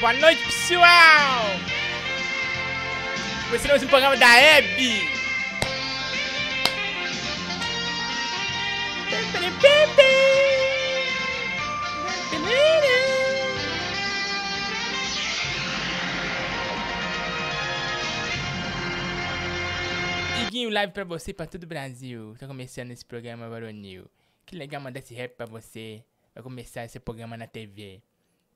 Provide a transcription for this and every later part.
Boa noite, pessoal! Começando mais um programa da Hebe! Iguinho live pra você e pra todo o Brasil. Tá começando esse programa Baronil. Que legal mandar esse rap pra você. Vai começar esse programa na TV.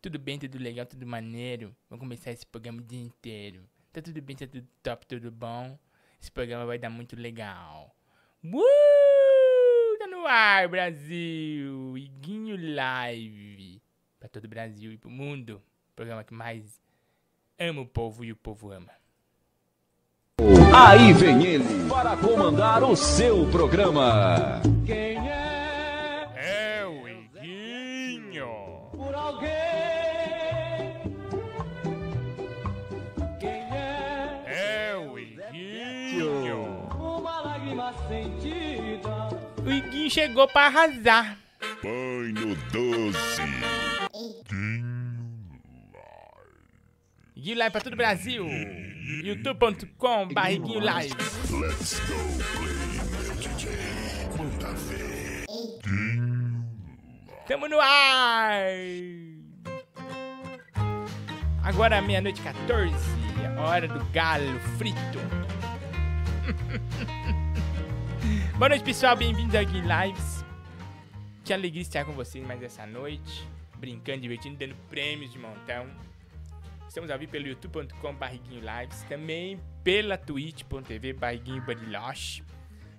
Tudo bem, tudo legal, tudo maneiro. Vamos começar esse programa o dia inteiro. Tá tudo bem, tá tudo top, tudo bom. Esse programa vai dar muito legal. Uh! Tá no ar, Brasil! Iguinho Live. Pra todo o Brasil e pro mundo. Programa que mais ama o povo e o povo ama. Aí vem ele para comandar o seu programa. Quem é O Iguinho chegou pra arrasar. Banho doce. Iguinho Live pra todo o Brasil. youtube.com barriguinho live. Let's go play DJ. Manda ver. Tamo no ar! Agora meia-noite 14, a hora do galo frito. Boa noite, pessoal. Bem-vindos ao Gui Lives. Que alegria estar com vocês mais essa noite. Brincando, divertindo, dando prêmios de montão. Estamos ao vivo pelo youtube.com barriguinho lives. Também pela twitch.tv barriguinho bariloche.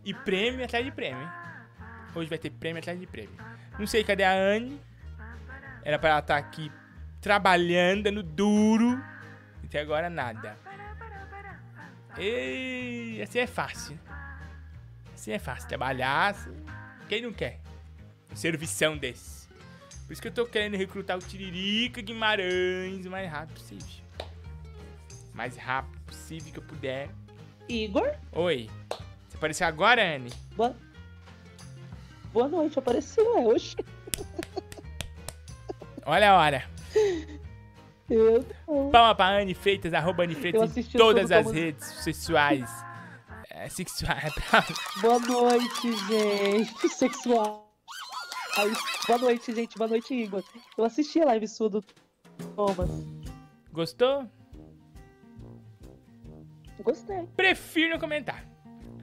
E prêmio atrás de prêmio, hein? Hoje vai ter prêmio atrás de prêmio. Não sei cadê a Anne. Era pra ela estar aqui trabalhando, dando duro. Até agora nada. E assim é fácil. Assim é fácil. Trabalhar. assim, Quem não quer? Um servição desse. Por isso que eu tô querendo recrutar o Tiririca Guimarães o mais rápido possível. Mais rápido possível que eu puder. Igor, Oi. Você apareceu agora, Anne? boa, boa noite, apareceu, é hoje. Olha a hora. Eu não. Palma pra Anne Freitas, arroba Anne Freitas Eu em todas as redes sexuais. É, sexuais. Boa noite, gente. Sexual. Ai, Boa noite, gente. Boa noite, Igor. Eu assisti a live sua do Thomas. Gostou? Gostei. Prefiro não comentar.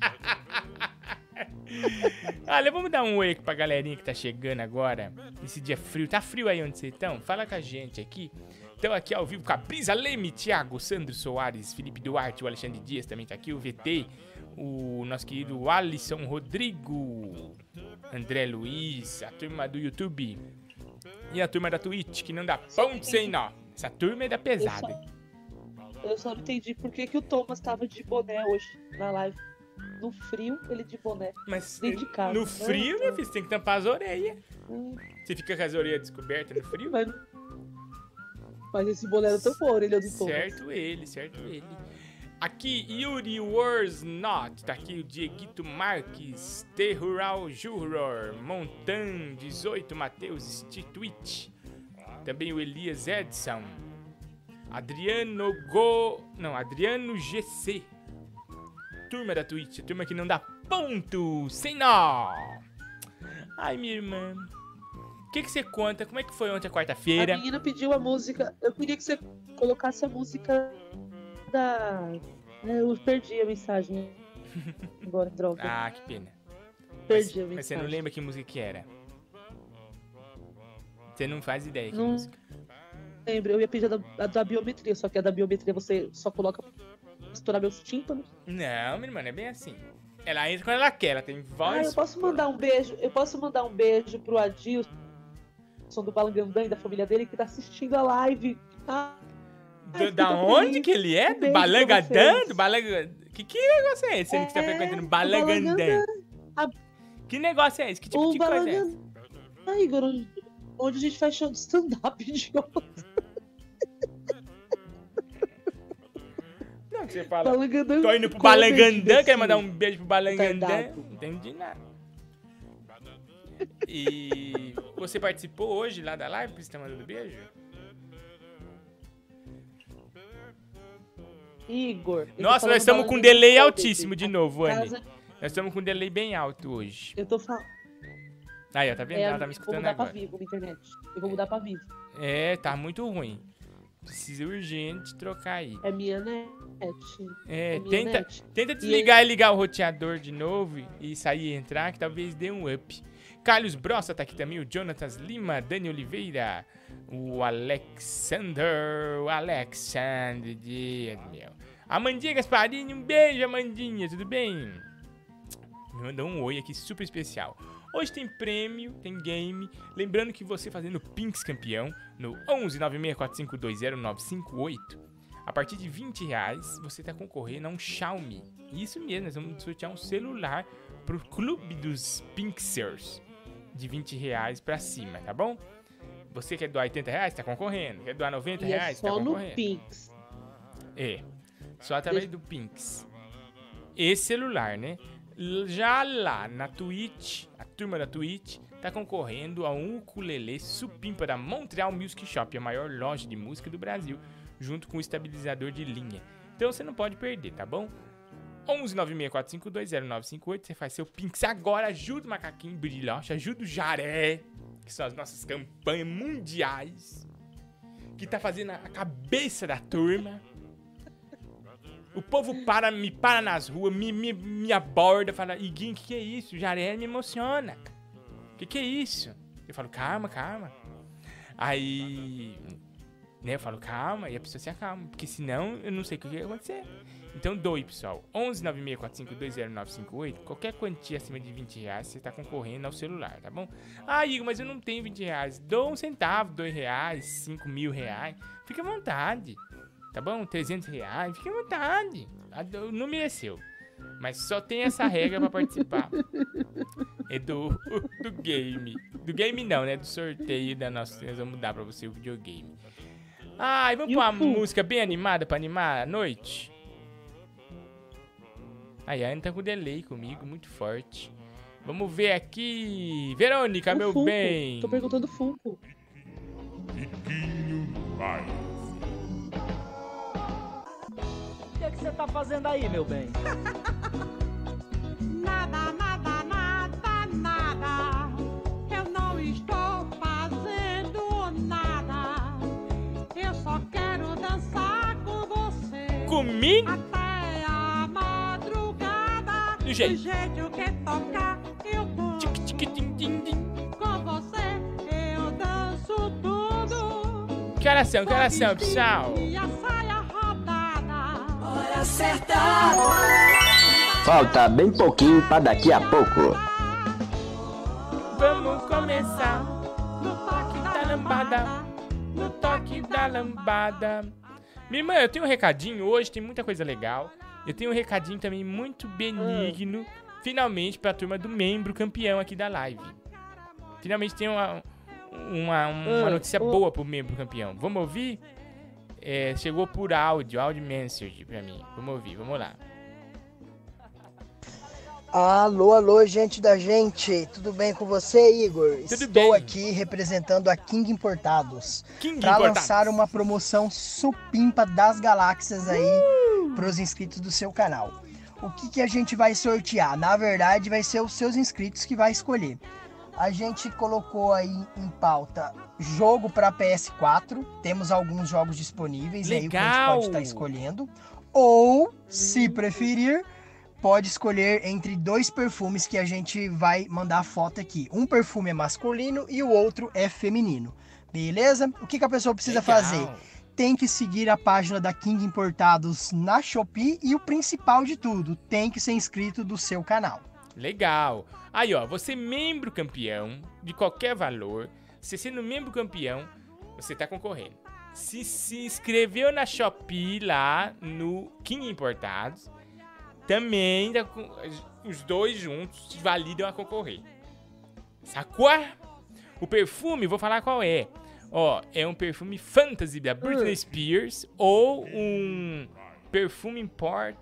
Olha, vamos dar um oi aqui pra galerinha que tá chegando agora. Nesse dia frio. Tá frio aí onde vocês estão? Fala com a gente aqui. Estão aqui ao vivo com a Brisa Leme, Thiago, Sandro Soares, Felipe Duarte, o Alexandre Dias também tá aqui, o VT, o nosso querido Alisson Rodrigo, André Luiz, a turma do YouTube e a turma da Twitch, que não dá ponto sem nó. Essa turma é da pesada. Eu só não entendi por que, que o Thomas tava de boné hoje na live. No frio, ele de boné. Mas Dentro de casa. no frio, né, filho? Você tem que tampar as orelhas. Hum, Você fica com as orelhas descobertas no frio? Mas, mas esse boné não tampou a orelha do Thomas. Certo ele, certo ele. Aqui, Yuri Wars Not. Tá aqui o Dieguito Marques, Terrural Juror, Montan 18, Matheus Twitch. Também o Elias Edson. Adriano Go. Não, Adriano GC. Turma da Twitch, a turma que não dá ponto, sem nó. Ai, minha irmã. O que, que você conta? Como é que foi ontem a A quarta-feira? menina pediu a música. Eu queria que você colocasse a música da. É, Eu perdi a mensagem. Agora, droga. Ah, que pena. perdi a Mas, mas você mensagem. não lembra que música que era? Você não faz ideia que Não. música. lembro. Eu ia pedir a da, a da biometria, só que a da biometria você só coloca pra estourar meus tímpanos. Não, minha irmã, é bem assim. Ela entra quando ela quer, ela tem Ah, voz. eu posso mandar um beijo. Eu posso mandar um beijo pro Adilson do Balangandã e da família dele que tá assistindo a live. Ah, Do- da onde que ele é? Do beijo pra Balangadã? vocês. Do Balanga... Que, que negócio é esse? Ele que tá É, frequentando do Balangandã. Balangandã. Que negócio é esse? Que tipo o de coisa é essa? Balangandã. Ah, Igor, onde, a gente faz show de stand-up, idiota. Não, que você fala. Balangandã. Tô indo pro Balangandã, assim. quero mandar um beijo pro Balangandã. Retardado. Não entendi nada. E você participou hoje lá da live, por isso tá mandando beijo? Igor. Nossa, nós estamos com um de delay altíssimo de novo, Anne. casa- Nós estamos com um delay bem alto hoje. Eu tô falando. Aí, ó, tá vendo? É, Ela tá me eu vou escutando mudar pra agora. Vivo na internet. Eu vou mudar pra Vivo. É, tá muito ruim. Precisa urgente trocar aí. É minha net. É, É minha tenta, net. tenta desligar e ligar o roteador de novo e sair e entrar, que talvez dê um up. Carlos Brossa tá aqui também, o Jonatas Lima, Dani Oliveira, o Alexander, o Alexandre Dias, meu. Amandinha Gasparini, um beijo, Amandinha, tudo bem? Me mandou um oi aqui super especial. Hoje tem prêmio, tem game. Lembrando que você fazendo Pinks campeão no 11 964520958, a partir de 20 reais você tá concorrendo a um Xiaomi. Isso mesmo, nós vamos sortear um celular pro clube dos Pinksers de 20 reais pra cima, tá bom? Você quer doar 80 reais? Tá concorrendo. Quer doar 90 E é reais? Tá só no concorrendo. Pix. É. Só através do Pinks. Esse celular, né? Já lá na Twitch, a turma da Twitch tá concorrendo a um ukulele supimpa da Montreal Music Shop, a maior loja de música do Brasil, junto com o estabilizador de linha. Então você não pode perder, tá bom? 11 964520958, você faz seu Pinks agora, ajuda o Macaquinho Brilhoche, ajuda o Jaré, que são as nossas campanhas mundiais, que tá fazendo a cabeça da turma. O povo para, me para nas ruas, me, me, me aborda, fala, Iguinho, o que, que é isso? Jaré me emociona. O que, que é isso? Eu falo, calma, calma. Aí, né, eu falo, calma, e a pessoa se acalma, porque senão eu não sei o que vai acontecer. Então doe, pessoal. 11 964520958, qualquer quantia acima de 20 reais, você tá concorrendo ao celular, tá bom? Ah, Igor, mas eu não tenho 20 reais. Dou um centavo, 2 reais, 5 mil reais. Fica à vontade, tá bom? 300 reais, fica à vontade. A do- O número é seu. Mas só tem essa regra pra participar. É do, do game. Do game não, né? Do sorteio da nossa. Nós vamos dar pra você o videogame. Ai, vamos E pôr o uma música bem animada pra animar a noite? Aí, a Ana tá com delay comigo, muito forte. Vamos ver aqui. Verônica, O meu Funko. bem. Tô perguntando Funko. O que é que você tá fazendo aí, meu bem? Nada, nada, nada, nada. Eu não estou fazendo nada. Eu só quero dançar com você. Comigo? Do jeito. Do jeito que tocar, eu vou. Tic, tic, tim, tim, tim. Com você, eu danço tudo. Que horas são? Que horas são, pessoal? E a saia rodada. Falta bem pouquinho pra daqui a pouco. Vamos começar No toque da lambada. no toque da lambada. Minha irmã, eu tenho um recadinho hoje, tem muita coisa legal. Eu tenho um recadinho também muito benigno, finalmente, pra turma do membro campeão aqui da live. Finalmente tem uma, uma, uma Ah, notícia ô. boa pro membro campeão. Vamos ouvir? É, chegou por áudio, áudio message pra mim. Vamos ouvir, vamos lá. Alô, alô, gente da gente, tudo bem com você, Igor? Tudo Estou bem. aqui representando a King Importados King para Importados. lançar uma promoção supimpa das galáxias aí Uh! Para os inscritos do seu canal. O que, que a gente vai sortear? Na verdade, vai ser os seus inscritos que vai escolher. A gente colocou aí em pauta jogo para PS4. Temos alguns jogos disponíveis aí que a gente Legal! pode estar escolhendo. Ou, se preferir, pode escolher entre dois perfumes que a gente vai mandar foto aqui. Um perfume é masculino e o outro é feminino. Beleza? O que, que a pessoa precisa Legal. fazer? Tem que seguir a página da King Importados na Shopee e o principal de tudo, tem que ser inscrito do seu canal. Legal. Aí, ó, você membro campeão de qualquer valor, você sendo membro campeão, você tá concorrendo. Se se inscreveu na Shopee lá no King Importados, também com- os dois juntos validam a concorrer. Sacou? O perfume, vou falar qual é. Ó, é um perfume fantasy da Britney Spears ou um perfume import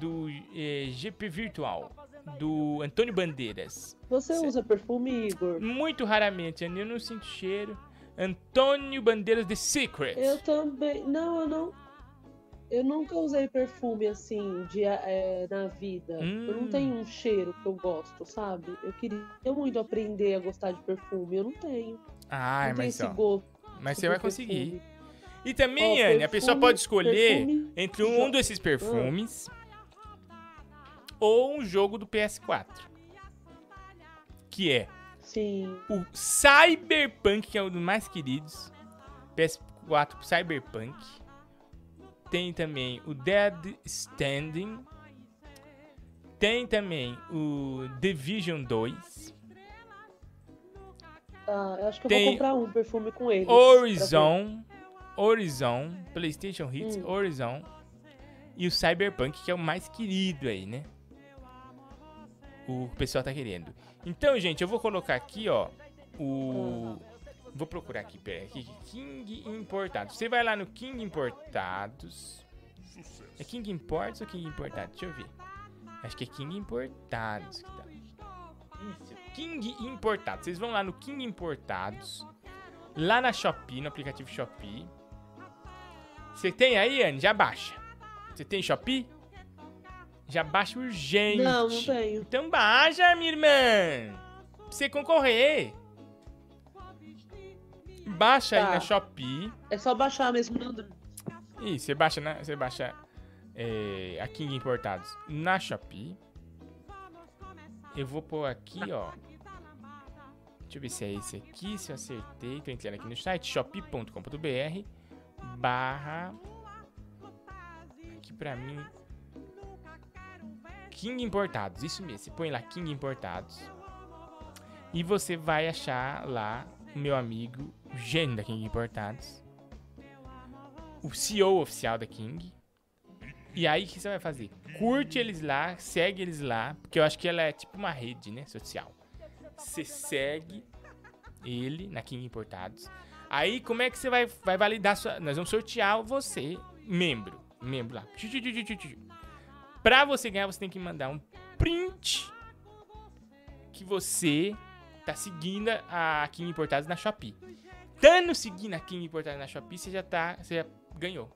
do eh, GP Virtual do Antônio Bandeiras. Você Cê- usa perfume, Igor? Muito raramente, eu não sinto cheiro. Antônio Bandeiras The Secret. Eu também. Não, eu não. Eu nunca usei perfume assim de, é, na vida. Eu não Hum. tenho um cheiro que eu gosto, sabe? Eu queria muito aprender a gostar de perfume. Eu não tenho. Ai, tenho mas esse ó. gosto. Mas você vai conseguir. E também, Ó, Anne, a pessoa pode escolher perfume entre um jo- desses perfumes ou um jogo do PS4. Que é Sim. o Cyberpunk, que é um dos mais queridos. PS4 Cyberpunk. Tem também o Dead Standing. Tem também o Division 2. Ah, eu acho que eu Tem vou comprar um perfume com ele. Horizon. Horizon. PlayStation Hits Hum. Horizon. E o Cyberpunk, que é o mais querido aí, né? O pessoal tá querendo. Então, gente, eu vou colocar aqui, ó. O. Vou procurar aqui, pera aqui. King Importados. Você vai lá no King Importados. É King Imports ou King Importados? Deixa eu ver. Acho que é King Importados que tá. Isso, King Importados. Vocês vão lá no King Importados. Lá na Shopee, no aplicativo Shopee. Você tem aí, Anne? Já baixa. Você tem Shopee? Já baixa urgente. Não, não tenho. Então baixa, minha irmã. Pra você concorrer. Baixa aí Tá. na Shopee. É só baixar mesmo, Nandro. Ih, você baixa, na, você baixa é, a King Importados na Shopee. Eu vou pôr aqui, ó. Deixa eu ver se é esse aqui, se eu acertei. Tô entrando aqui no site shopee.com.br barra aqui pra mim King Importados, isso mesmo. Você põe lá King Importados e você vai achar lá o meu amigo o gênio da King Importados o CEO oficial da King. E aí, o que você vai fazer? Curte eles lá, segue eles lá, porque eu acho que ela é tipo uma rede, né, social. Você segue ele na King Importados. Aí, como é que você vai, vai validar sua... Nós vamos sortear você, membro. Membro lá. Pra você ganhar, você tem que mandar um print que você tá seguindo a King Importados na Shopee. Dando seguindo a King Importados na Shopee, você já tá... Você já ganhou.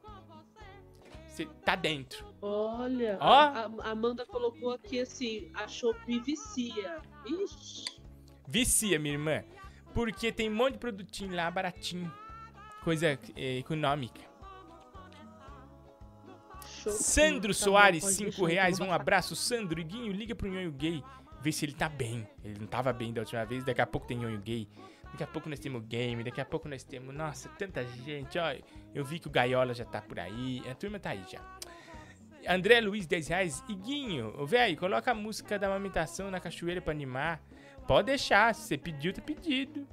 Você tá dentro. Olha, Ó. a, a Amanda colocou aqui assim, a Shopee vicia. Ixi. Vicia, minha irmã. Porque tem um monte de produtinho lá baratinho. Coisa é, econômica. Sandro tá Soares, pode 5 deixar, reais. Um abraço, Sandro. E Guinho, liga pro Nhonho Gay. Vê se ele tá bem. Ele não tava bem da última vez. Daqui a pouco tem Nhonho Gay. Daqui a pouco nós temos game. Daqui a pouco nós temos. Nossa, tanta gente. Ó, eu vi que o Gaiola já tá por aí. A turma tá aí já. André Luiz, 10 reais. Iguinho, velho, coloca a música da amamentação na cachoeira pra animar. Pode deixar, se você pediu, tá pedido.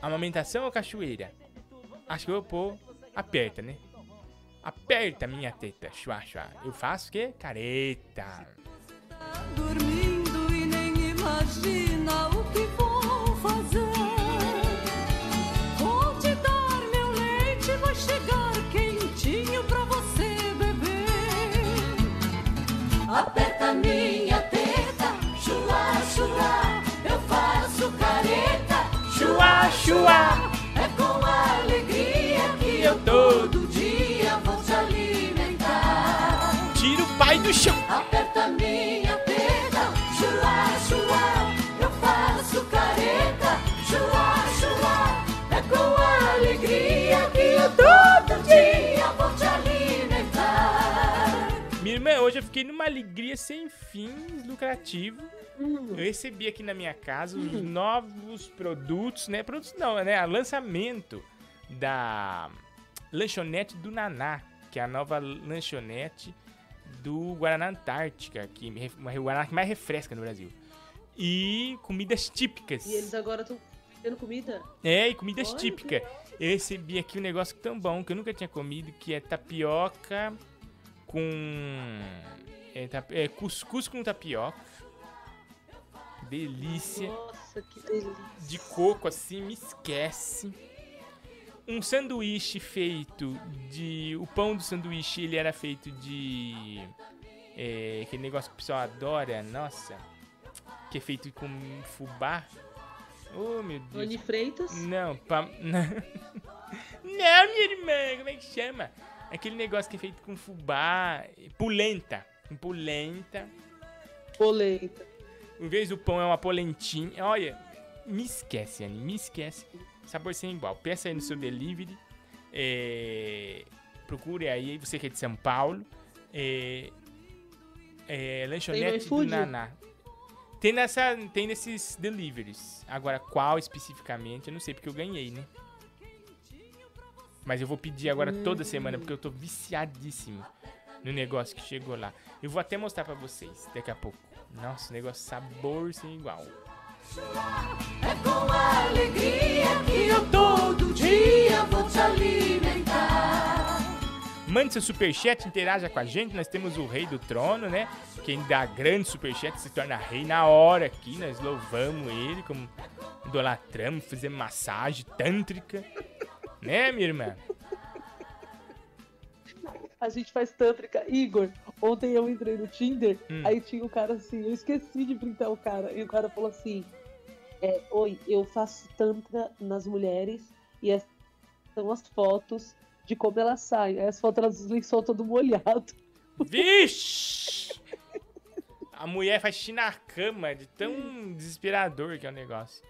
Amamentação ou cachoeira? Acho que eu vou pôr. Aperta, né? Aperta minha teta, chua, chua. Eu faço o quê? Careta. Dormindo e nem imagina o que vou fazer. Vou te dar meu leite, vai chegar quentinho pra você beber. Aperta minha Chua, chua. É com alegria que eu todo dia vou te alimentar. Tira o pai do chão. Aperta fiquei numa alegria sem fins lucrativo. Eu recebi aqui na minha casa os novos produtos, né? Produtos não, né? O lançamento da lanchonete do Naná, que é a nova lanchonete do Guaraná Antártica, que ref- uma Guaraná que mais refresca no Brasil. E comidas típicas. E eles agora estão tendo comida? É, e comidas Olha, típicas. Eu recebi aqui um negócio tão bom que eu nunca tinha comido, que é tapioca com... É, tap- é cuscuz com tapioca. Delícia. Nossa, que delícia. De coco, assim, me esquece. Um sanduíche feito de... O pão do sanduíche, ele era feito de... É, aquele negócio que o pessoal adora, nossa. Que é feito com fubá. Oh, meu Deus. Anne Freitas? Não, pa... não, minha irmã, como é que chama? Aquele negócio que é feito com fubá. Polenta. Com polenta. Polenta. Em vez do pão é uma polentinha. Olha, me esquece, Anne, me esquece. Sabor sem igual. Peça aí no seu delivery. É, procure aí, você que é de São Paulo. É, é, lanchonete do? Naná. Tem, nessa, tem nesses deliveries. Agora, qual especificamente, eu não sei, porque eu ganhei, né? Mas eu vou pedir agora toda semana, porque eu tô viciadíssimo no negócio que chegou lá. Eu vou até mostrar pra vocês daqui a pouco. Nossa, negócio sabor sem igual. É com alegria que eu todo dia vou te alimentar. Mande seu superchat, interaja com a gente. Nós temos o Rei do Trono, né? Quem dá grande superchat se torna rei na hora aqui. Nós louvamos ele, como idolatramos, fizemos massagem tântrica. Né, minha irmã? A gente faz tântrica. Igor, ontem eu entrei no Tinder, Hum. aí tinha um cara assim, eu esqueci de printar o cara. E o cara falou assim: é, Oi, eu faço tantra nas mulheres e essas são as fotos de como elas saem. Aí as fotos elas lençol todo molhado. Vixe! A mulher faz xixi na cama, de tão desesperador que é o negócio.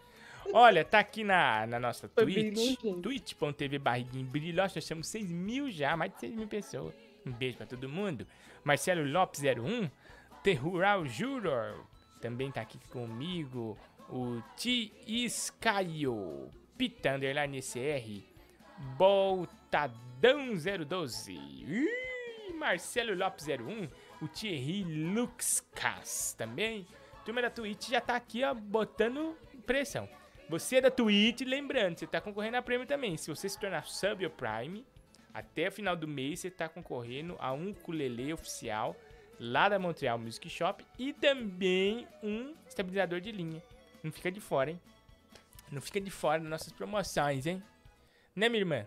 Olha, tá aqui na, na nossa Foi Twitch, twitch.tv barriguinho brilho. Nós temos 6 mil já, mais de 6 mil pessoas. Um beijo pra todo mundo. Marcelo Lopes 01, Terrural Juror, também tá aqui comigo. O Ti Iscaio, Pita Underline CR, Boltadão 012, Ih, Marcelo Lopes 01, o Thierry Luxcas também. Turma da Twitch já tá aqui, ó, botando pressão. Você é da Twitch, lembrando, você tá concorrendo a prêmio também. Se você se tornar sub ou prime, até o final do mês você tá concorrendo a um ukulele oficial lá da Montreal Music Shop e também um estabilizador de linha. Não fica de fora, hein? Não fica de fora das nossas promoções, hein? Né, minha irmã?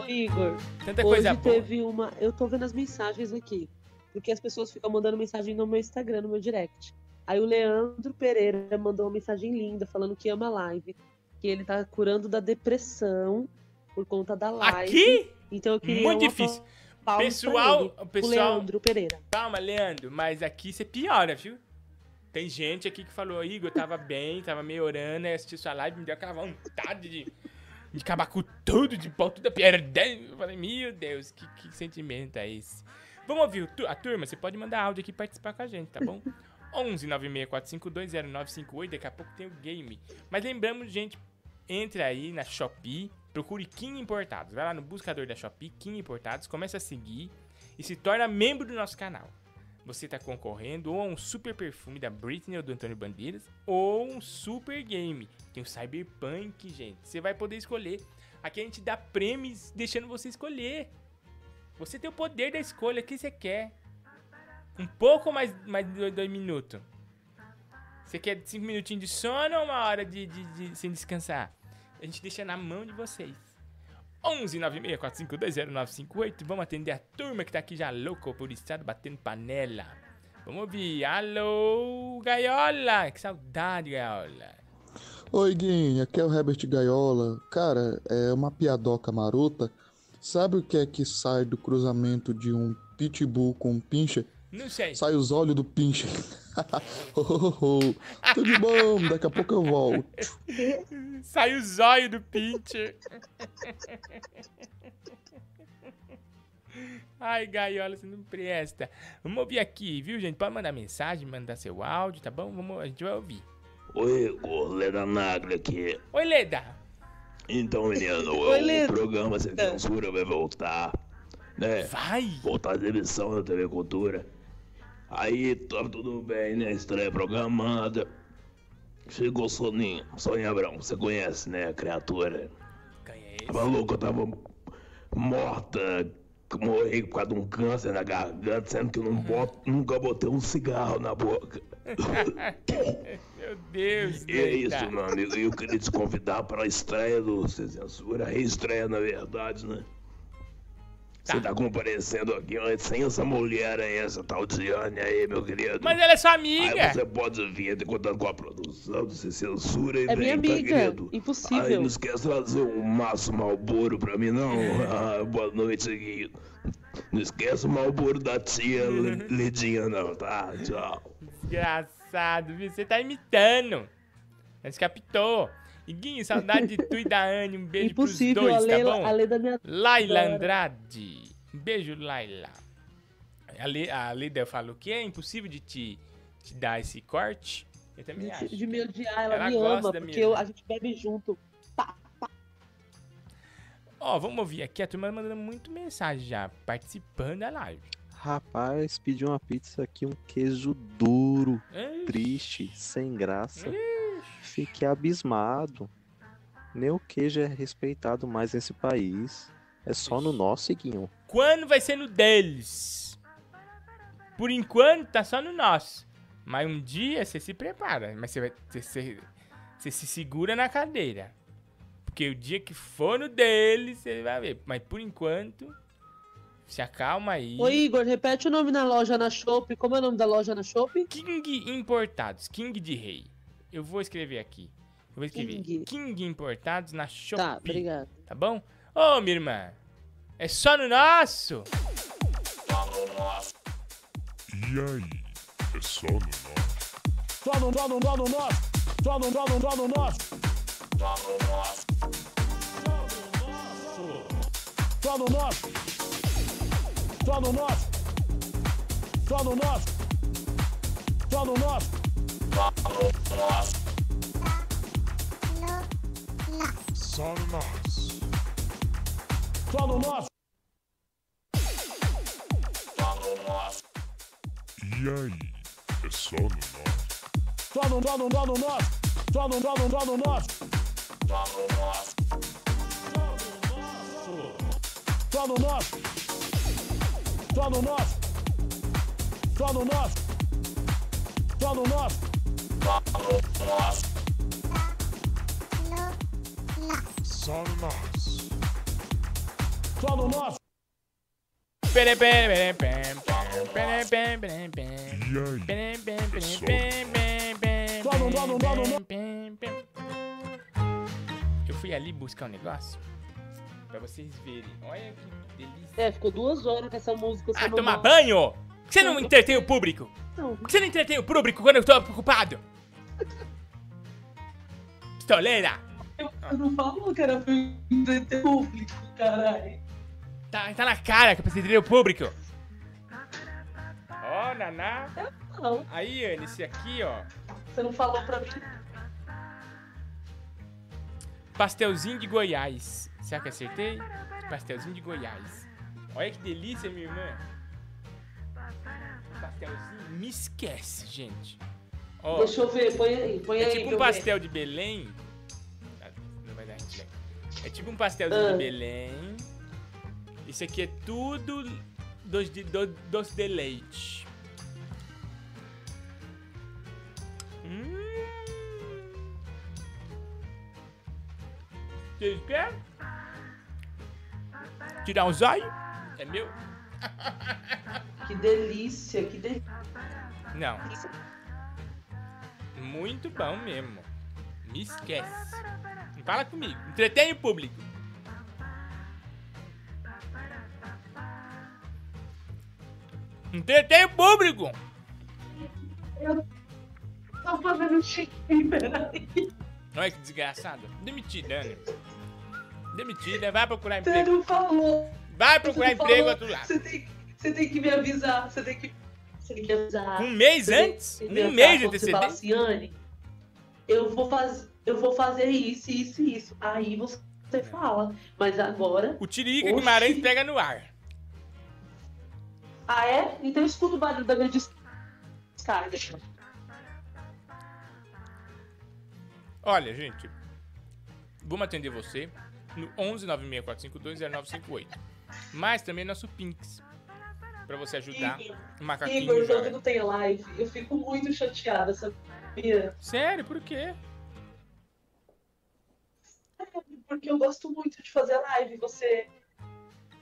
Ô, Igor, Tanta hoje coisa boa. teve uma. Eu tô vendo as mensagens aqui. Porque as pessoas ficam mandando mensagem no meu Instagram, no meu direct. Aí o Leandro Pereira mandou uma mensagem linda falando que ama a live. Que ele tá curando da depressão por conta da live. Aqui? Então eu queria Muito difícil. Pessoal, ele, pessoal, Leandro Pereira. calma, Leandro, mas aqui você piora, viu? Tem gente aqui que falou, Igor, tava bem, tava melhorando, aí assisti sua live, me deu aquela vontade de, de acabar com tudo, de pau tudo a perdendo. Eu falei, meu Deus, que, que sentimento é esse? Vamos ouvir a turma? Você pode mandar áudio aqui e participar com a gente, tá bom? 11 964520958, daqui a pouco tem o game. Mas lembramos, gente, entre aí na Shopee, procure Kim Importados. Vai lá no buscador da Shopee, Kim Importados, começa a seguir e se torna membro do nosso canal. Você está concorrendo ou a um super perfume da Britney ou do Antônio Bandeiras, ou um super game. Tem o Cyberpunk, gente. Você vai poder escolher. Aqui a gente dá prêmios deixando você escolher. Você tem o poder da escolha, o que você quer. Um pouco mais, mais de dois, dois minutos. Você quer cinco minutinhos de sono ou uma hora de, de, de- sem descansar? A gente deixa na mão de vocês. 11 964520958. Vamos atender a turma que tá aqui já louco por estado batendo panela. Vamos ouvir. Alô, Gaiola. Que saudade, Gaiola. Oi, Guinho, aqui é o Herbert Gaiola. Cara, é uma piadoca marota. Sabe o que é que sai do cruzamento de um pitbull com um pincher? Não sei. Sai os olhos do pincher. Ho, ho, ho. Tudo bom, daqui a pouco eu volto. Sai o zóio do pincher. Ai, Gaiola, você não presta. Vamos ouvir aqui, viu, gente? Pode mandar mensagem, mandar seu áudio, tá bom? Vamos, a gente vai ouvir. Oi, Igor, Leda Nagli aqui. Oi, Leda. Então, menino, Oi, o Leda. programa Sem Censura vai voltar, né? Vai. Voltar a emissão da TV Cultura. Aí, tá tudo bem, né? Estreia programada. Chegou Soninho, Soninha Abrão, você conhece, né, a criatura? Conhece. Tava louca, eu tava morta, morri por causa de um câncer na garganta, sendo que eu não boto, nunca botei um cigarro na boca. Meu Deus, E é isso, meu amigo. Eu queria te convidar para a estreia do Sem Censura, reestreia, na verdade, né? Você tá comparecendo aqui sem essa mulher aí, essa tal Diane aí, meu querido. Mas ela é sua amiga. Aí você pode vir te contando com a produção, você censura e É vem, minha tá, amiga. querido? Impossível. Aí não esquece de trazer um maço Malboro pra mim, não. Ah, boa noite, Gui. Não esquece o Malboro da tia Li- Lidinha, não, tá? Tchau. Desgraçado, viu? Você tá imitando. Mas captou. Iguinho, saudade de tu e da Anne. Um beijo Impossível, pros a dois, lei, tá bom? a lei da minha. Laila. Andrade. Um beijo, Laila. A, Le, a Lida falou que é impossível de te, te dar esse corte. Eu também acho. De, de me odiar, ela, Ela me ama, porque eu- a gente bebe junto. Ó, vamos ouvir aqui. A turma mandando muito mensagem já, participando da live. Rapaz, pedi uma pizza aqui, um queijo duro, Ixi. triste, sem graça. Fiquei abismado. Nem o queijo é respeitado mais nesse país. É só no nosso, Iguinho. Quando vai ser no deles? Por enquanto, tá só no nosso. Mas um dia você se prepara. Mas você vai. Você, você- se segura na cadeira. Porque o dia que for no deles, você vai ver. Mas por enquanto, se acalma aí. Ô Igor, repete o nome na loja na Shop. Como é o nome da loja na Shop? King Importados. King de Rei. Eu vou escrever aqui. Eu vou escrever. King. King, Importados na Shopee. Tá, obrigado. Tá bom? Ô, minha irmã. É só no nosso. E aí? É só no nosso. Só no, só no, só no nosso. Só no, só no, só no nosso. Só no nosso. Só no nosso. Só no nosso. Só no nosso. Só no nosso. Só no nosso. E aí? É só no nosso. Só no, só no, só no nosso. Só no, só no, só no nosso. Só no nosso. Só no nosso. Só no nosso. Só no nosso. Só no nosso. Só no nosso. E aí? Só no, só no, só no, pere, pere, pere. Eu fui ali buscar um negócio pra vocês verem. Olha que delícia. É, ficou duas horas com essa música. Ah, tomar banho? Por que você não entretém o público? Por que você não entretém o público quando eu tô preocupado? Pistoleira! Eu não falo que era pra entreter público, caralho. Tá, tá na cara que eu preciso entender o público. Ó, Naná. Não, Aí, Anne, esse aqui, ó. você não falou pra mim. Pastelzinho de Goiás. Será que acertei? Pastelzinho de Goiás. Olha que delícia, minha irmã. Pastelzinho. Me esquece, gente. Ó, Deixa eu ver, põe aí, põe é aí. tipo um eu ver. pastel de Belém. Ah, Não vai dar. É tipo um pastelzinho Ah. de Belém. Isso aqui é tudo doce de, do- doce de leite. Hum. Vocês querem? Tirar um zóio? É meu? Que delícia, que delícia. Não. Muito bom mesmo. Me esquece. Fala comigo. Entretém o público. Entretém o público. Tô fazendo xixi, peraí. Olha que desgraçado. Demitida, Ana. Demitida. Vai procurar Você emprego. não falou. Vai procurar Você emprego outro lado. Você tem, você tem que me avisar. Você tem que, Um mês antes? Um mês de antecedência? eu vou, faz, eu vou fazer isso, isso e isso. Aí você fala. Mas agora. O Tiririca Oxi. Guimarães pega no ar. Ah, é? Então escuta o barulho da minha descarga. Olha, gente. Vamos atender você no 11 964520958. Mas também nosso Pinks. Pra você ajudar o macaquinho. Igor, já. hoje não tem live. Eu fico muito chateada, sabia? Sério, por quê? Porque eu gosto muito de fazer live. Você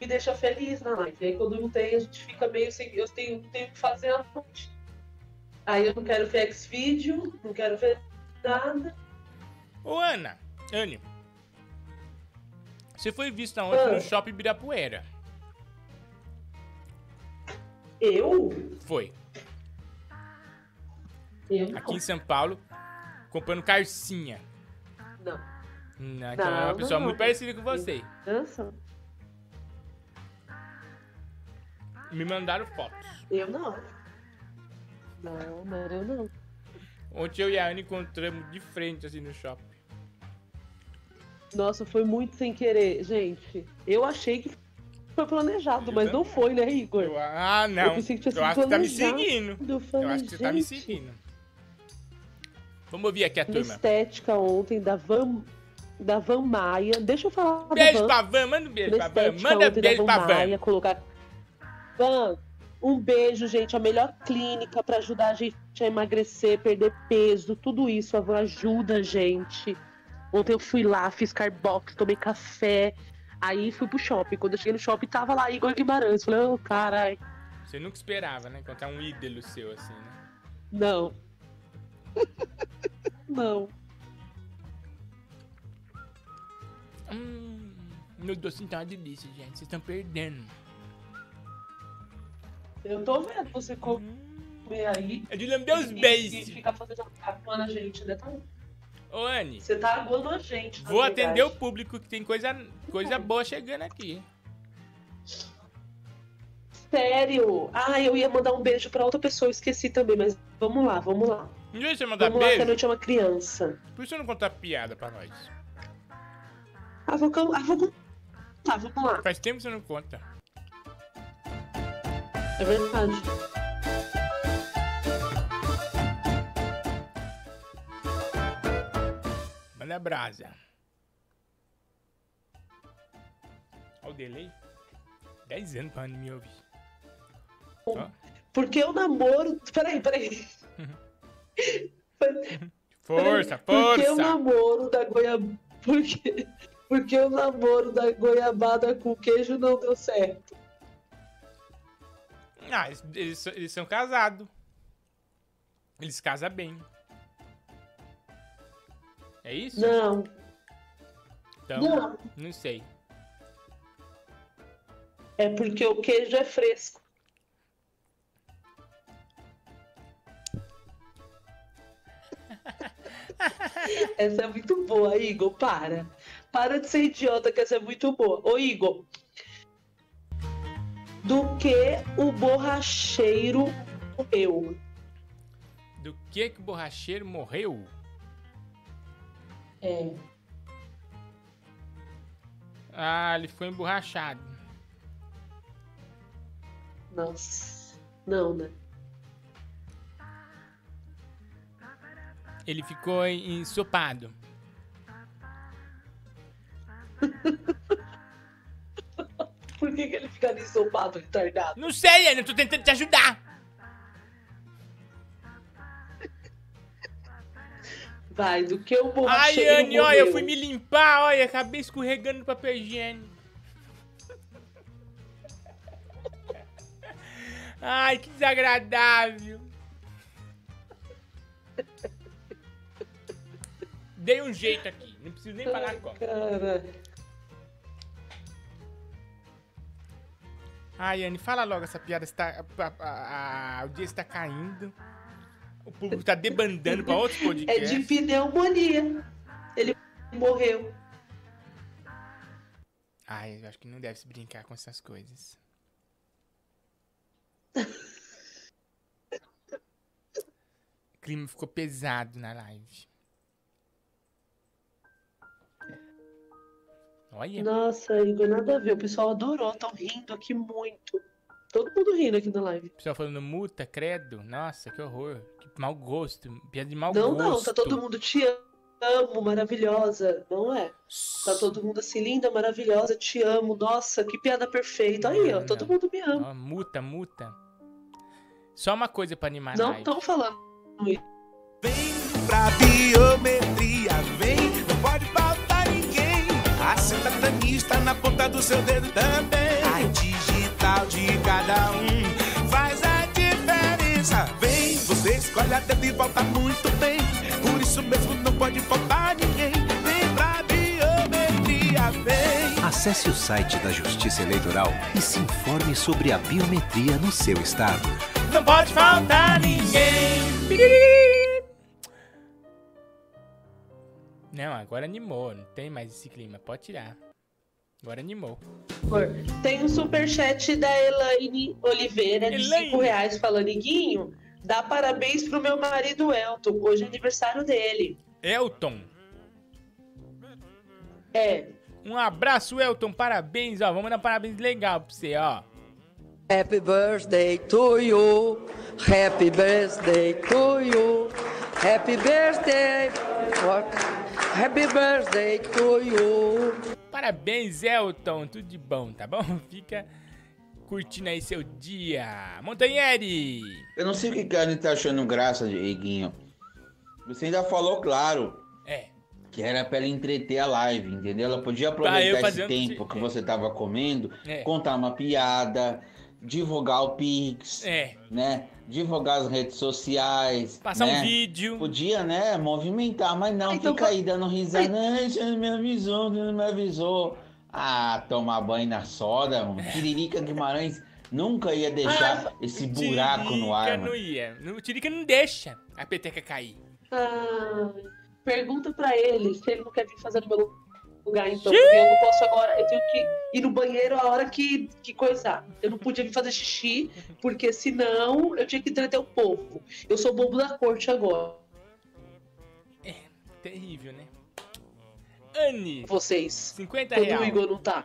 me deixa feliz na live. Aí quando não tem, a gente fica meio sem. Eu tenho, tenho que fazer à noite. Aí eu não quero ver X-Video, não quero ver nada. Ô, Ana, Anne, você foi vista ontem Ah. no Shopping Ibirapuera. Eu? Foi. Eu não. Aqui em São Paulo, comprando carcinha. Não. Não, então é uma Não, pessoa não. muito parecida com você. Dança? Me mandaram fotos. Eu não. Não, não era eu não. Ontem eu e a Ana encontramos de frente, assim, no shopping. Nossa, foi muito sem querer, gente. Eu achei que foi planejado, mas não foi, né, Igor? Ah, não. Eu Eu, pensei que tinha sido acho que tá me planejado. seguindo. Eu Eu acho que você tá me seguindo. Vamos ouvir aqui a turma. estética ontem da Van, da Van Maia. Deixa eu falar Beijo Van. pra Van, manda um beijo pra Van. Manda beijo pra Van Van. Maia, colocar... Van, um beijo, gente. A melhor clínica pra ajudar a gente a emagrecer, perder peso, tudo isso. A Van ajuda a gente. Ontem eu fui lá, fiz carbox, tomei café. Aí fui pro shopping. Quando eu cheguei no shopping, tava lá Igor Guimarães. Falei, ô, caralho. Você nunca esperava, né? Encontrar um ídolo seu, assim, né? Não. Não. Hum, meu docinho tá uma delícia, gente. Vocês estão perdendo. Eu tô vendo você comer aí. É de lamber os beijos. E ficar fazendo a gente, né? Tá- Ô, Anne, Você tá aguando a gente. vou verdade. atender o público que tem coisa, coisa boa chegando aqui. Sério? Ah, eu ia mandar um beijo pra outra pessoa, eu esqueci também, mas vamos lá, vamos lá. Em vez de você mandar vamos lá, que a beijo, noite é uma criança. por que você não contar piada pra nós? Ah, vou, ah, vou contar, vamos lá. Faz tempo que você não conta. É verdade. Manda brasa. Olha o delay. 10 anos pra me ouvir. Porque eu namoro. Peraí, peraí. Força, Porque o força. namoro da goiabada. Porque... Porque o namoro da goiabada com queijo não deu certo. Ah, eles, eles são casados. Eles casam bem. É isso? Não. Então, Não. não sei. É porque o queijo é fresco. Essa é muito boa, Igor. Para. Para de ser idiota, que essa é muito boa. Ô, Igor. Do que o borracheiro morreu? Do que que o borracheiro morreu? É. Ah, ele ficou emborrachado. Nossa. Não, né? Ele ficou en- ensopado. Por que, que ele ficaria ensopado, retardado? Não sei, eu tô tentando te ajudar. Vai, do que o Ai, borracheiro Anne, olha, eu fui me limpar, olha, acabei escorregando no papel higiênico. Ai, que desagradável. Dei um jeito aqui, não preciso nem falar como. Cara. Ai, Anne, fala logo essa piada, está, a, a, a audiência está caindo. O público está debandando para outros É podcasts. de pneumonia. Ele morreu. Ai, eu acho que não deve se brincar com essas coisas. O clima ficou pesado na live. Olha. Nossa, Igor, nada a ver. O pessoal adorou, tão rindo aqui muito. Todo mundo rindo aqui na live. O pessoal falando muta, credo. Nossa, que horror. Que mau gosto. Piada de mau não, gosto. não, tá todo mundo te amo, maravilhosa. Não é? Tá todo mundo assim, linda, maravilhosa, te amo. Nossa, que piada perfeita. Aí, ó, todo mundo me ama. Ó, muta, muta. Só uma coisa pra animar Não estão falando isso. Pra biometria, vem, não pode faltar ninguém. A santa planista na ponta do seu dedo também de cada um faz a diferença. Vem, você escolhe até de e volta muito bem. Por isso mesmo não pode faltar ninguém. Vem pra biometria, vem. Acesse o site da Justiça Eleitoral e se informe sobre a biometria no seu estado. Não pode faltar ninguém. Não, agora animou, não tem mais esse clima, pode tirar. Agora animou. Tem um superchat da Elaine Oliveira de Elaine. 5 reais falando, Iguinho, dá parabéns pro meu marido Elton. Hoje é aniversário dele. Elton. É. Um abraço, Elton. Parabéns, ó. Vamos dar parabéns legal pra você, ó. Happy birthday to you. Happy birthday to you. Happy birthday. What? Happy birthday to you. Parabéns, Elton. Tudo de bom, tá bom? Fica curtindo aí seu dia. Montanheri. Eu não sei o que Anitta tá achando graça, Dieguinho. Você ainda falou claro. É. Que era pra ela entreter a live, entendeu? Ela podia eu aproveitar esse tempo que você tava comendo, É. contar uma piada, divulgar o Pix, É. né? Divulgar as redes sociais. Passar um né? vídeo. Podia, né? Movimentar, mas não, Então, fica aí dando risada. Ai, você não me avisou, você não me avisou. Ah, tomar banho na soda, mano. Tiririca Guimarães nunca ia deixar esse buraco no ar, não ia. Tirica não deixa a peteca cair. Ah, pergunta pra ele se ele não quer vir fazer no meu lugar, então. Porque eu não posso agora. Eu tenho que ir no banheiro a hora que, que coisar. Eu não podia vir fazer xixi, porque senão eu tinha que entreter o povo. Eu sou bobo da corte agora. Terrível, né? Anne. Vocês. 50 Quando real. o Igor não tá.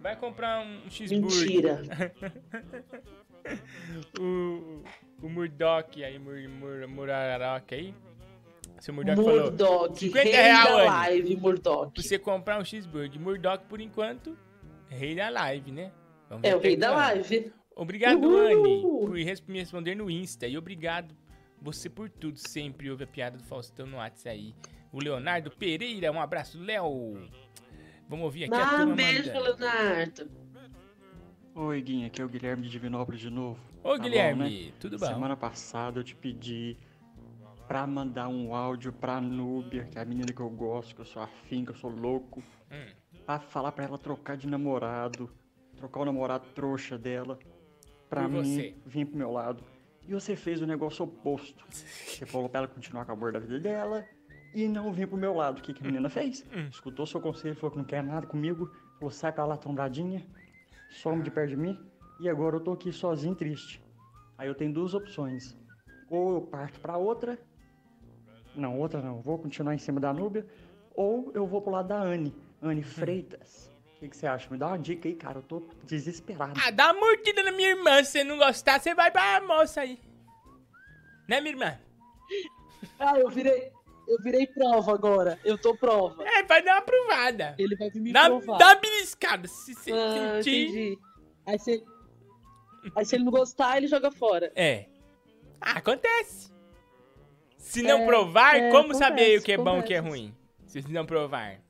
Vai comprar um cheeseburger. Mentira. o, o Murdoch aí, Mur, Mur, Murarok aí. Seu Murdoch falou. Murdoch, 50 rei real, live, Murdoch. Pra você comprar um cheeseburger. Murdoch, por enquanto, rei da live, né? Vamos É o rei da live. Obrigado, Uhul. Anne, por me responder no Insta. E obrigado você por tudo. Sempre ouve a piada do Faustão no WhatsApp aí. O Leonardo Pereira, um abraço, Léo. Vamos ouvir aqui a Ah, turma beijo, mandando. Leonardo. Oi, Guinha, aqui é o Guilherme de Divinópolis de novo. Ô, Tá Guilherme, né? tudo bom? Semana passada eu te pedi pra mandar um áudio pra Núbia, que é a menina que eu gosto, que eu sou afim, que eu sou louco. Hum. Pra falar pra ela trocar de namorado, trocar o namorado trouxa dela, pra Por mim você. vir pro meu lado. E você fez o negócio oposto. Você falou pra ela continuar com a amor da vida dela e não vir pro meu lado. O que, que a menina fez? Hum. Escutou seu conselho, falou que não quer nada comigo, falou sai pra lá trombadinha, some de perto de mim e agora eu tô aqui sozinho triste. Aí eu tenho duas opções. Ou eu parto pra outra. Não, outra não. Vou continuar em cima da Núbia. Ou eu vou pro lado da Anne. Anne Freitas. O que, que você acha? Me dá uma dica aí, cara. Eu tô desesperado. Ah, dá uma mordida na minha irmã. Se você não gostar, você vai pra moça aí. Né, minha irmã? Ah, eu virei. Eu virei prova agora. Eu tô prova. É, vai dar uma provada. Ele vai vir me Dá, provar. dá uma beliscada. Se você Ah, sentir. entendi. Aí se, aí se ele não gostar, ele joga fora. É. Ah, acontece. Se não É, provar, é, como saber o que é bom e o que é ruim? Se não provar.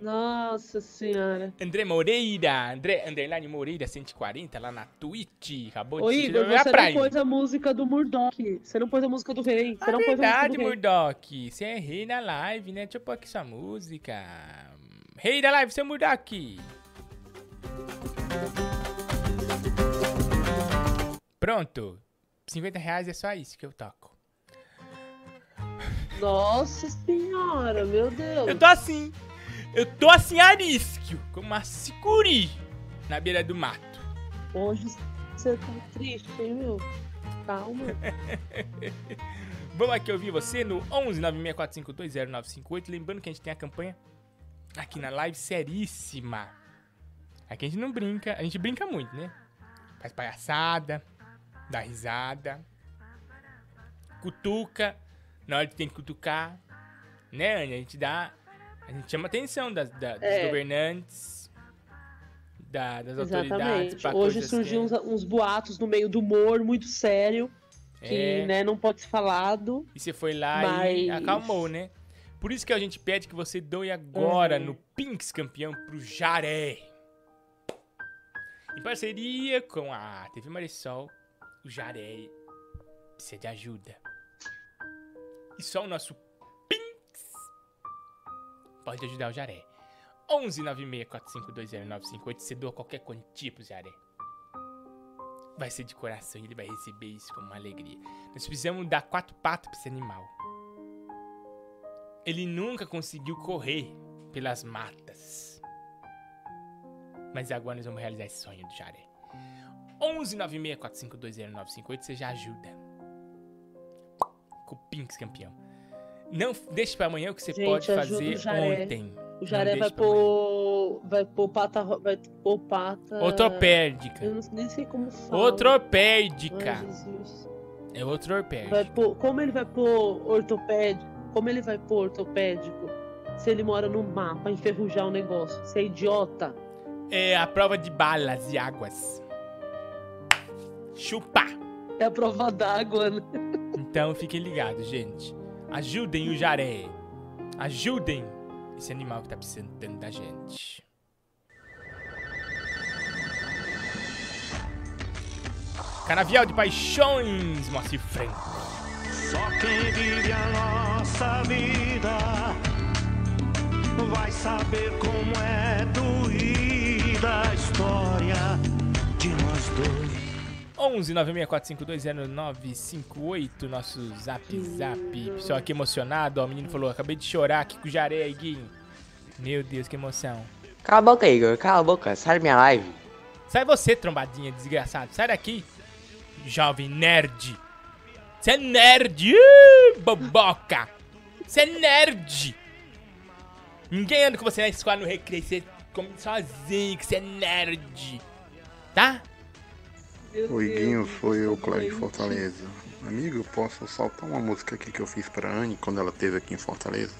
Nossa senhora. André Moreira, André Underline Moreira 140 lá na Twitch. Acabou Ô de Igor, você não ele. pôs a música do Murdoch. Você não pôs a música do rei. Você É não pôs a verdade, música. Murdoch. Você é rei da live, né? Deixa eu pôr aqui sua música. Rei da live, seu Murdoch. Pronto. 50 reais é só isso que eu toco. Nossa senhora, meu Deus. Eu tô assim. Eu tô assim arisquio, como uma sicuri na beira do mato. Hoje você tá triste, hein, meu? Calma. Vamos aqui ouvir você no 11 964520958. Lembrando que a gente tem a campanha aqui na live seríssima. Aqui a gente não brinca, a gente brinca muito, né? Faz palhaçada, dá risada, cutuca na hora que tem que cutucar, né, Anny? A gente dá. A gente chama atenção das, da- dos É. governantes, da- das autoridades. Exatamente. pra Hoje surgiu uns, uns boatos no meio do humor muito sério. Que, É. né, não pode ser falado. E você foi lá e Mas- acalmou, né? Por isso que a gente pede que você doe agora É. no Pinks Campeão pro Jaré. Em parceria com a TV Marisol, o Jaré precisa de ajuda. E só o nosso Pinks pode ajudar o Jaré. 11 964520958. Você doa qualquer quantia pro Jaré. Vai ser de coração e ele vai receber isso como uma alegria. Nós precisamos dar quatro patas pra esse animal. Ele nunca conseguiu correr pelas matas. Mas agora nós vamos realizar esse sonho do Jaré. 11 964520958. Você já ajuda. Com o Pinks campeão. Não deixe pra amanhã o que você Gente, pode fazer ontem. O Jaré vai pôr. Vai pôr pata. Vai pôr pata. Ortopédica. Eu não, nem sei como fala. Ai, Jesus. É ortopédica. Vai pôr, como ele vai pôr ortopédico? Como ele vai pôr ortopédico se ele mora no mar pra enferrujar o negócio? Você é idiota? É a prova de balas e águas. Chupa! É a prova d'água, né? Então fiquem ligados, gente. Ajudem o Jaré. Ajudem esse animal que tá precisando tanto da gente. Canavial de Paixões, Moacir Franco. Só quem vive a nossa vida vai saber como é doída a história. 11 964520958, nosso zap zap. Pessoal aqui emocionado, ó, o menino falou, acabei de chorar aqui com o Jaré, Guinho. Meu Deus, que emoção. Cala a boca, Igor. Cala a boca. Sai da minha live. Sai você, trombadinha desgraçado. Sai daqui, jovem nerd. Você é nerd, Ih, boboca. Você é nerd. Ninguém anda com você na escola no recreio, você come sozinho, que você é nerd. Tá? Oi, Guinho, sou eu, Cláudio de Fortaleza. Amigo, eu posso soltar uma música aqui que eu fiz pra Anne quando ela esteve aqui em Fortaleza?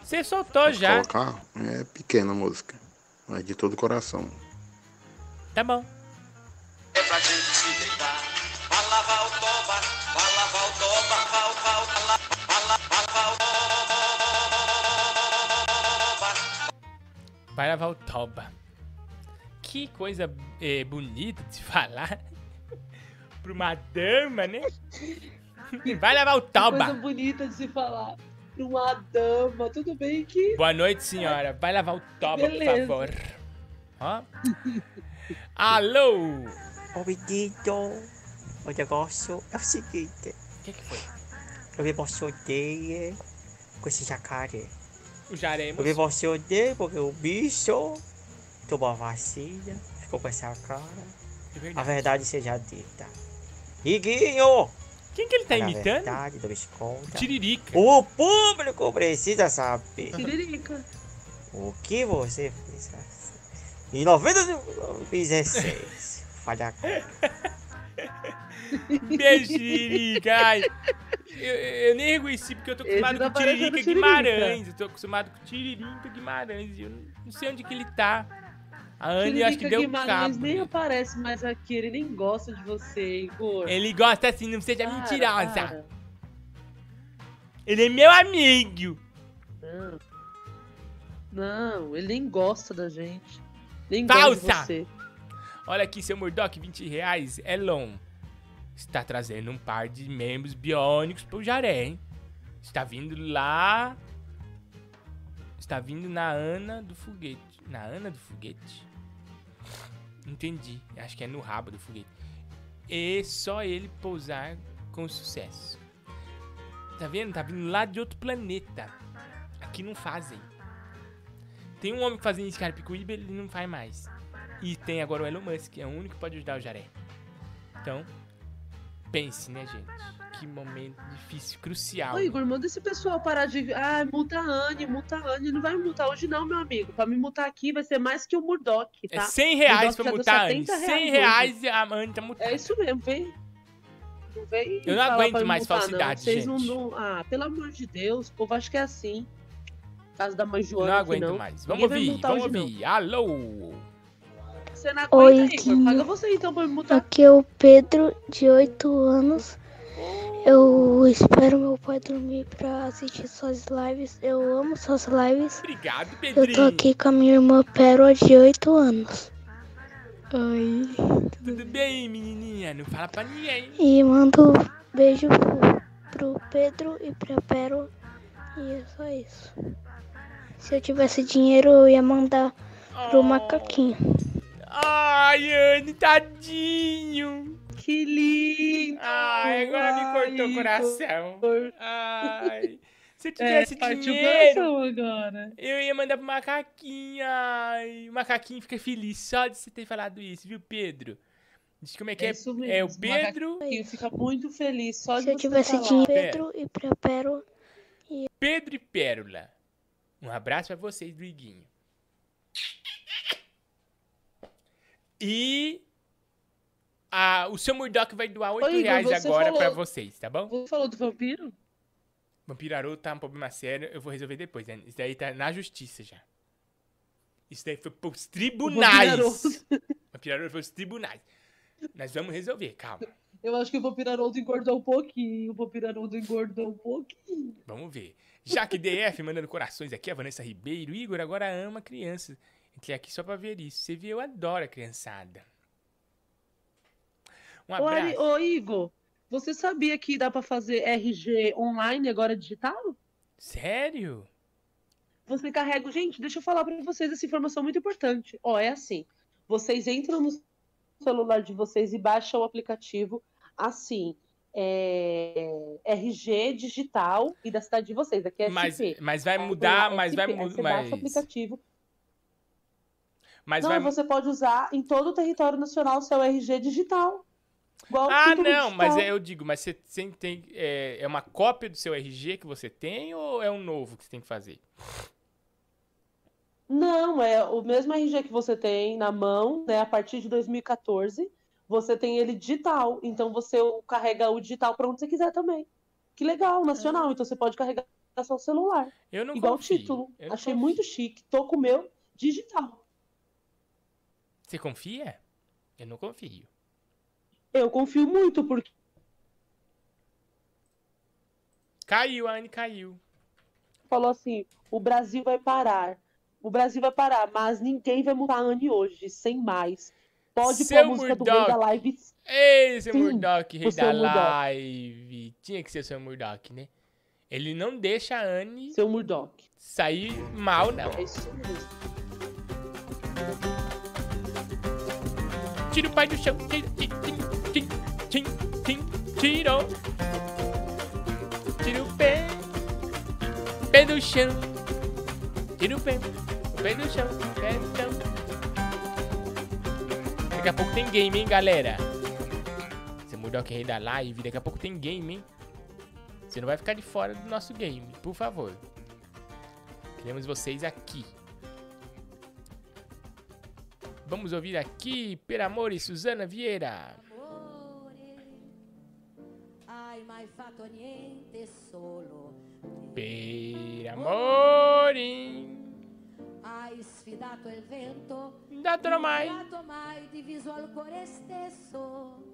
Você soltou já. Colocar? É pequena a música, mas de todo o coração. Tá bom. É pra gente se deitar. Vai lavar o toba, vai lavar o toba, lavar o toba. Que coisa eh, bonita de falar. Pra uma dama, né? Vai lavar o Que toba. Coisa bonita de se falar. Pra uma dama, tudo bem que. Boa noite, senhora. Vai lavar o toba, Beleza. por favor. Ó. Alô? Ô menino, o negócio é o seguinte. O que, que foi? Eu me emocionei com esse jacaré. O jaré Eu me emocionei porque o bicho tomou a vacina, ficou com essa cara. É A verdade seja dita. Riguinho! Quem que ele tá Na imitando? verdade, esconda. Tiririca. O público precisa saber Tiririca. o que você fez assim. Em 1916. Falha Beijo, Tiririca. Ai, Eu, eu nem reconheci porque eu tô acostumado tá com o Tiririca Guimarães. Eu tô acostumado com o Tiririca Guimarães. e Eu não sei onde que ele tá. A Anne acho que deu Guimarães cabo. nem aparece mais aqui, ele nem gosta de você, Igor. Ele gosta assim, não seja Para, mentirosa. para. Ele é meu amigo. Não. Não, ele nem gosta da gente. Nem gosta Falsa! de você. Olha aqui, seu Murdock, 20 reais. Elon está trazendo um par de membros biônicos pro Jaré, hein? Está vindo lá. Está vindo na Ana do foguete. Na Ana do foguete? Entendi. Acho que é no rabo do foguete. E só ele pousar com sucesso. Tá vendo? Tá vindo lá de outro planeta. Aqui não fazem. Tem um homem fazia isso em Carapicuíba, ele não faz mais. E tem agora o Elon Musk, é o único que pode ajudar o Jaré. Então, pense, né, gente? Que momento difícil, crucial. Ô, Igor, manda esse pessoal parar de. Ah, multa a Anne, multa a Anne. Não vai me multar hoje, não, meu amigo. Pra me multar aqui vai ser mais que o Murdoch, É tá? 100 reais pra multar a Anne. 70 100 hoje. reais e a Anne tá multada. É isso mesmo, vem. Não vem Eu não aguento mais multar, falsidade, não. Vocês não, gente. não- Ah, pelo amor de Deus, o povo acha que é assim. Caso da mãe Joana. Não aguento não. mais. Vamos ouvir, vamos não. ouvir. Alô? Você não aguenta, Oi, Igor. Paga você então pra me multar. Aqui é o Pedro, de 8 anos. Eu espero meu pai dormir pra assistir suas lives. Eu amo suas lives. Obrigado, Eu tô Pedrinho. aqui com a minha irmã Pérola, de 8 anos. Oi. Tudo bem, menininha? Não fala pra ninguém. E mando beijo pro, pro Pedro e pra Pérola. E é só isso. Se eu tivesse dinheiro, eu ia mandar pro macaquinho. Ai, Anne, tadinho. Que lindo. Ai, agora me cortou o Ai, coração. Ai. Se eu É, tivesse o dinheiro, agora. eu ia mandar pro macaquinho. Ai, o macaquinho fica feliz só de você ter falado isso, viu, Pedro? Diz como é que é? isso mesmo, É o Pedro. macaquinho fica muito feliz só de Se eu você tivesse dinheiro. Pedro e pra Pérola. Pedro e Pérola. Um abraço pra vocês do Iguinho. E a, o seu Murdock vai doar 8 Igor, reais agora falou- pra vocês, tá bom? Você falou do vampiro? Vampiro Haroldo tá um problema sério, eu vou resolver depois, né? Isso daí tá na justiça já. Isso daí foi pros tribunais. Vampiro Haroldo foi pros tribunais. Nós vamos resolver, calma. Eu acho que o vampiro Haroldo engordou um pouquinho. O vampiro Haroldo engordou um pouquinho. Vamos ver. Jaque DF mandando corações aqui, a Vanessa Ribeiro. Igor agora ama crianças. Entrei aqui só pra ver isso. Você viu, eu adoro a criançada. Um Ô, abraço. ô, Igor, você sabia que dá pra fazer RG online agora digital? Sério? Você carrega. Gente, deixa eu falar pra vocês essa informação muito importante. Ó, é assim: vocês entram no celular de vocês e baixam o aplicativo assim. é, RG digital e da cidade de vocês. Aqui é Mas, SP. mas vai mudar, lá, mas vai SP, mudar. Você baixa o Mas, aplicativo. mas não, vai. você pode usar em todo o território nacional o seu RG digital. Igual Ah, não, mas é, eu digo, mas você, você tem. É, é uma cópia do seu RG que você tem ou é um novo que você tem que fazer? Não, é o mesmo RG que você tem na mão, né? A partir de 2014, você tem ele digital. Então você carrega o digital para onde você quiser também. Que legal, nacional. Então você pode carregar só o celular. Eu não Igual confio. o título. Eu Achei confio. muito chique. Tô com o meu digital. Você confia? Eu não confio. Eu confio muito, porque Caiu, a Anne caiu. falou assim: o Brasil vai parar. O Brasil vai parar, mas ninguém vai mudar a Anne hoje, sem mais. Pode pôr Seu a música do Rei da Murdoch. Live. Ei, seu Sim, Murdoch, rei da Murdoch. live. Tinha que ser seu Murdoch, né? Ele não deixa a Anne Seu Murdoch. sair mal, não. É isso mesmo. Tira o pai do chão. Tira, tira, tira, tira, tirou. Tira o pé. Pé do chão. Tira o pé. O pé do chão. Pé do chão. Daqui a pouco tem game, hein, galera? Você mudou aqui rei da live. Daqui a pouco tem game, hein? Você não vai ficar de fora do nosso game, por favor. Queremos vocês aqui. Vamos ouvir aqui, per amore, Suzana Vieira. Hai mai fatto niente solo Per amore. Hai sfidato il vento Datelo mai. Dato mai diviso al cuore stesso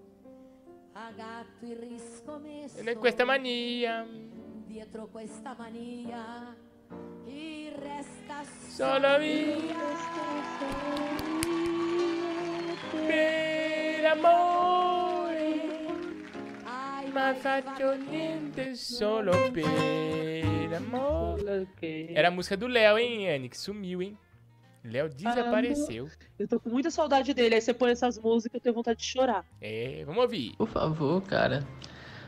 Pagato il riscommesso E questa mania. Dietro questa mania Chi resta Solo via. Per amore. Solo per amore. Era a música do Léo, hein, Anne? Que sumiu, hein? Léo desapareceu. Eu tô com muita saudade dele. Aí você põe essas músicas, eu tenho vontade de chorar. É, vamos ouvir. Por favor, cara.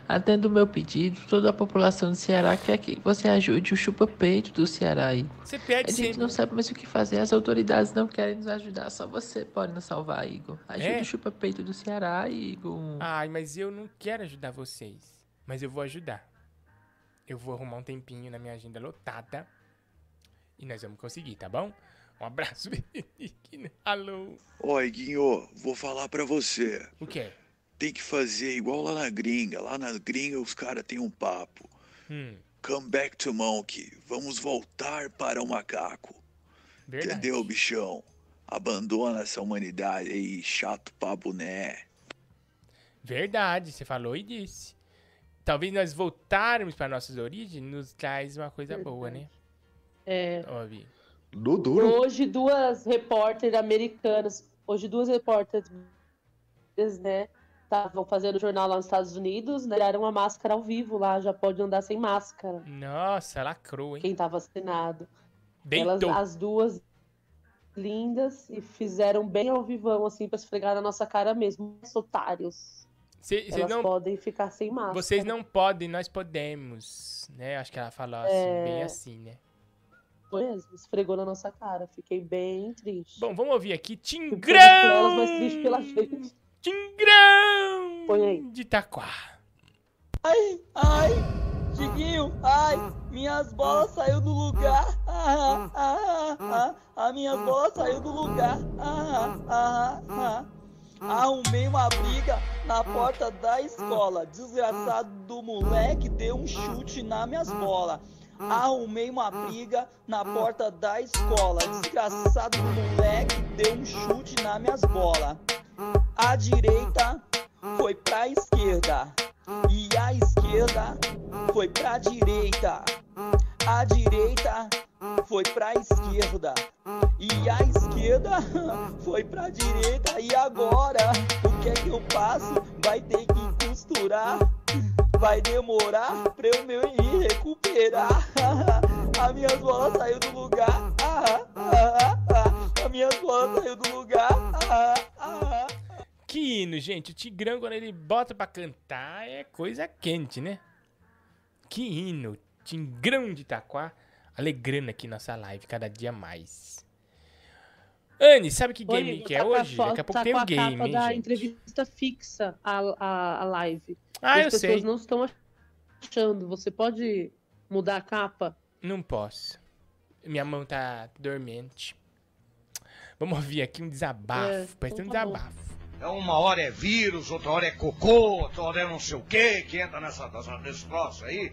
Atenda o meu pedido. Toda a população do Ceará quer que você ajude o chupa-peito do Ceará aí. Você pede A gente sempre. não sabe mais o que fazer. As autoridades não querem nos ajudar. Só você pode nos salvar, Igor. Ajude É? o chupa-peito do Ceará, Igor. Ai, mas eu não quero ajudar vocês. Mas eu vou ajudar. Eu vou arrumar um tempinho na minha agenda lotada. E nós vamos conseguir, tá bom? Um abraço, Benedicto. Alô. Ó, Iguinho, vou falar pra você. O quê? Tem que fazer igual lá na gringa. Lá na gringa os caras têm um papo. Hum, Come back to monkey. Vamos voltar para o macaco. verdade. Entendeu, bichão? Abandona essa humanidade aí, chato pra boné. Verdade, você falou e disse. Talvez nós voltarmos para nossas origens nos traz uma coisa boa, né? É. Óbvio. Hoje, duas repórteres americanas, hoje duas repórteres, né, estavam fazendo jornal lá nos Estados Unidos, né? Era uma máscara ao vivo lá, já pode andar sem máscara. Nossa, lacrou, hein? Quem tá vacinado. Deitou. Elas, as duas lindas e fizeram bem ao vivão, assim, pra esfregar na nossa cara mesmo. Os otários. Cê- Elas não- podem ficar sem máscara. Vocês não podem, nós podemos. Né? Acho que ela falou assim, É. bem assim, né? Foi mesmo, esfregou na nossa cara. Fiquei bem triste. Bom, vamos ouvir aqui. Tingrão! elas, mas triste pela gente. Tingrão! Põe aí. De Itaquá. Ai, ai, Chiquinho, ai, minhas bolas saiu do lugar. Ah, ah, ah, ah, a minha bola saiu do lugar. Ah, ah, ah. Arrumei uma briga na porta da escola. Desgraçado do moleque deu um chute nas minhas bolas. Arrumei uma briga na porta da escola. Desgraçado do moleque deu um chute nas minhas bolas. A direita foi pra esquerda e a esquerda foi pra direita. A direita foi pra esquerda e a esquerda foi pra direita. E agora, o que é que eu faço? Vai ter que costurar. Vai demorar pra eu me recuperar. A minha bola saiu do lugar. A minha bola saiu do lugar. Que hino, gente. O Tigrão, quando ele bota pra cantar, é coisa quente, né? Que hino. Tigrão de Itaquá, alegrando aqui nossa live cada dia mais. Anne, sabe que game Oi, que tá é a hoje? foto- Daqui a pouco tá tem um game, capa hein, da gente? entrevista fixa a, a, a live. Ah, E eu as pessoas sei. não estão achando. Você pode mudar a capa? Não posso. Minha mão tá dormente. Vamos ouvir aqui um desabafo. É, Parece um então tá bom. desabafo. É uma hora é vírus, outra hora é cocô, outra hora é não sei o que, que entra nessa, nessa, nesse troço aí.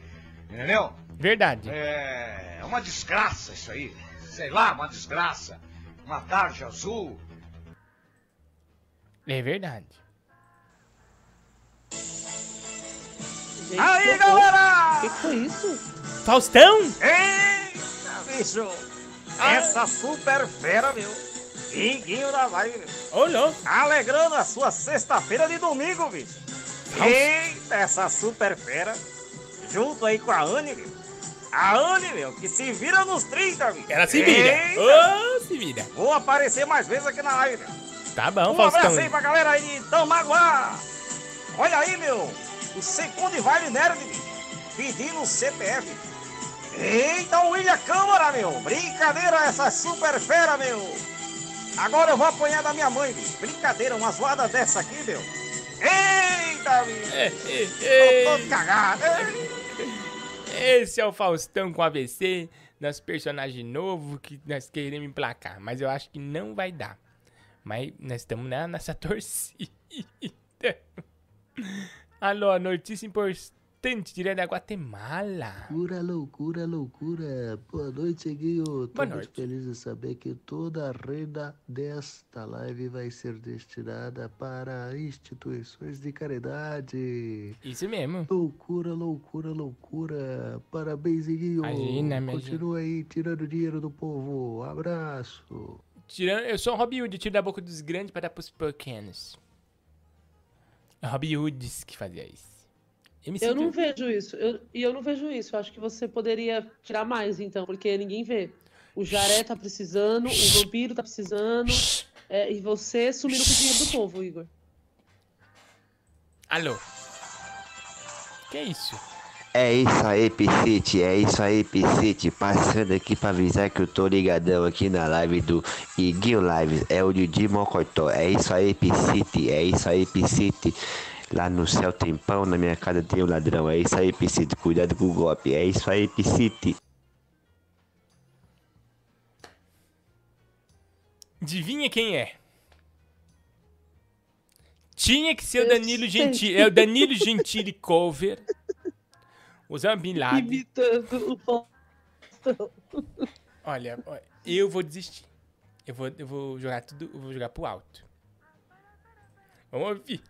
Entendeu? Verdade. É, é uma desgraça isso aí. Sei lá, uma desgraça. Uma tarde azul. É verdade. Aí, galera! O que foi isso? Faustão? Eita, bicho! Essa super fera, meu. Iguinho da. Ô, louco. Alegrando a sua sexta-feira de domingo, bicho. Eita, essa super fera. Junto aí com a Anne, meu. A Anne, meu, que se vira nos 30, meu. Ela se vira. Eita. Ô, se vira. Vou aparecer mais vezes aqui na live, meu. Tá bom, um Faustão. abraço aí pra galera aí de Tamaguá. Olha aí, meu. O segundo Vale Nerd pedindo o CPF. Eita, o William Câmara, meu. Brincadeira essa super fera, meu. Agora eu vou apanhar da minha mãe, bicho. Brincadeira, uma zoada dessa aqui, meu. Eita, bicho. Tô todo cagado. Esse é o Faustão com AVC, nosso personagem novo que nós queremos emplacar. Mas eu acho que não vai dar. Mas nós estamos na nessa torcida. Alô, notícia importante direto da Guatemala. Loucura, loucura, loucura. Boa noite, Guinho. Boa muito noite. feliz de saber que toda a renda desta live vai ser destinada para instituições de caridade. Isso mesmo. Loucura, loucura, loucura. Parabéns, Guinho. Imagina, minha Continua aí tirando dinheiro do povo. Abraço. Tirando, eu sou um Robin Hood, tiro da boca dos grandes para dar pros pequenos. É Robin Hoods que fazia isso. Eu, me Eu não vejo isso. Eu- e eu não vejo isso. Eu acho que você poderia tirar mais, então, porque ninguém vê. O Jaré tá precisando, o vampiro tá precisando. é, e você sumindo com o dinheiro do povo, Igor. Alô? Que é isso? É isso aí, Piscite, é isso aí, Piscite. Passando aqui pra avisar que eu tô ligadão aqui na live do Iguinho Lives. É o Didi Mocotó. É isso aí, Piscite, é isso aí, Piscite. Lá no céu tem pão, na minha casa tem um ladrão. É isso aí, Piscite. Cuidado com o golpe. É isso aí, Piscite. Adivinha quem é? Tinha que ser o Danilo. Gentili. É o Danilo Gentili cover. Usando Bin Laden. Imitando o Faustão. Olha, olha, eu vou desistir. Eu vou, eu vou jogar tudo, eu vou jogar pro alto. Vamos ouvir.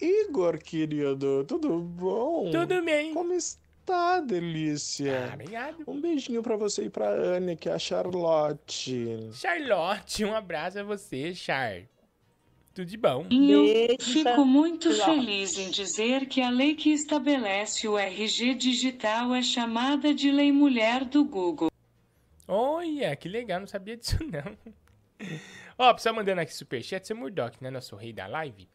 Igor, querido, tudo bom? Tudo bem. Como está, delícia? Ah, obrigado. Um beijinho pra você e pra Anne, que é a Charlotte. Charlotte, um abraço a você, Char. Tudo de bom. Eu fico muito feliz em dizer que a lei que estabelece o RG digital é chamada de Lei Mulher do Google. Olha, que legal, não sabia disso não. Ó, pessoal mandando aqui superchat, seu Murdoch, né, nosso rei da live,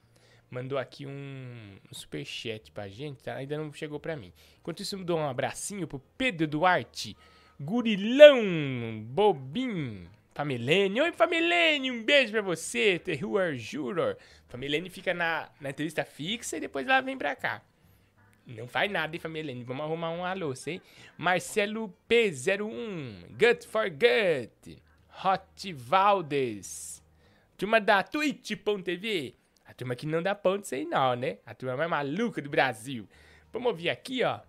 mandou aqui um, superchat pra gente, tá? ainda não chegou pra mim. Enquanto isso, dou um abracinho pro Pedro Duarte, Gurilão, Bobim, Familene. Oi, Familene, um beijo pra você, Terror Juror. Familene fica na, na entrevista fixa e depois ela vem pra cá. Não faz nada, hein, Familene? Vamos arrumar um alô, hein? Marcelo P01, Gut for Gut, Hot Valdes, turma da Twitch.tv. A turma que não dá ponto, sei não, né? A turma mais maluca do Brasil. Vamos ouvir aqui, ó.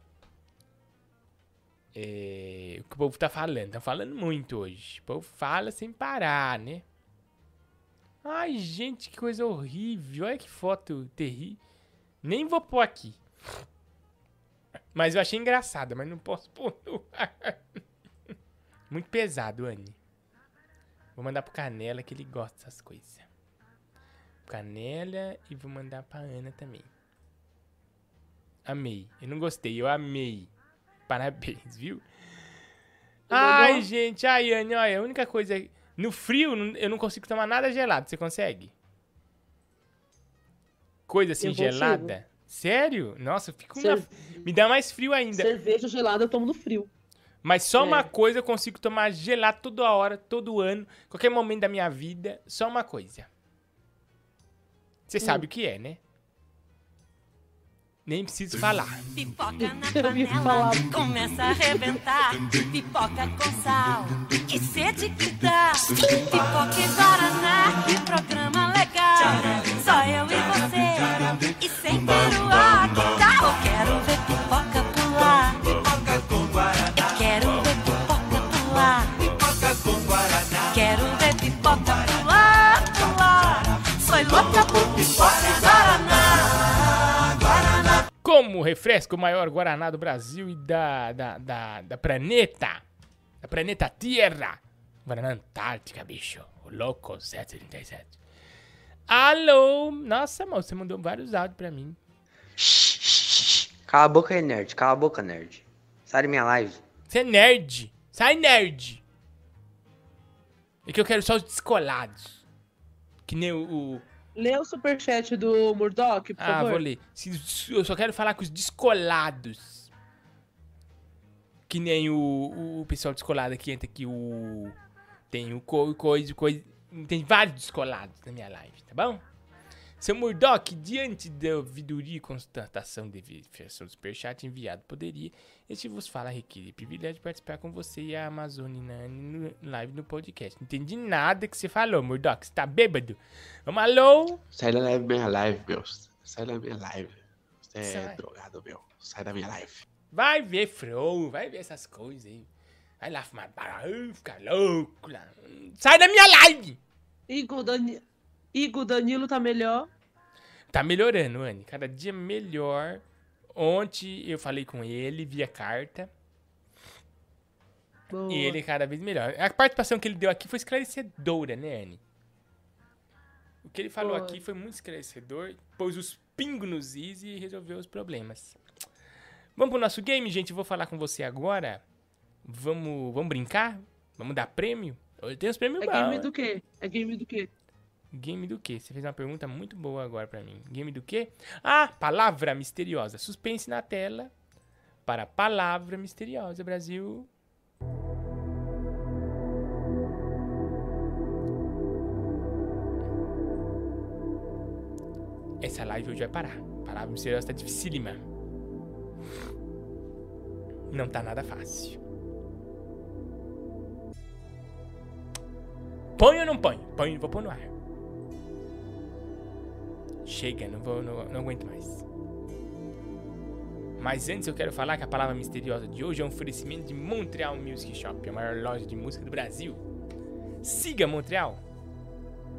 É, o que o povo tá falando. Tá falando muito hoje. O povo fala sem parar, né? Ai, gente, que coisa horrível. Olha que foto terrível. Nem vou pôr aqui. Mas eu achei engraçada, mas não posso pôr no ar. Muito pesado, Anne. Vou mandar pro Canela que ele gosta dessas coisas. Canela e vou mandar pra Ana também. Amei. Eu não gostei, eu amei. Parabéns, viu? Ai, gente, ai, Anne, olha, a única coisa. No frio, eu não consigo tomar nada gelado. Você consegue? Coisa assim gelada? Sério? Nossa, eu fico Cer- na... Me dá mais frio ainda. Cerveja gelada eu tomo no frio. Mas só uma É. coisa eu consigo tomar gelado toda hora, todo ano, qualquer momento da minha vida. Só uma coisa. Você sabe o que é, né? Nem preciso falar. Pipoca na panela, começa a arrebentar. Pipoca com sal, que sede que dá. Pipoca e Guaraná, que programa legal. Só eu e você, e sem peruá, que tal? Eu quero ver Como refresco o maior Guaraná do Brasil e da, da, da, da planeta. Da planeta Terra. Guaraná Antártica, bicho. O louco 737. Alô? Nossa, moço, você mandou vários áudios pra mim. Cala a boca aí, nerd. Cala a boca, nerd. Sai da minha live. Você é nerd. Sai, nerd. É que eu quero só os descolados. Que nem o... Lê o superchat do Murdoch, por Ah, favor. vou ler. Eu só quero falar com os descolados. Que nem o, o pessoal descolado aqui entra aqui, o. Tem o co- coisa, coisa. Tem vários descolados na minha live, tá bom? Seu Murdoch, diante da ouvidoria e constatação de verificação do superchat enviado, poderia, este vos fala requerer privilégio de participar com você e a Amazônia na live no podcast. Não entendi nada que você falou, Murdoch. Você tá bêbado? Vamos, alô? Sai da live, minha live, meu. Sai da minha live. Você é Sai. drogado, meu. Sai da minha live. Vai ver Flow, vai ver essas coisas aí. Vai lá fumar barra, ficar louco lá. Sai da minha live! Igor, Dani... Igor Danilo tá melhor. Tá melhorando, Anne. Cada dia melhor. Ontem eu falei com ele via carta. Boa. E ele cada vez melhor. A participação que ele deu aqui foi esclarecedora, né, Anne? O que ele falou Foi. aqui foi muito esclarecedor. Pôs os pingos nos is e resolveu os problemas. Vamos pro nosso game, gente. Eu vou falar com você agora. Vamos, vamos brincar? Vamos dar prêmio? Hoje tem os prêmios É bons. game do quê? É game do quê? Game do quê? Você fez uma pergunta muito boa agora pra mim. Game do quê? Ah, palavra misteriosa. Suspense na tela para palavra misteriosa, Brasil. Essa live hoje vai parar. Palavra misteriosa tá dificílima. Não tá nada fácil. Põe ou não põe? Põe, vou pôr no ar. Chega, não vou, não, não aguento mais. Mas antes eu quero falar que a palavra misteriosa de hoje é um oferecimento de Montreal Music Shop, a maior loja de música do Brasil. Siga Montreal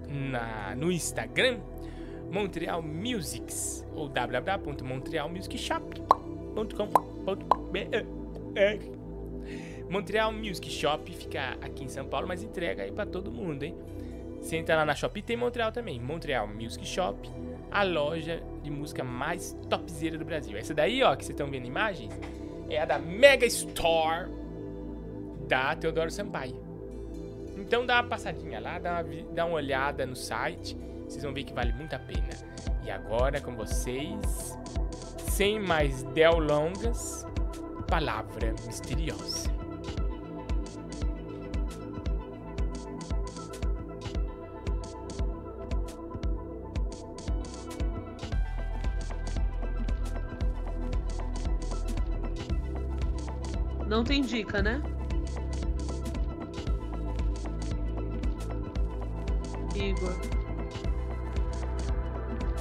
na, no Instagram, Montreal Musics ou www.montrealmusicshop.com.br Montreal Music Shop fica aqui em São Paulo, mas entrega aí pra todo mundo, hein? Você entra lá na Shopee, tem Montreal também. Montreal Music Shop, a loja de música mais topzera do Brasil. Essa daí, ó, que vocês estão vendo imagens, é a da Mega Store da Teodoro Sampaio. Então dá uma passadinha lá, dá uma, dá uma olhada no site, vocês vão ver que vale muito a pena. E agora com vocês, sem mais delongas, palavra misteriosa. Não tem dica, né? Igor.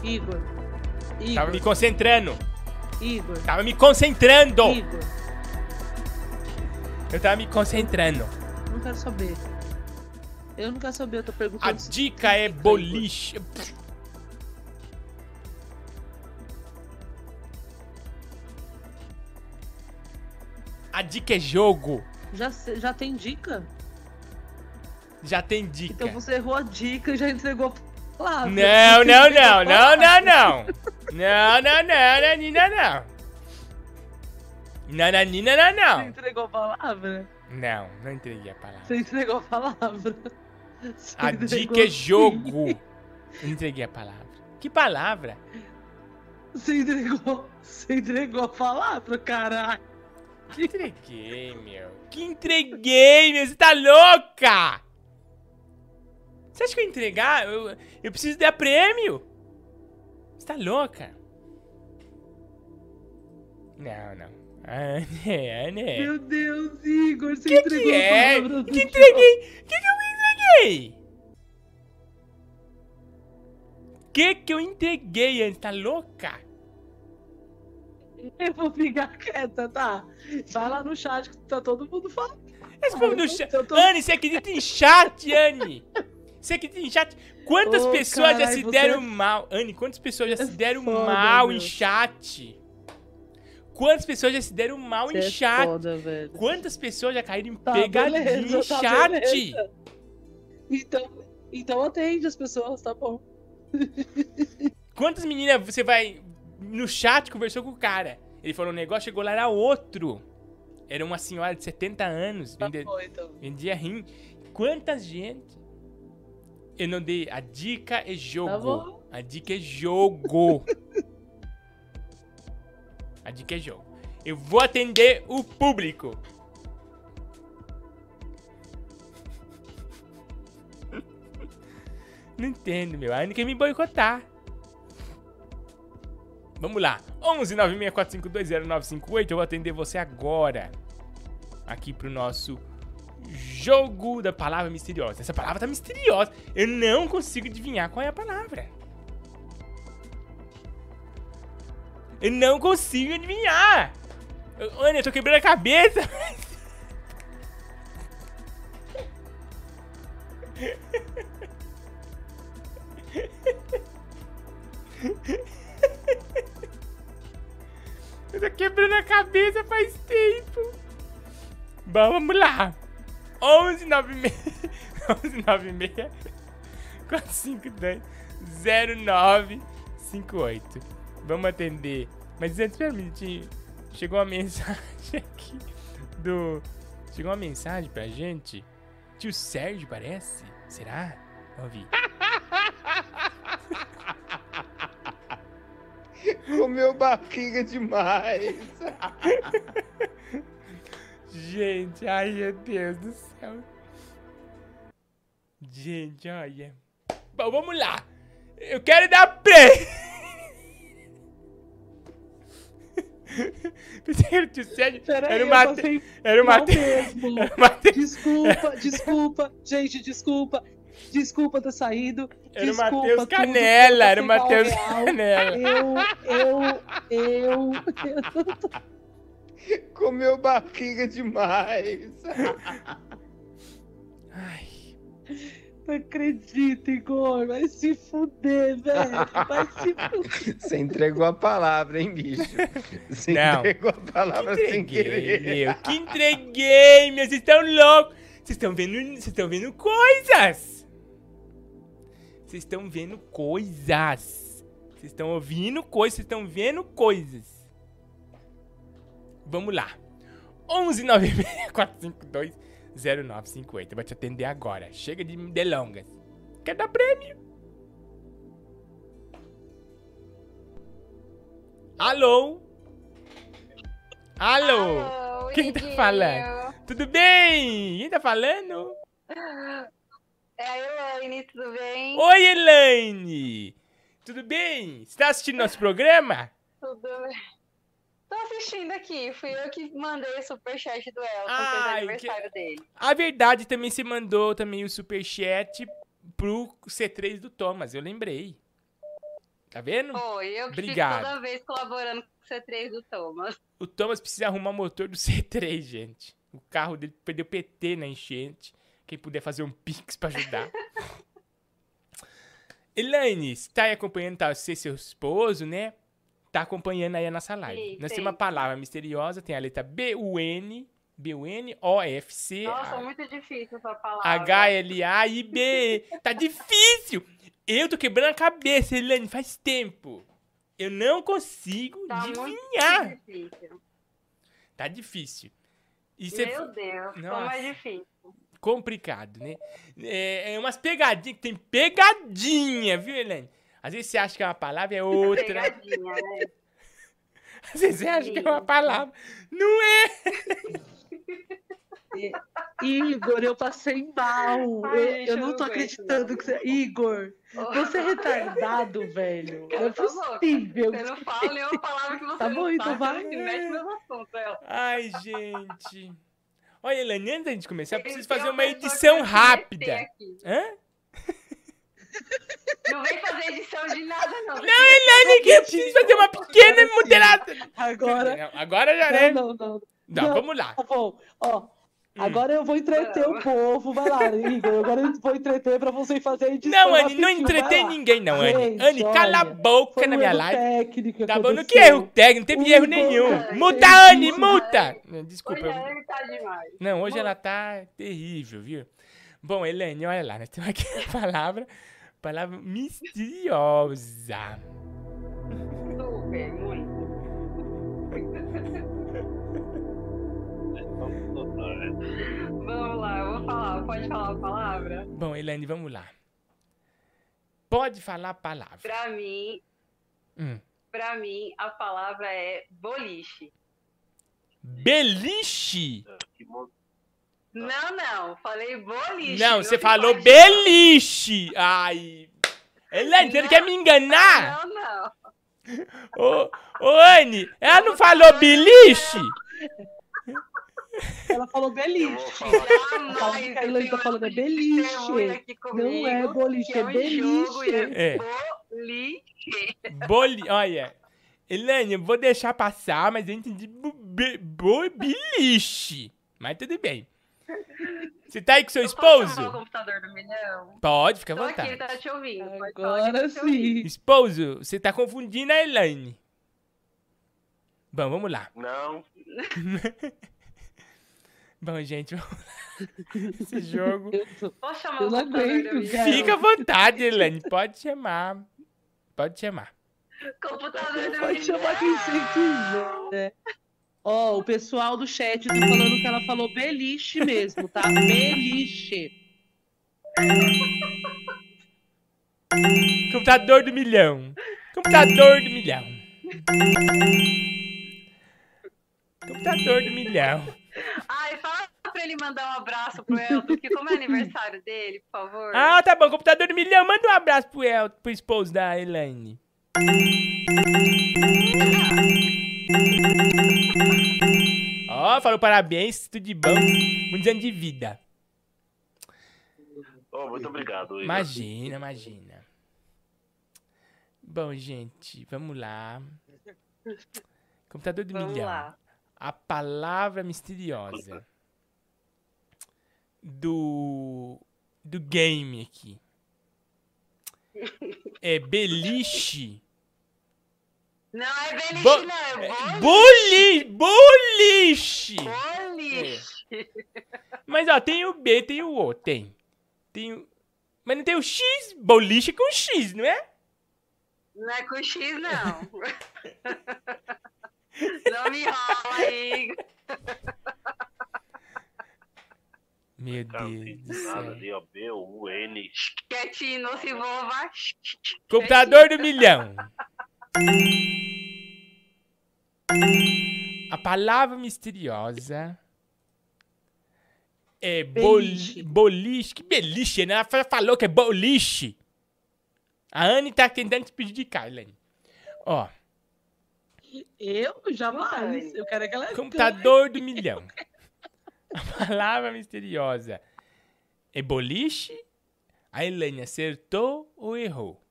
Igor. Igor. Tava me concentrando. Igor. Tava me concentrando. Igor. Eu tava me concentrando. Não quero saber. Eu não quero saber, eu tô perguntando. A dica é boliche. A dica é jogo. Já, já tem dica? Já tem dica. Então você errou a dica e já entregou a palavra. Não, não, não, não, não, palavra. não. Não, não, não, Nanina, não. Nananina, não, Você não. entregou a palavra? Não, não entreguei a palavra. Você entregou a palavra. Você A dica é jogo. Eu entreguei a palavra. Que palavra? Você entregou. Você entregou a palavra, caralho. Entreguei, meu. Que entreguei, meu. Você tá louca? Você acha que eu entregar? Eu, eu preciso dar prêmio. Você tá louca? Não, não. Ah, né, né. Meu Deus, Igor, você Que entregou que é? Que entreguei? Que que eu entreguei? Que que eu entreguei antes? Tá louca? Eu vou ficar quieta, tá? Vai lá no chat que tá todo mundo falando. Esse povo no chat. Eu tô- Anne, você acredita em chat, Anne? Você acredita em chat? Quantas Ô, pessoas já carai, se você deram é mal? Anne, quantas pessoas já se deram foda, mal meu. em chat? Quantas pessoas já se deram mal Você em é chat? foda, velho. Quantas pessoas já caíram em Tá, pegadinha beleza, em tá, chat? beleza. Então, então atende as pessoas, tá bom. Quantas meninas você vai no chat conversou com o cara? Ele falou um negócio, chegou lá, era outro. Era uma senhora de 70 anos, vende- bom, então. vendia rim. Quantas gente? Eu não dei. A dica é jogo. Tá. A dica é jogo. A dica é jogo. Eu vou atender o público. Não entendo, meu. A Anne quer me boicotar. Vamos lá. 11 964520958. Eu vou atender você agora. Aqui pro nosso jogo da palavra misteriosa. Essa palavra tá misteriosa. Eu não consigo adivinhar qual é a palavra. Eu não consigo adivinhar. Eu, Anne, eu tô quebrando a cabeça. Eu tô quebrando a cabeça faz tempo. Vamos lá. 11 96 11 96 452 0958. Vamos atender. Mas antes, espera um minutinho. Chegou uma mensagem aqui do. Chegou uma mensagem pra gente. Tio Sérgio parece? Será? Vamos ouvir. Comeu barriga demais. Gente, ai meu Deus do céu. Gente, olha. Bom, vamos lá. Eu quero dar que era Era eu passei Era Mate... Desculpa, desculpa. Gente, desculpa. Desculpa ter saído. Era o Desculpa Matheus Canela, era o Matheus. Canela. Eu, eu, eu, eu. Comeu barriga demais. Não acredito, Igor. Vai se fuder, velho. Vai se fuder. Você entregou a palavra, hein, bicho? Você Não. entregou a palavra sem Entreguei, querer. meu. Que entreguei, meu. Vocês estão loucos. Vocês estão vendo, vocês estão vendo coisas. Vocês estão vendo coisas. Vocês estão ouvindo coisas, vocês estão vendo coisas. Vamos lá. 11 452 0958. Vai te atender agora. Chega de delongas. Quer dar prêmio? Alô? Alô? Alô, Quem tá falando? Tudo bem? Quem tá falando? É a Elaine, tudo bem? Oi, Elaine! Tudo bem? Você tá assistindo nosso programa? Tudo bem. Tô assistindo aqui, fui eu que mandei o superchat do Elton, que é o aniversário dele. A verdade também você mandou também o superchat pro C3 do Thomas, eu lembrei. Tá vendo? Foi, eu que Obrigado. toda vez colaborando com o C3 do Thomas. O Thomas precisa arrumar motor do C3, gente. O carro dele perdeu PT na enchente. Quem puder fazer um pix pra ajudar. Elaine, você tá aí acompanhando, tá? Você, seu esposo, né? Tá acompanhando aí a nossa live. Sim, Nós sim. temos uma palavra misteriosa, tem a letra B-U-N, B-U-N, O-F-C, Nossa, A- muito difícil essa palavra. H-L-A e B. Tá difícil! Eu tô quebrando a cabeça, Elaine, faz tempo. Eu não consigo Tá muito adivinhar. difícil. Tá difícil. E cê- Meu Deus, como Nossa. é difícil. Complicado, né? É, é umas pegadinhas, que tem pegadinha, viu, Helene? Às vezes você acha que é uma palavra, é outra. Pegadinha, né? Às vezes você acha que é uma palavra. Não é! Igor, eu passei mal. Ai, eu, eu não não tô acreditando que você. Igor, você é retardado, velho. Não é Tá louco. possível. Você não fala nenhuma palavra que você Tá não bom, então vai. não assuntos. Ai, gente. Olha, Helene, antes da gente começar, eu preciso Tem fazer uma edição rápida. Hã? Não vem fazer edição de nada, não. Não, Helene, que eu preciso fazer uma pequena moderação. Agora. Não, agora já, né? Não, não, não. Não, vamos lá. Tá bom, ó. Agora eu vou entreter o povo. Vai lá, Igor. Agora eu vou entreter pra você fazer a edição. Não, Anne, não lá. ninguém, não, Anne. Anne, cala a boca foi na minha live. técnico Tá bom, no que erro técnico? Não teve erro nenhum. gente, Multa, Anne, multa! Desculpa. Hoje eu- a Anne tá demais. Não, hoje ela tá terrível, viu? Bom, Helene, olha lá, nós temos aqui a palavra, palavra misteriosa. Super, Vamos lá, eu vou falar. Pode falar a palavra? Bom, Helene, vamos lá. Pode falar a palavra. Pra mim, Hum. pra mim, a palavra é boliche. Beliche! Não, não, falei boliche. Não, você falou pode- beliche! Ai! Helene, você não quer me enganar? Não, não. Ô, ô, Anne, ela não falou beliche? Ela falou beliche. A palavra que a Elaine tá falando é beliche. Não é boliche, é beliche. É. Boliche. Boli... Olha, Helene, eu vou deixar passar, mas eu entendi be- bo- beliche. Mas tudo bem. Você tá aí com seu Posso chamar o esposo? computador do milhão? Pode, fica à aqui, vontade. ele tá te ouvindo. Agora te ouvindo. sim. Esposo, você tá confundindo a Elaine. Bom, vamos lá. Não. Bom, gente. Esse jogo. Posso chamar Eu o não computador cara. Fica à vontade, Elaine. Pode chamar. Pode chamar. Computador do Pode milhão. chamar quem você quiser. Ó, o pessoal do chat tá falando que ela falou beliche mesmo, tá? Beliche. Computador do milhão. Computador do milhão. Computador do milhão. Ai, ele mandar um abraço pro Elton, porque como é aniversário dele, por favor. Ah, tá bom. Computador do milhão. Manda um abraço pro, El, pro esposo da Elaine. Ó, falou parabéns, tudo de bom. Muitos anos de vida. Oh, muito obrigado. Igor. Imagina, imagina. Bom, gente, vamos lá. Computador do Vamos milhão. lá. A palavra misteriosa do do game aqui é beliche. Não é beliche, Bo- não, é é boliche. Boli, boliche. Boliche. Mas ó, tem o B, tem o O, tem. Tem o Mas não tem o X, boliche com X, não é? Não é com X, não. não me enrola, Igor. Meu Deus do Nada céu. ali, ó. B-U-N. Quietinho, não se envolva. Computador do milhão. A palavra misteriosa é boli- boliche. Que beliche, né? Ela fa- falou que é boliche. A Anne tá tentando te prejudicar, Elaine. Ó, Eu jamais. Eu quero é que ela computador do milhão. A palavra misteriosa é boliche. A Elaine acertou ou errou?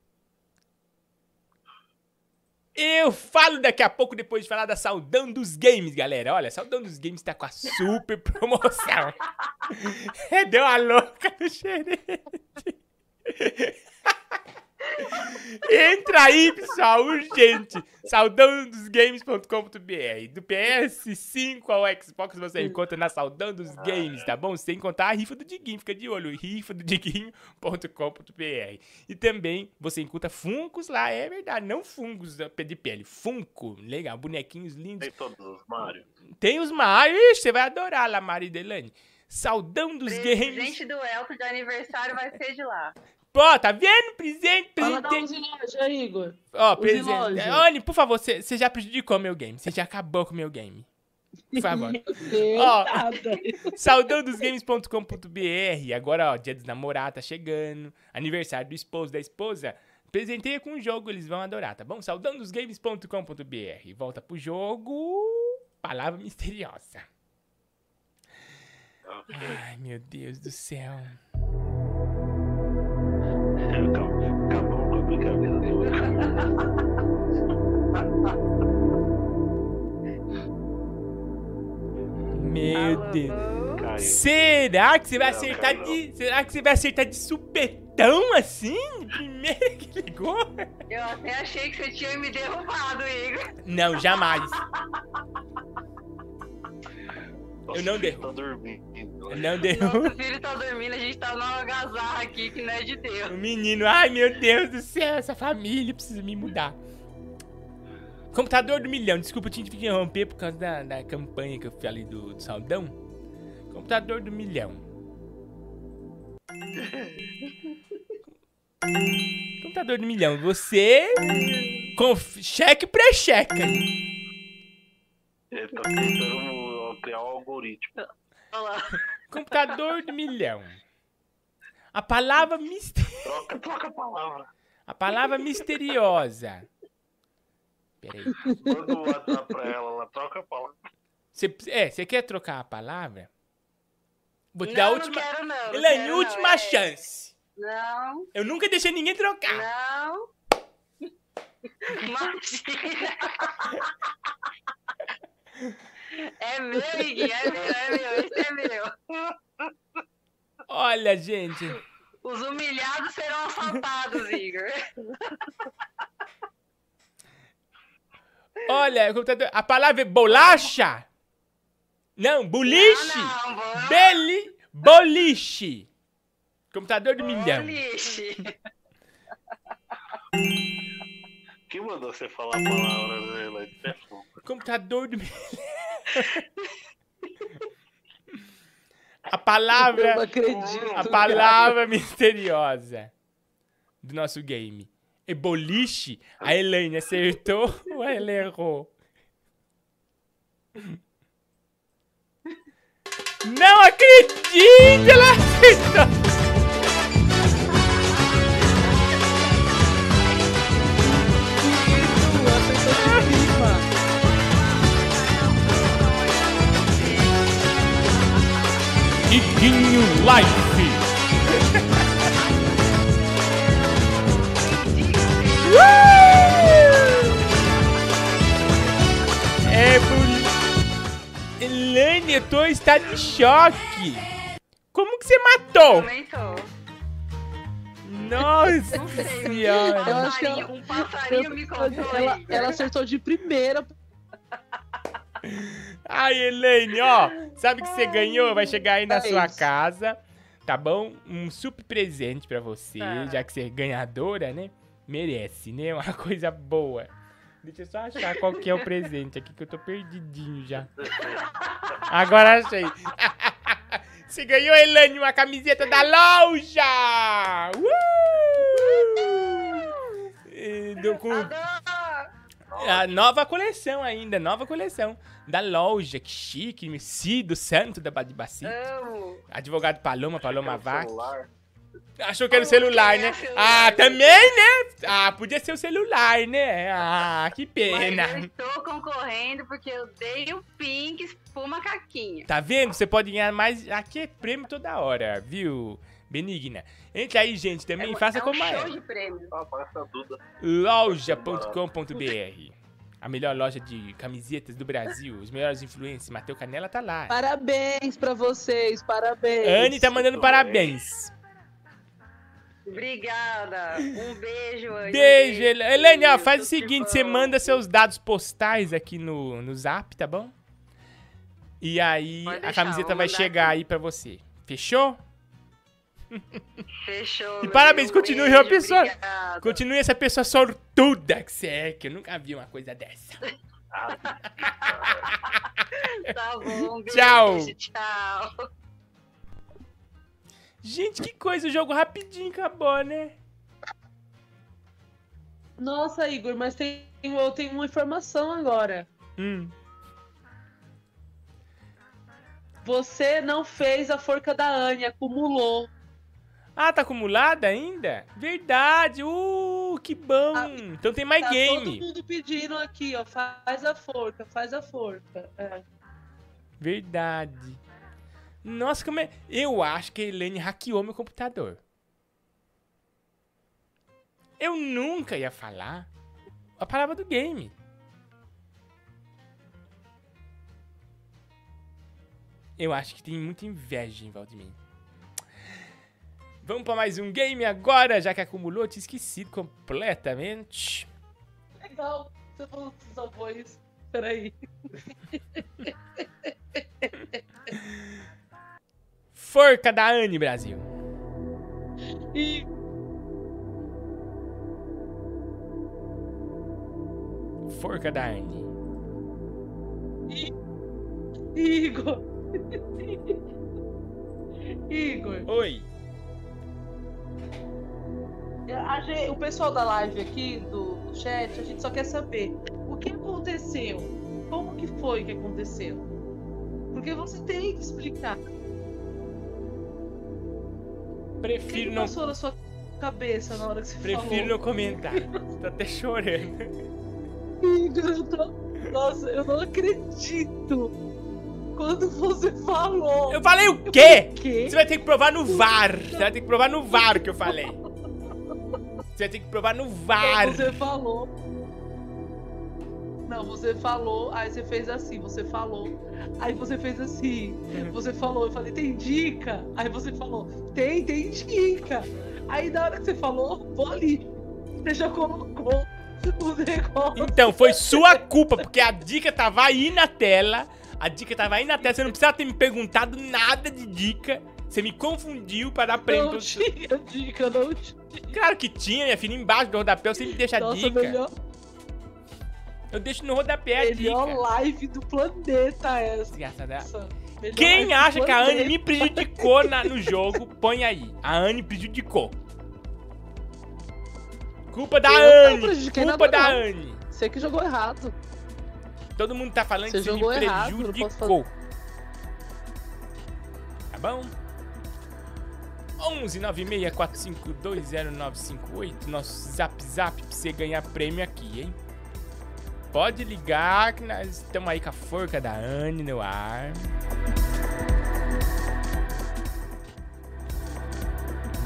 Eu falo daqui a pouco, depois de falar da Saudão dos Games, galera. Olha, Saudão dos Games tá com a super promoção. Deu a louca no xerente. Entra aí, pessoal, urgente. Saudãodosgames.com.br. Do PS5 ao Xbox você encontra na Saudão dos Games, tá bom? Sem contar a rifa do Diguinho, fica de olho. rifadodiguinho.com.br. E também você encontra Funcos lá, é verdade, não fungos de pele, Funko, legal, bonequinhos lindos. Tem todos, Mário. Tem os Mario, Ixi, você vai adorar lá, Mario Delane. Saudão dos Games. Presente do Elton de aniversário vai ser de lá. Pô, tá vendo? Presente, Fala da presente. Igor. Ó, Use presente. Anne, por favor, você já prejudicou meu game. Você já acabou com o meu game. Por favor. Ó, nada. saudãodosgames.com.br. Agora, ó, dia dos namorados tá chegando. Aniversário do esposo, da esposa. Presenteia com o jogo, eles vão adorar, tá bom? Saudãodosgames.com.br. Volta pro jogo. Palavra misteriosa. Ai, meu Deus do céu. Acabou com a brincadeira de hoje. Meu Deus. Será que você vai acertar de. Será que você vai acertar de supetão assim? De Primeira que ligou? Eu até achei que você tinha me derrubado, Igor. Não, jamais. Eu não derrubo. Tá dormindo. Eu não Nosso derrubo. filho tá dormindo, a gente tá numa algazarra aqui que não é de Deus. O menino, ai meu Deus do céu, essa família precisa me mudar. Computador do milhão, desculpa, eu tinha que interromper por causa da, da campanha que eu falei do, do Saldão. Computador do milhão. Computador do milhão, você. Conf... Cheque pré-cheque. Ele tá tentando criar um algoritmo. Computador do milhão. A palavra misteriosa. Troca, troca a palavra. A palavra misteriosa. Peraí. Manda o WhatsApp pra ela, ela troca a palavra. Você, é, você quer trocar a palavra? Vou te Não, dar a não última. quero não, não Elaine, quero não, última é. chance. Não, Eu nunca deixei ninguém trocar. não. Imagina. É meu, Iguinho, é meu, é meu, esse é meu. Olha, gente. Os humilhados serão assaltados, Igor. Olha, computador. A palavra é bolacha? Não, boliche. Beli, boliche. Computador do milhão. Boliche. Quem mandou você falar a palavra, né? É. Computador do. A palavra. Eu não acredito, A palavra misteriosa do nosso game é boliche. A Elaine acertou ou ela errou? Não acredito! Ela acertou! Iguinho Life! É. Elaine, eu tô em estado de choque. Como que você matou? Nossa Não sei, senhora. Eu acho que ela, Um passarinho me contou. ela, ela acertou de primeira. Ai, Elaine, ó. Sabe que você ganhou? Vai chegar aí na É sua isso. casa. Tá bom? Um super presente pra você, Tá. já que você é ganhadora, né? Merece, né? Uma coisa boa. Deixa eu só achar qual que é o presente aqui, que eu tô perdidinho já. Agora achei. Você ganhou, Elane, uma camiseta da loja! Uh! E deu com... A nova coleção ainda, nova coleção. Da loja, que chique, Messido Santo da Badibacite. Amo. Advogado Paloma, Paloma Vac. Achou que era o celular, né? Ah, também, né? Ah, podia ser o celular, né? Ah, que Mas pena. eu estou concorrendo porque eu dei o pink pro macaquinho. Tá vendo? Você pode ganhar mais. Aqui é prêmio toda hora, viu? Benigna. Entre aí, gente, também. faça é um como Duda. Loja.com.br. A melhor loja de camisetas do Brasil. Os melhores influencers. Mateu Canela tá lá. Parabéns pra vocês, parabéns. Anne tá mandando parabéns. Obrigada. Um beijo, Anne. Beijo, Um Ele- Helene. Ó, faz o seguinte: você manda seus dados postais aqui no, no zap, tá bom? E aí Pode a deixar, camiseta vai chegar aqui. aí pra você. Fechou? Fechou. E parabéns, continue Beijo, uma pessoa. obrigada. Continue essa pessoa sortuda que você é, que eu nunca vi uma coisa dessa. Tá bom. Beijo, Tchau. Tchau. Gente, que coisa, o jogo rapidinho acabou, né? Nossa, Igor, mas tem, eu tenho uma informação agora. Hum. Você não fez a forca da Anne, acumulou. Ah, tá acumulada ainda? Verdade. Uh, que bom. então tem mais tá game. todo mundo pedindo aqui, ó. Faz a forca, faz a forca. É. Verdade. Nossa, como é. Eu acho que a Helene hackeou meu computador. Eu nunca ia falar a palavra do game. Eu acho que tem muita inveja em volta de mim. Vamos pra mais um game agora, já que acumulou, tinha esquecido completamente. Legal, você falou foi isso. Peraí. Forca da Anne, Brasil. E Forca da Anne. Igor. Igor. Oi. A gente- o pessoal da live aqui, do, do chat, a gente só quer saber o que aconteceu. Como que foi que aconteceu? Porque você tem que explicar. O que, Prefiro não, passou na sua cabeça na hora que você prefiro falou? não comentar. Tô até chorando. Igor, eu tô... Nossa, eu não acredito. Quando você falou. Eu falei o quê? quê? Você vai ter que provar no VAR. Você vai ter que provar no VAR que eu falei. Você vai ter que provar no VAR. Você falou. Não, você falou, aí você fez assim, você falou. Aí você fez assim. Você falou, eu falei, tem dica? Aí você falou, tem, tem dica. Aí na hora que você falou, vou ali. Você já colocou o negócio. Então, foi sua culpa, porque a dica tava aí na tela. A dica tava aí na tela. Você não precisava ter me perguntado nada de dica. Você me confundiu para dar prêmio. Não tinha dica, não tinha. Claro que tinha, minha filha. Embaixo do rodapé você me deixa a Nossa, dica. melhor, Eu deixo no rodapé a melhor dica. live do planeta essa. Desgraçada. Melhor Quem acha que a Anne me prejudicou na- no jogo, põe aí. A Anne prejudicou. Culpa da Eu Anne. Culpa da não. Anne. Você que jogou errado. Todo mundo tá falando Você que você me jogou errado, prejudicou. Tá bom? 11 96 4520958 Nosso zap zap pra você ganhar prêmio aqui, hein? Pode ligar que nós estamos aí com a forca da Anne no ar.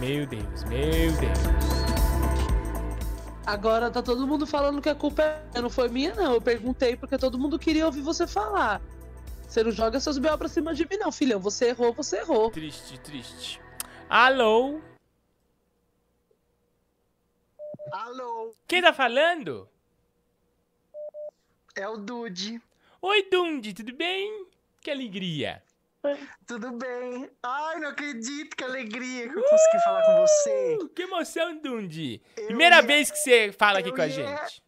Meu Deus, meu Deus. Agora tá todo mundo falando que a culpa é- não foi minha, não. Eu perguntei porque todo mundo queria ouvir você falar. Você não joga seus B.O. pra cima de mim, não, filhão. Você errou, você errou. Triste, triste. Alô? Alô? Quem tá falando? É o Dude. Oi, Dundi, tudo bem? Que alegria. Tudo bem? Ai, não acredito, que alegria que eu consegui falar com você. Uh, que emoção, Dundi. Primeira vez que você fala aqui eu com a ia- gente.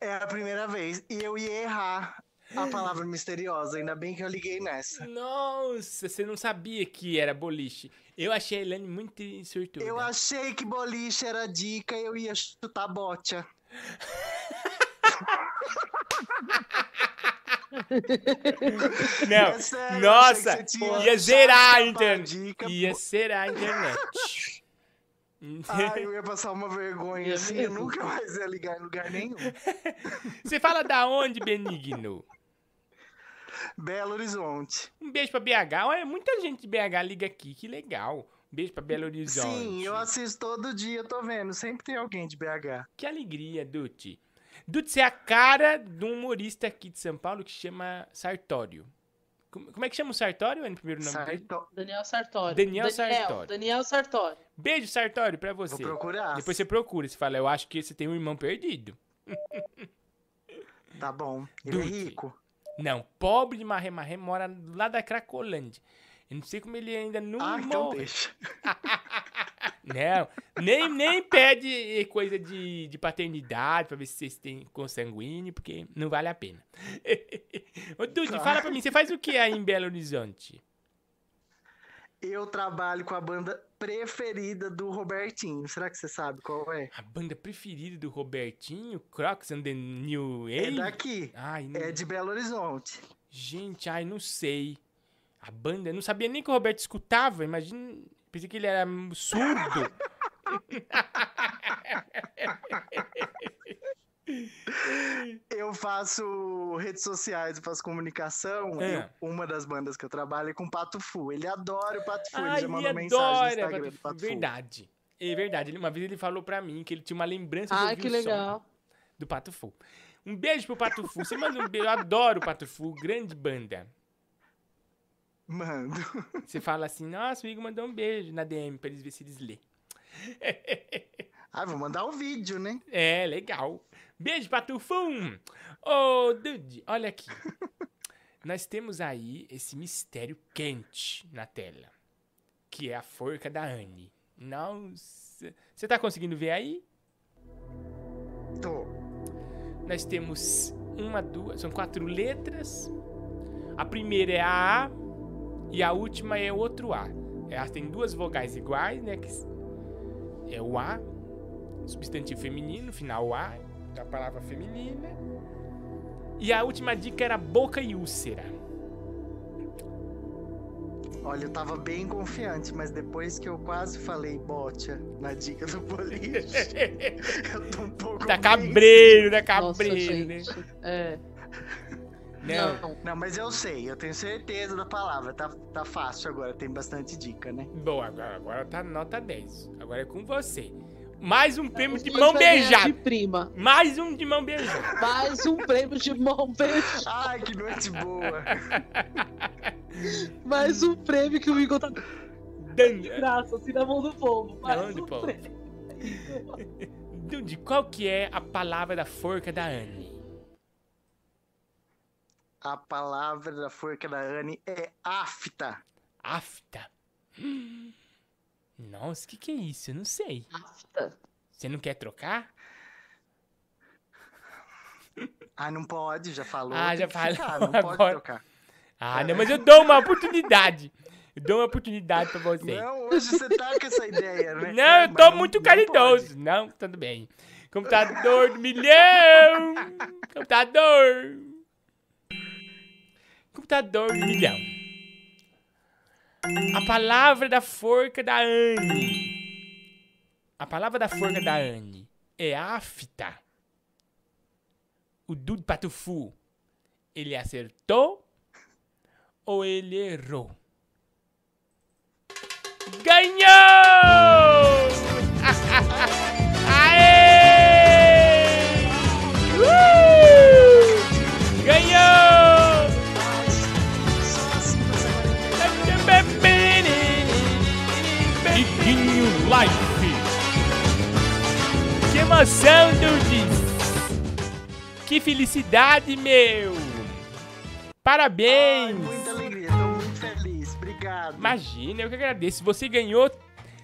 É a primeira vez. E eu ia errar a palavra misteriosa. Ainda bem que eu liguei nessa. Nossa, você não sabia que era boliche. Eu achei a Elaine muito sortuda. Eu achei que boliche era dica eu ia chutar bocha. Não, É sério, nossa, ia zerar a internet. dica, Ia zerar a internet. Ai, eu ia passar uma vergonha assim, eu nunca mais ia ligar em lugar nenhum. Você fala da onde, Benigno? Belo Horizonte. Um beijo pra BH. Olha, muita gente de BH liga aqui, que legal. Um beijo pra Belo Horizonte. Sim, eu assisto todo dia, tô vendo. Sempre tem alguém de BH. Que alegria, Duti. Duti, você é a cara de um humorista aqui de São Paulo que chama Sartório. Como, é que chama o Sartório? É o primeiro nome dele? Daniel Sartori. Daniel Sartori. Daniel Sartori. Beijo, Sartório, pra você. Vou procurar. Depois você procura. Você fala, eu acho que você tem um irmão perdido. Tá bom. Ele é Duti. rico. Não, pobre de Marré Marré mora lá da Cracolândia. Eu não sei como ele ainda não Ah, então morre. deixa. Não, nem, nem pede coisa de, de paternidade pra ver se vocês têm consanguíneo, porque não vale a pena. Ô, Dude, Tá. fala pra mim, você faz o que aí em Belo Horizonte? Eu trabalho com a banda preferida do Robertinho. Será que você sabe qual é? A banda preferida do Robertinho, Crocs and the New É Age? daqui. Ai, não... É de Belo Horizonte. Gente, ai, não sei. A banda, eu não sabia nem que o Roberto escutava, imagina... Pensei que ele era surdo. Eu faço redes sociais, eu faço comunicação. É. Eu- uma das bandas que eu trabalho é com o Pato Fu. Ele adora o Pato Fu. Ai, ele já mandou ele mensagem no Instagram Pato do. Pato Fu. Verdade. É verdade. Ele, uma vez ele falou pra mim que ele tinha uma lembrança Ai, ouvir que legal. do Pato Fu. Um beijo pro Pato Fu. Você manda um beijo. Eu adoro o Pato Fu. Grande banda. Mando. Você fala assim, nossa, o Igor mandou um beijo na DM pra eles verem se eles lê. Ah, vou mandar o vídeo, né? É, legal. Beijo, Patufum! Ô, Dude, olha aqui. Nós temos aí esse mistério quente na tela. Que é a forca da Anne. Nossa. Você tá conseguindo ver aí? Tô. Nós temos uma, duas, são quatro letras. A primeira é a A e a última é outro A. Elas têm duas vogais iguais, né? Que é o A, substantivo feminino, final A, a palavra feminina. E a última dica era boca e úlcera. Olha, eu tava bem confiante, mas depois que eu quase falei bocha na dica do boliche, eu tô um pouco. Tá bem- cabreiro, tá cabreiro, né? É. Não. Não, mas eu sei, eu tenho certeza da palavra. Tá, tá fácil agora, tem bastante dica, né? Bom, agora, agora tá nota 10. Agora é com você. Mais um prêmio de mão beijada. de prima. Mais um de mão beijada. Mais um prêmio de mão beijada. Ai, que noite boa. Mais um prêmio que o Igor tá dando. Graça, assim, na mão do povo. Mais do um povo. prêmio. Dude, qual que é a palavra da forca da Anne? A palavra da forca da Anne é afta. Afta. Nossa, o que, que é isso? Eu não sei. Afta. Você não quer trocar? Ah, não pode, já falou. Ah, já falou. ficar, não pode Agora- trocar. Ah, não, mas eu dou uma oportunidade. Eu dou uma oportunidade pra você. Não, hoje você tá com essa ideia, né? Não, eu Mas tô muito não caridoso. Não, tudo bem. Computador do milhão. Computador. Computador do milhão. A palavra da forca da Anne. A palavra da forca da Anne é afta. O Dudu Patufu, ele acertou ou ele errou? Ganhou! Aê! Uh! Emoção, Dudes! Que felicidade, meu! Parabéns! Muita alegria. Tô Imagina, eu que agradeço. Você ganhou.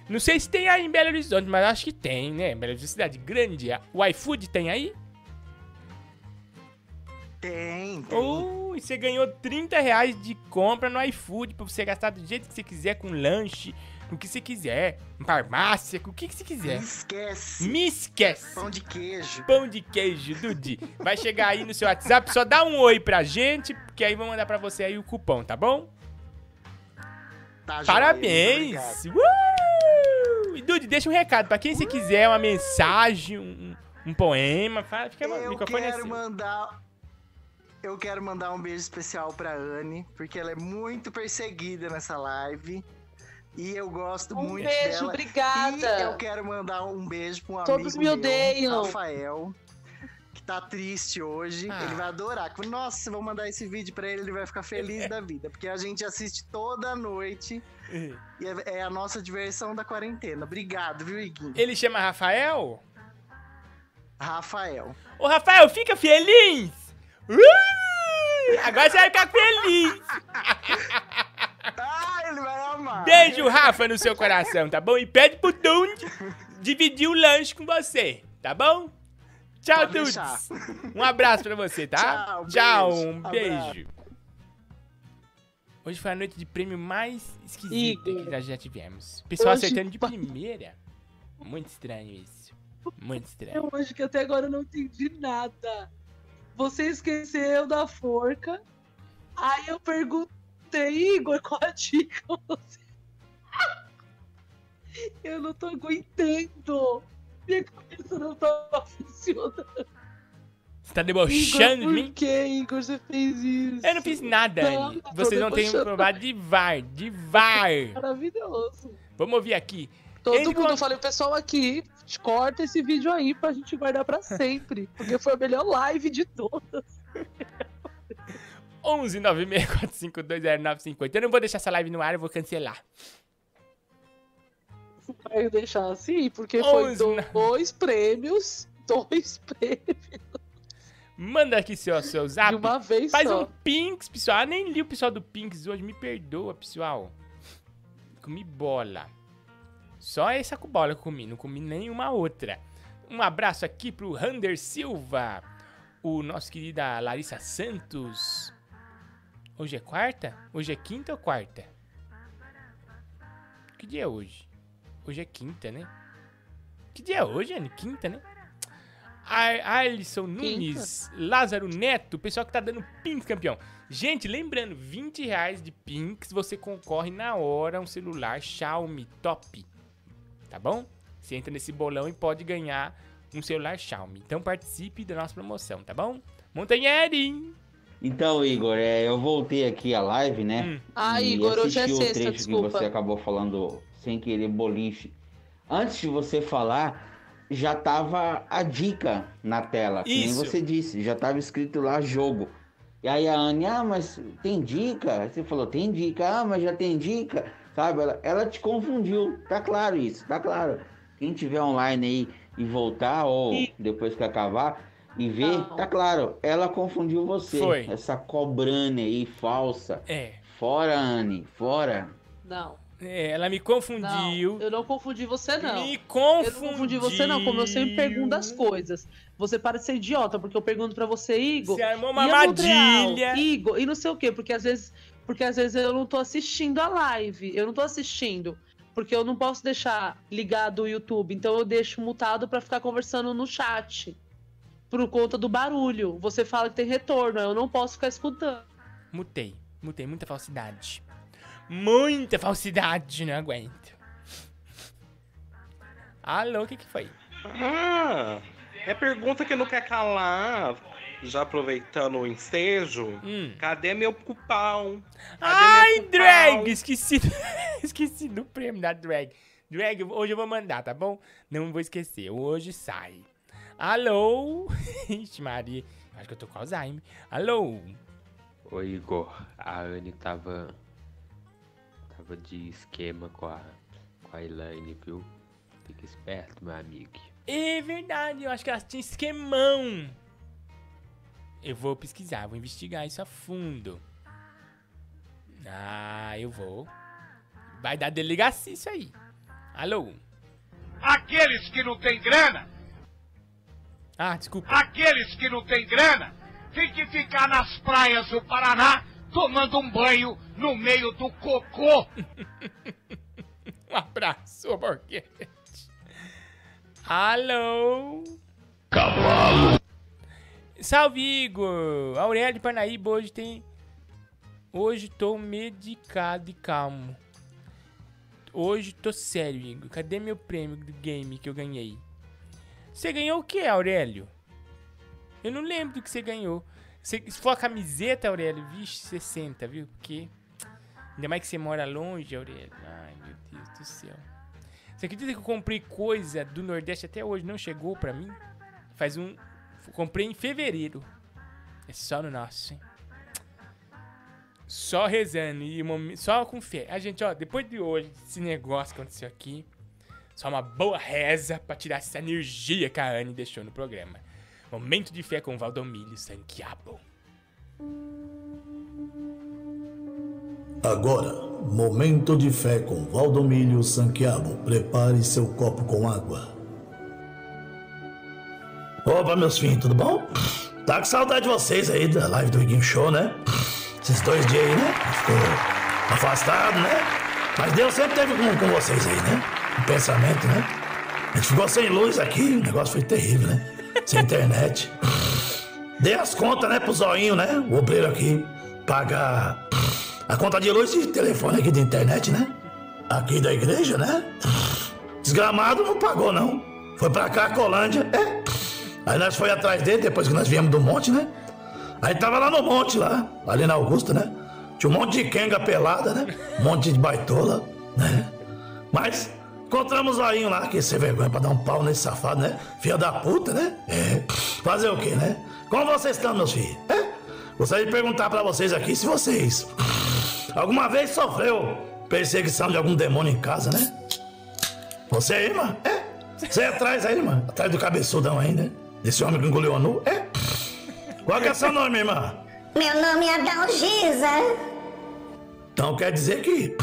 Não sei se tem aí em Belo Horizonte, mas acho que tem, né? Belo Horizonte, cidade grande. O iFood tem aí? Tem, tem. E você ganhou 30 reais de compra no iFood pra você gastar do jeito que você quiser, com lanche, com o que você quiser, farmácia, com o que, que você quiser. Me esquece. Me esquece. Pão de queijo. Pão de queijo, Dudi. Vai chegar aí no seu WhatsApp, só dá um oi pra gente, porque aí vou mandar pra você aí o cupom, tá bom? Tá Parabéns! joia, Uh! E Dude, deixa um recado pra quem você quiser, uma mensagem, um, um poema. Fala, fica Eu microfone é quero mandar. Eu quero mandar um beijo especial pra Anne, porque ela é muito perseguida nessa live. E eu gosto Um muito beijo, dela. obrigada. E eu quero mandar um beijo pra um Todos amigo me meu, odeiam. Rafael, que tá triste hoje. Ah. Ele vai adorar. Nossa, vou mandar esse vídeo pra ele, ele vai ficar feliz da vida. Porque a gente assiste toda noite. E é, é a nossa diversão da quarentena. Obrigado, viu, Iguinho? Ele chama Rafael? Rafael. Ô, Rafael, fica feliz! Uh! Agora você vai ficar feliz! Ele vai amar. Beijo, Rafa, no seu coração, tá bom? E pede pro Dund dividir o lanche com você, tá bom? Tchau, Pode Dudes. deixar. Um abraço pra você, tá? Tchau, Tchau, beijo. um Abraço. beijo. Hoje foi a noite de prêmio mais esquisita que nós já tivemos. Pessoal Hoje acertando de primeira. Muito estranho isso. Muito estranho. Eu acho que até agora eu não entendi nada. Você esqueceu da forca. Aí eu perguntei, Igor, qual a dica você. Eu não tô aguentando. Minha cabeça não tá funcionando. Você tá debochando de Igor, mim? por que, Igor, você fez isso? Eu não fiz nada, Não, Anne. tô Vocês não têm provado de VAR, de VAR. Maravilhoso. Vamos ouvir aqui. Todo Ele mundo, eu falei, pessoal aqui, corta esse vídeo aí pra gente guardar pra sempre. Porque foi a melhor live de todas. 11 964520950. Eu não vou deixar essa live no ar, eu vou cancelar. Vai deixar assim, porque foi Onze, do- né? dois prêmios. Dois prêmios. Manda aqui seu, seu zap. De uma vez Faz só. um Pinks, pessoal. Ah, nem li o pessoal do Pinks hoje. Me perdoa, pessoal. Comi bola. Só essa com bola eu comi. Não comi nenhuma outra. Um abraço aqui pro Rander Silva. O nosso querida Larissa Santos. Hoje é quarta? Hoje é quinta ou quarta? Que dia é hoje? Hoje é quinta, né? Que dia é hoje, Anne? Quinta, né? A- Alisson Nunes, Lázaro Neto, o pessoal que tá dando Pinks, campeão. Gente, lembrando, 20 reais de Pinks, você concorre na hora um celular Xiaomi top. Tá bom? Você entra nesse bolão e pode ganhar um celular Xiaomi. Então participe da nossa promoção, tá bom? Montanheri! Então, Igor, é, eu voltei aqui a live, né? Hum. Ah, e Igor, hoje é assisti sexta, o trecho desculpa. que você acabou falando sem querer boliche. Antes de você falar, já tava a dica na tela. Que nem Isso. você disse, já tava escrito lá jogo. E aí a Anne, ah, mas tem dica? Aí Você falou, tem dica, ah, mas já tem dica. Sabe, ela, ela te confundiu, tá claro isso, tá claro. Quem tiver online aí e voltar, ou depois que acabar, e ver, tá claro, ela confundiu você. Foi. Essa cobrane aí falsa. É. Fora, Anne, fora. Não. É, ela me confundiu. Não, eu não confundi você, não. Me Eu não confundi você, não. Como eu sempre pergunto as coisas. Você para de ser idiota, porque eu pergunto pra você, Igor. Você armou uma e armadilha. Igor, e não sei o quê, porque às vezes. Porque às vezes eu não tô assistindo a live. Eu não tô assistindo. Porque eu não posso deixar ligado o YouTube. Então eu deixo mutado pra ficar conversando no chat. Por conta do barulho. Você fala que tem retorno, eu não posso ficar escutando. Mutei. Mutei. Muita falsidade. Muita falsidade, não aguento. Alô, o que que foi? Ah, é pergunta que não quer calar. Já aproveitando o ensejo, cadê meu cupão? Cadê Ai, meu drag! Esqueci, esqueci do prêmio da drag. Drag, hoje eu vou mandar, tá bom? Não vou esquecer. Hoje sai. Alô? Ixi, Maria. Acho que eu tô com Alzheimer. Alô? Oi, Igor. A Anne tava. Tava de esquema com a, com a Elaine, viu? Fica esperto, meu amigo. É verdade, eu acho que ela tinha esquemão. Eu vou pesquisar, vou investigar isso a fundo. Ah, eu vou. Vai dar delegacia isso aí. Alô? Aqueles que não têm grana, Ah, desculpa. aqueles que não têm grana, tem que ficar nas praias do Paraná tomando um banho no meio do cocô. Um abraço, ô Borghetti. Alô? Cavalo. Salve, Igor! Aurélio de Parnaíba hoje tem. Hoje tô medicado e calmo. Hoje tô sério, Igor. Cadê meu prêmio do game que eu ganhei? Você ganhou o que, Aurélio? Eu não lembro do que você ganhou. Você, se for a camiseta, Aurélio, vixe, 60, viu? Porque. Ainda mais que você mora longe, Aurélio. Ai, meu Deus do céu. Você acredita que eu comprei coisa do Nordeste até hoje? Não chegou pra mim? Faz um. Comprei em fevereiro. É só no nosso, hein? Só rezando e só com fé. A gente, ó, depois de hoje, esse negócio que aconteceu aqui, só uma boa reza pra tirar essa energia que a Anne deixou no programa. Momento de fé com Valdomiro Santiago. Agora, momento de fé com Valdomiro Sanquiabo. Prepare seu copo com água. Opa, meus filhos, tudo bom? Tá com saudade de vocês aí da live do Iguinho Show, né? Esses dois dias aí, né? Ficou afastado, né? Mas Deus sempre teve com, com vocês aí, né? O pensamento, né? A gente ficou sem luz aqui, o negócio foi terrível, né? Sem internet. Dei as contas, né, pro zoinho, né? O obreiro aqui pagar a conta de luz e telefone aqui da internet, né? Aqui da igreja, né? Desgramado não pagou, não. Foi pra cá, Colândia. É. Aí nós foi atrás dele, depois que nós viemos do monte, né? Aí tava lá no monte, lá, ali na Augusta, né? Tinha um monte de quenga pelada, né? Um monte de baitola, né? Mas encontramos o zoinho lá, que sem vergonha pra dar um pau nesse safado, né? Filha da puta, né? É. Fazer o quê, né? Como vocês estão, meus filhos? É? Gostaria de perguntar pra vocês aqui se vocês alguma vez sofreu perseguição de algum demônio em casa, né? Você aí, irmã? É? Você é atrás aí, irmã? Atrás do cabeçudão aí, né? Desse homem que engoliu a nu? É? Qual que é seu nome, irmã? Meu nome é Dalgisa. Então quer dizer que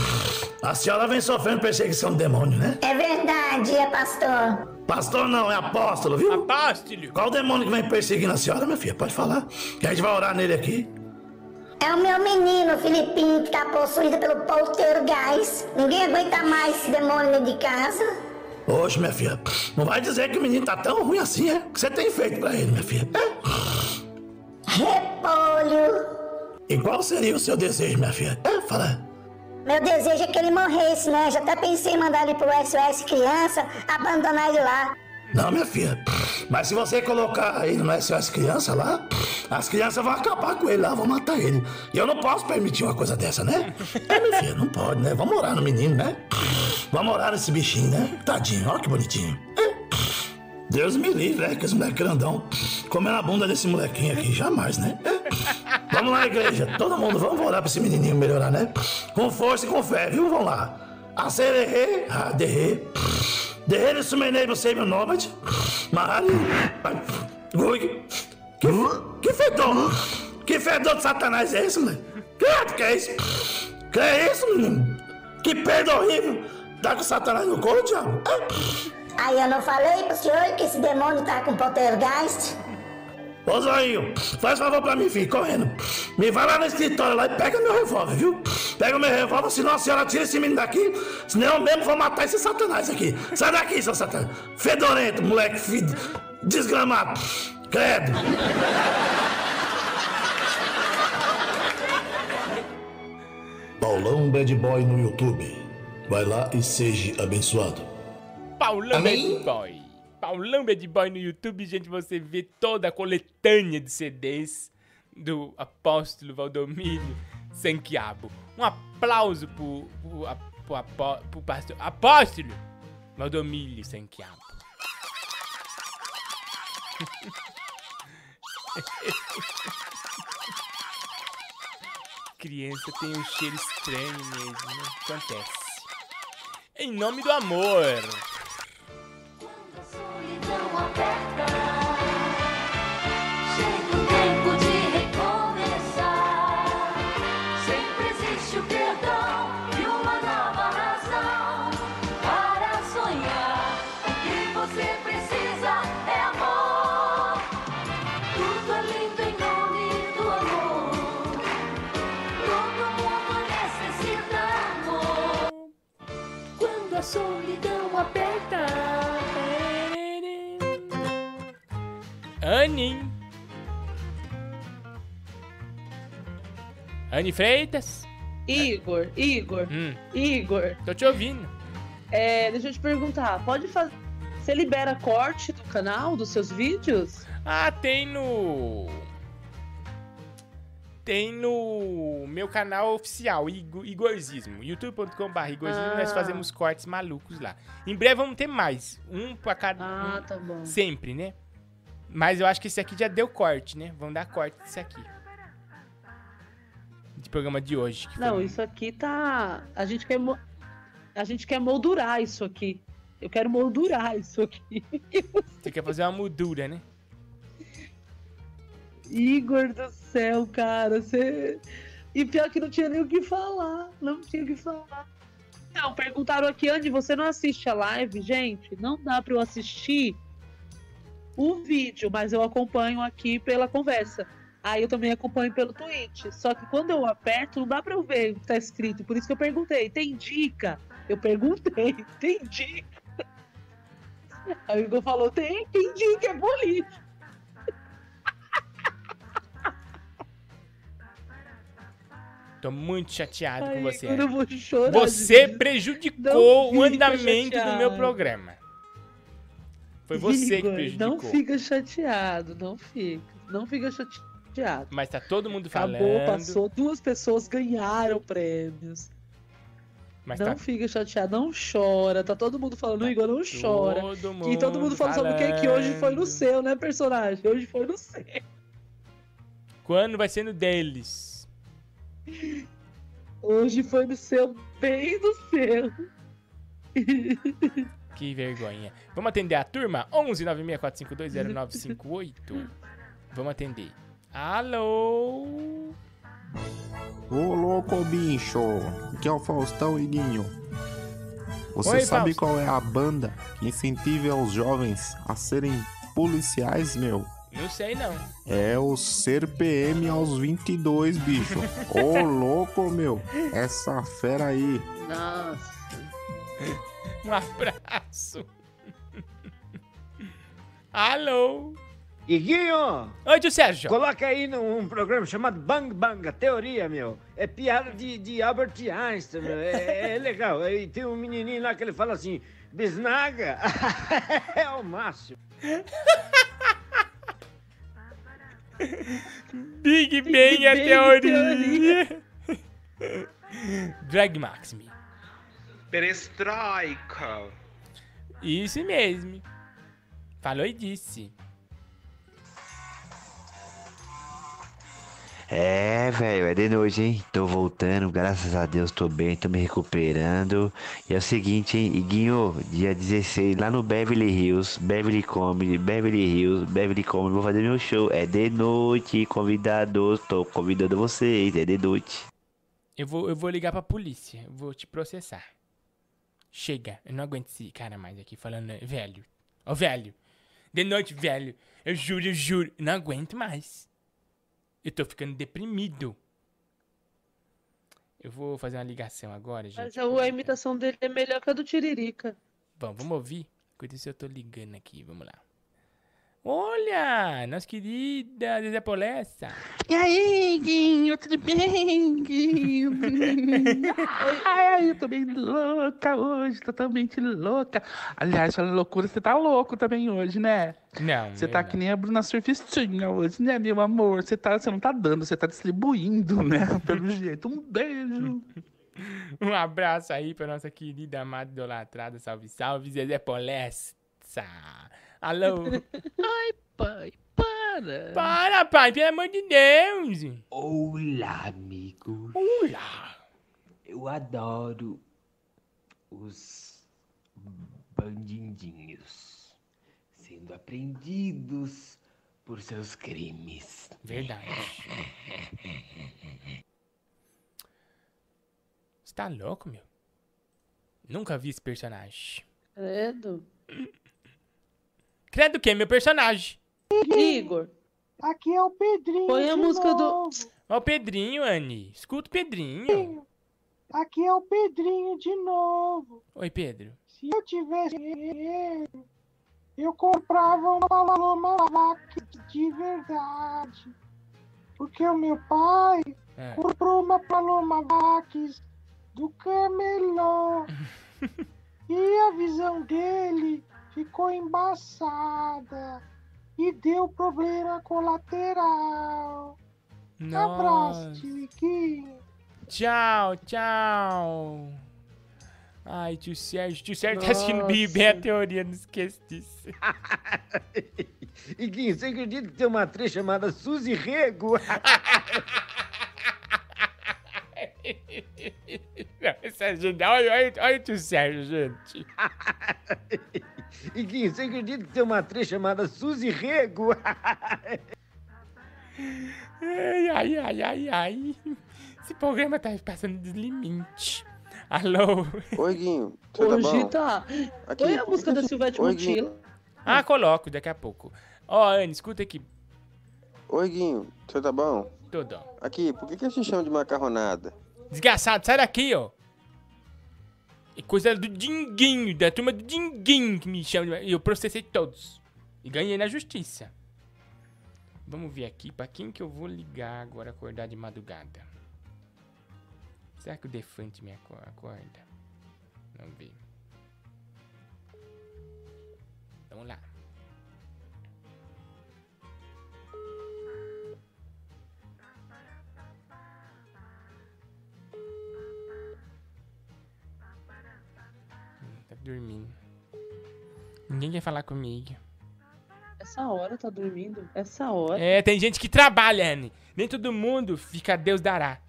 a senhora vem sofrendo perseguição de demônio, né? É verdade, é pastor. Pastor não, é apóstolo, viu? Apóstolo! Qual o demônio que vem perseguindo a senhora, minha filha? Pode falar. Que a gente vai orar nele aqui. É o meu menino, Filipinho, que tá possuído pelo poltergeist. Ninguém aguenta mais esse demônio dentro de casa. Oxe, minha filha, não vai dizer que o menino tá tão ruim assim, é? O que você tem feito pra ele, minha filha? É? Repolho. E qual seria o seu desejo, minha filha? É, fala. Meu desejo é que ele morresse, né? Já até pensei em mandar ele pro SOS Criança, abandonar ele lá. Não, minha filha. Mas se você colocar ele no SOS Criança lá, as crianças vão acabar com ele lá, vão matar ele. E eu não posso permitir uma coisa dessa, né? É, minha filha, não pode, né? Vamos orar no menino, né? Vamos orar nesse bichinho, né? Tadinho, olha que bonitinho. Deus me livre, né? Que esse moleque grandão comendo a bunda desse molequinho aqui, jamais, né? É. Vamos lá, igreja. Todo mundo, vamos orar pra esse menininho melhorar, né? Com força e com fé, viu? Vamos lá. Acererê, aderê. Derrê, sumenei, você, meu nômade. Mari. Gui. Que, que fedor? Que fedor de satanás é esse, moleque? Que, que é isso? Que é isso, menino? Que perda horrível. Tá com satanás no colo, diabo? É. Aí eu não falei pro senhor que esse demônio tá com poltergeist? Ô Zoinho, faz favor pra mim, filho, correndo. Me vai lá no escritório lá e pega meu revólver, viu? Pega meu revólver, senão a senhora tira esse menino daqui, senão eu mesmo vou matar esse satanás aqui. Sai daqui, seu satanás. Fedorento, moleque fed... desgramado. Credo. Paulão Bad Boy no YouTube. Vai lá e seja abençoado. Paulão Amém? Bad Boy. Paulão Bad Boy no YouTube, gente, você vê toda a coletânea de CDs do apóstolo Valdomiro Sanquiabo. Um aplauso pro, pro, pro, apó- pro pastor apóstolo Valdomiro Sanquiabo. Criança tem um cheiro estranho mesmo, né? Acontece. Em nome do amor. Solidão aperta. Chega Anne. Anne Freitas. Igor, Igor, Hum, Igor. tô te ouvindo. É, deixa eu te perguntar, pode fazer. Você libera corte do canal, dos seus vídeos? Ah, tem no. Tem no meu canal oficial, Igo- Igorzismo. youtube.com.br Igorzismo, nós Ah. fazemos cortes malucos lá. Em breve vamos ter mais. Um pra cada. Ah, um tá bom. Sempre, né? Mas eu acho que esse aqui já deu corte, né? Vamos dar corte desse aqui. De programa de hoje. foi Não, um- isso aqui tá. A gente quer. mo- A gente quer moldurar isso aqui. Eu quero moldurar isso aqui. Você quer fazer uma moldura, né? Igor do céu, cara, você. E pior que não tinha nem o que falar. Não tinha o que falar. Não, perguntaram aqui, Andy, você não assiste a live? Gente, não dá pra eu assistir o vídeo, mas eu acompanho aqui pela conversa. Aí eu também acompanho pelo Twitch. Só que quando eu aperto, não dá pra eu ver o que tá escrito. Por isso que eu perguntei, tem dica? Eu perguntei, tem dica? Aí o Igor falou, tem, tem dica, é político. Tô muito chateado com Ai, você. Chorar Você de- prejudicou Não o andamento do meu programa. Foi você que Igor, prejudicou. Não fica chateado, não fica. Não fica chateado. Mas tá todo mundo Acabou, falando. passou, duas pessoas ganharam prêmios. Mas não tá fica chateado, não chora. Tá todo mundo falando, Igor, não chora. todo e todo mundo mundo falando, sabe o que? Que hoje foi no seu, né, personagem? Hoje foi no seu. Quando vai ser no deles? Hoje foi no seu, bem no seu. Que vergonha. Vamos atender a turma? 11 964520958. Vamos atender. Alô? Ô louco bicho, que é o Faustão Iguinho. Você Oi, sabe Fausto. qual é a banda que incentiva os jovens a serem policiais, meu? Não sei não. É o Ser PM aos 22, bicho. Ô louco, meu. Essa fera aí. Nossa. Um abraço. Alô? Iguinho! Oi, tio Sérgio. Coloca aí num programa chamado Bang Bang, a teoria, meu. É piada de, de Albert Einstein, meu. É, é legal. Aí tem um menininho lá que ele fala assim, bisnaga é o máximo. Big Bang é Bang teoria. Drag Maxime. Perestroika. Isso mesmo. Falou e disse. É, velho, é de noite, hein? Tô voltando, graças a Deus tô bem, tô me recuperando. E é o seguinte, hein? Iguinho, dia 16, lá no Beverly Hills, Beverly Comedy, Beverly Hills, Beverly Comedy, vou fazer meu show. É de noite, convidados, tô convidando vocês, é de noite. Eu vou, eu vou ligar pra polícia. Vou te processar. Chega. Eu não aguento esse cara mais aqui falando, velho. Ô, velho. De noite, velho. Eu juro, eu juro. Eu não aguento mais. Eu tô ficando deprimido. Eu vou fazer uma ligação agora, gente. Mas a imitação dele é melhor que a do Tiririca. Bom, vamos ouvir? Enquanto isso eu tô ligando aqui, vamos lá. Olha, nossa querida Zezé Polessa. E aí, Guinho, tudo bem, Guinho? Ai, eu tô bem louca hoje, totalmente louca. Aliás, falando loucura, você tá louco também hoje, né? Não, Você tá que nem a Bruna Surfistinha hoje, né, meu amor? Você, tá, você não tá dando, você tá distribuindo, né? Pelo jeito. Um beijo. Um abraço aí pra nossa querida amada idolatrada. Salve, salve, Zezé Polessa. Alô? Ai, pai, para. Para, pai, pelo amor de Deus. Olá, amigos. Olá. Eu adoro os bandidinhos sendo apreendidos por seus crimes. Verdade. Você tá louco, meu? Nunca vi esse personagem. Credo. Credo que é meu personagem. Igor. Aqui é o Pedrinho. Põe a de música do. novo. Ó o Pedrinho, Anne. Escuta o Pedrinho. Aqui é o Pedrinho de novo. Oi, Pedro. Se eu tivesse dinheiro, eu comprava uma Paloma Vac de verdade. Porque o meu pai É. comprou uma Paloma Vac do camelô. e a visão dele ficou embaçada. E deu problema colateral. Abraço, Nossa. Tiliquinho. Tchau, tchau. Ai, tio Sérgio. Tio Sérgio tá assistindo bem, bem a Nossa. teoria, não esqueça disso. Iguinho, você acredita que tem uma atriz chamada Suzy Rego? Não, é. Olha, olha, olha o tio Sérgio, gente. Iguinho, você acredita que tem uma atriz chamada Suzy Rego? Ai, ai, ai, ai, ai. Esse programa tá passando dos limites. Alô? Oi, Guinho. Tudo Hoje bom? tá. Aqui, Oi, a por que música da você- Silvete Oi. Ah, coloco daqui a pouco. Ó, Anne, escuta aqui. Oi, Guinho. Tudo bom? Tudo. Aqui, por que, que se chama de macarronada? Desgraçado, sai daqui, ó. É coisa do Dinguinho, da turma do Dinguinho que me chama. E eu processei todos. E ganhei na justiça. Vamos ver aqui pra quem que eu vou ligar agora acordar de madrugada. Será que o Defante me aco- acorda? Vamos ver. Vamos lá. Dormindo. Ninguém quer falar comigo. Essa hora tá dormindo? Essa hora? É, tem gente que trabalha, Anne. Nem todo mundo fica Deus dará.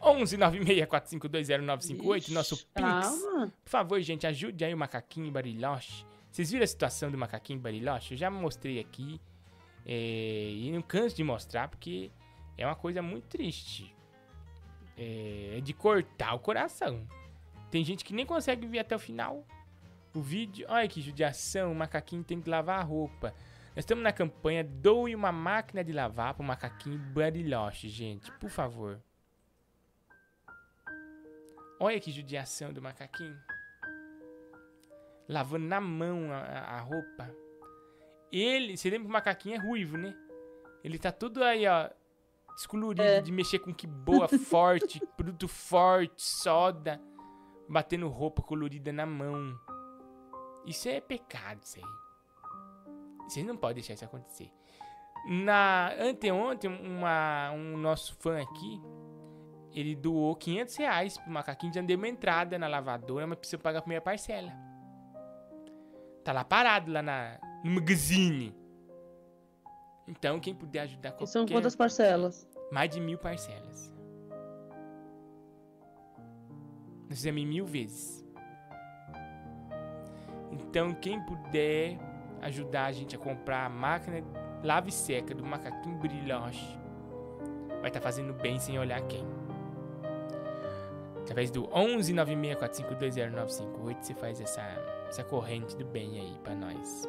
11 964520958, nosso Pix. calma. Por favor, gente, ajude aí o macaquinho Bariloche. Vocês viram a situação do macaquinho Bariloche? Eu já mostrei aqui. é, e não canso de mostrar porque é uma coisa muito triste. É, é de cortar o coração. Tem gente que nem consegue ver até o final. O vídeo. Olha que judiação. O macaquinho tem que lavar a roupa. Nós estamos na campanha Doe uma máquina de lavar pro macaquinho Bariloche, gente. Por favor. Olha que judiação do macaquinho. Lavando na mão a, a- roupa. Ele, você lembra que o macaquinho é ruivo, né? Ele tá tudo aí, ó. Descolorido de mexer com que boa, forte, produto forte, soda. Batendo roupa colorida na mão. Isso é pecado, isso aí. Vocês não podem deixar isso acontecer. Na anteontem, uma, um nosso fã aqui, ele doou 500 reais pro macaquinho, já deu uma entrada na lavadora, mas precisa pagar a primeira parcela. Tá lá parado, lá na, no magazine. Então, quem puder ajudar qualquer... E são quantas parcelas? Mais de mil parcelas. Nós fizemos em mil vezes. Então, quem puder ajudar a gente a comprar a máquina lave seca do macaquinho brilhoche, vai estar fazendo bem sem olhar quem. Através do 11 964520958 você faz essa, essa corrente do bem aí pra nós.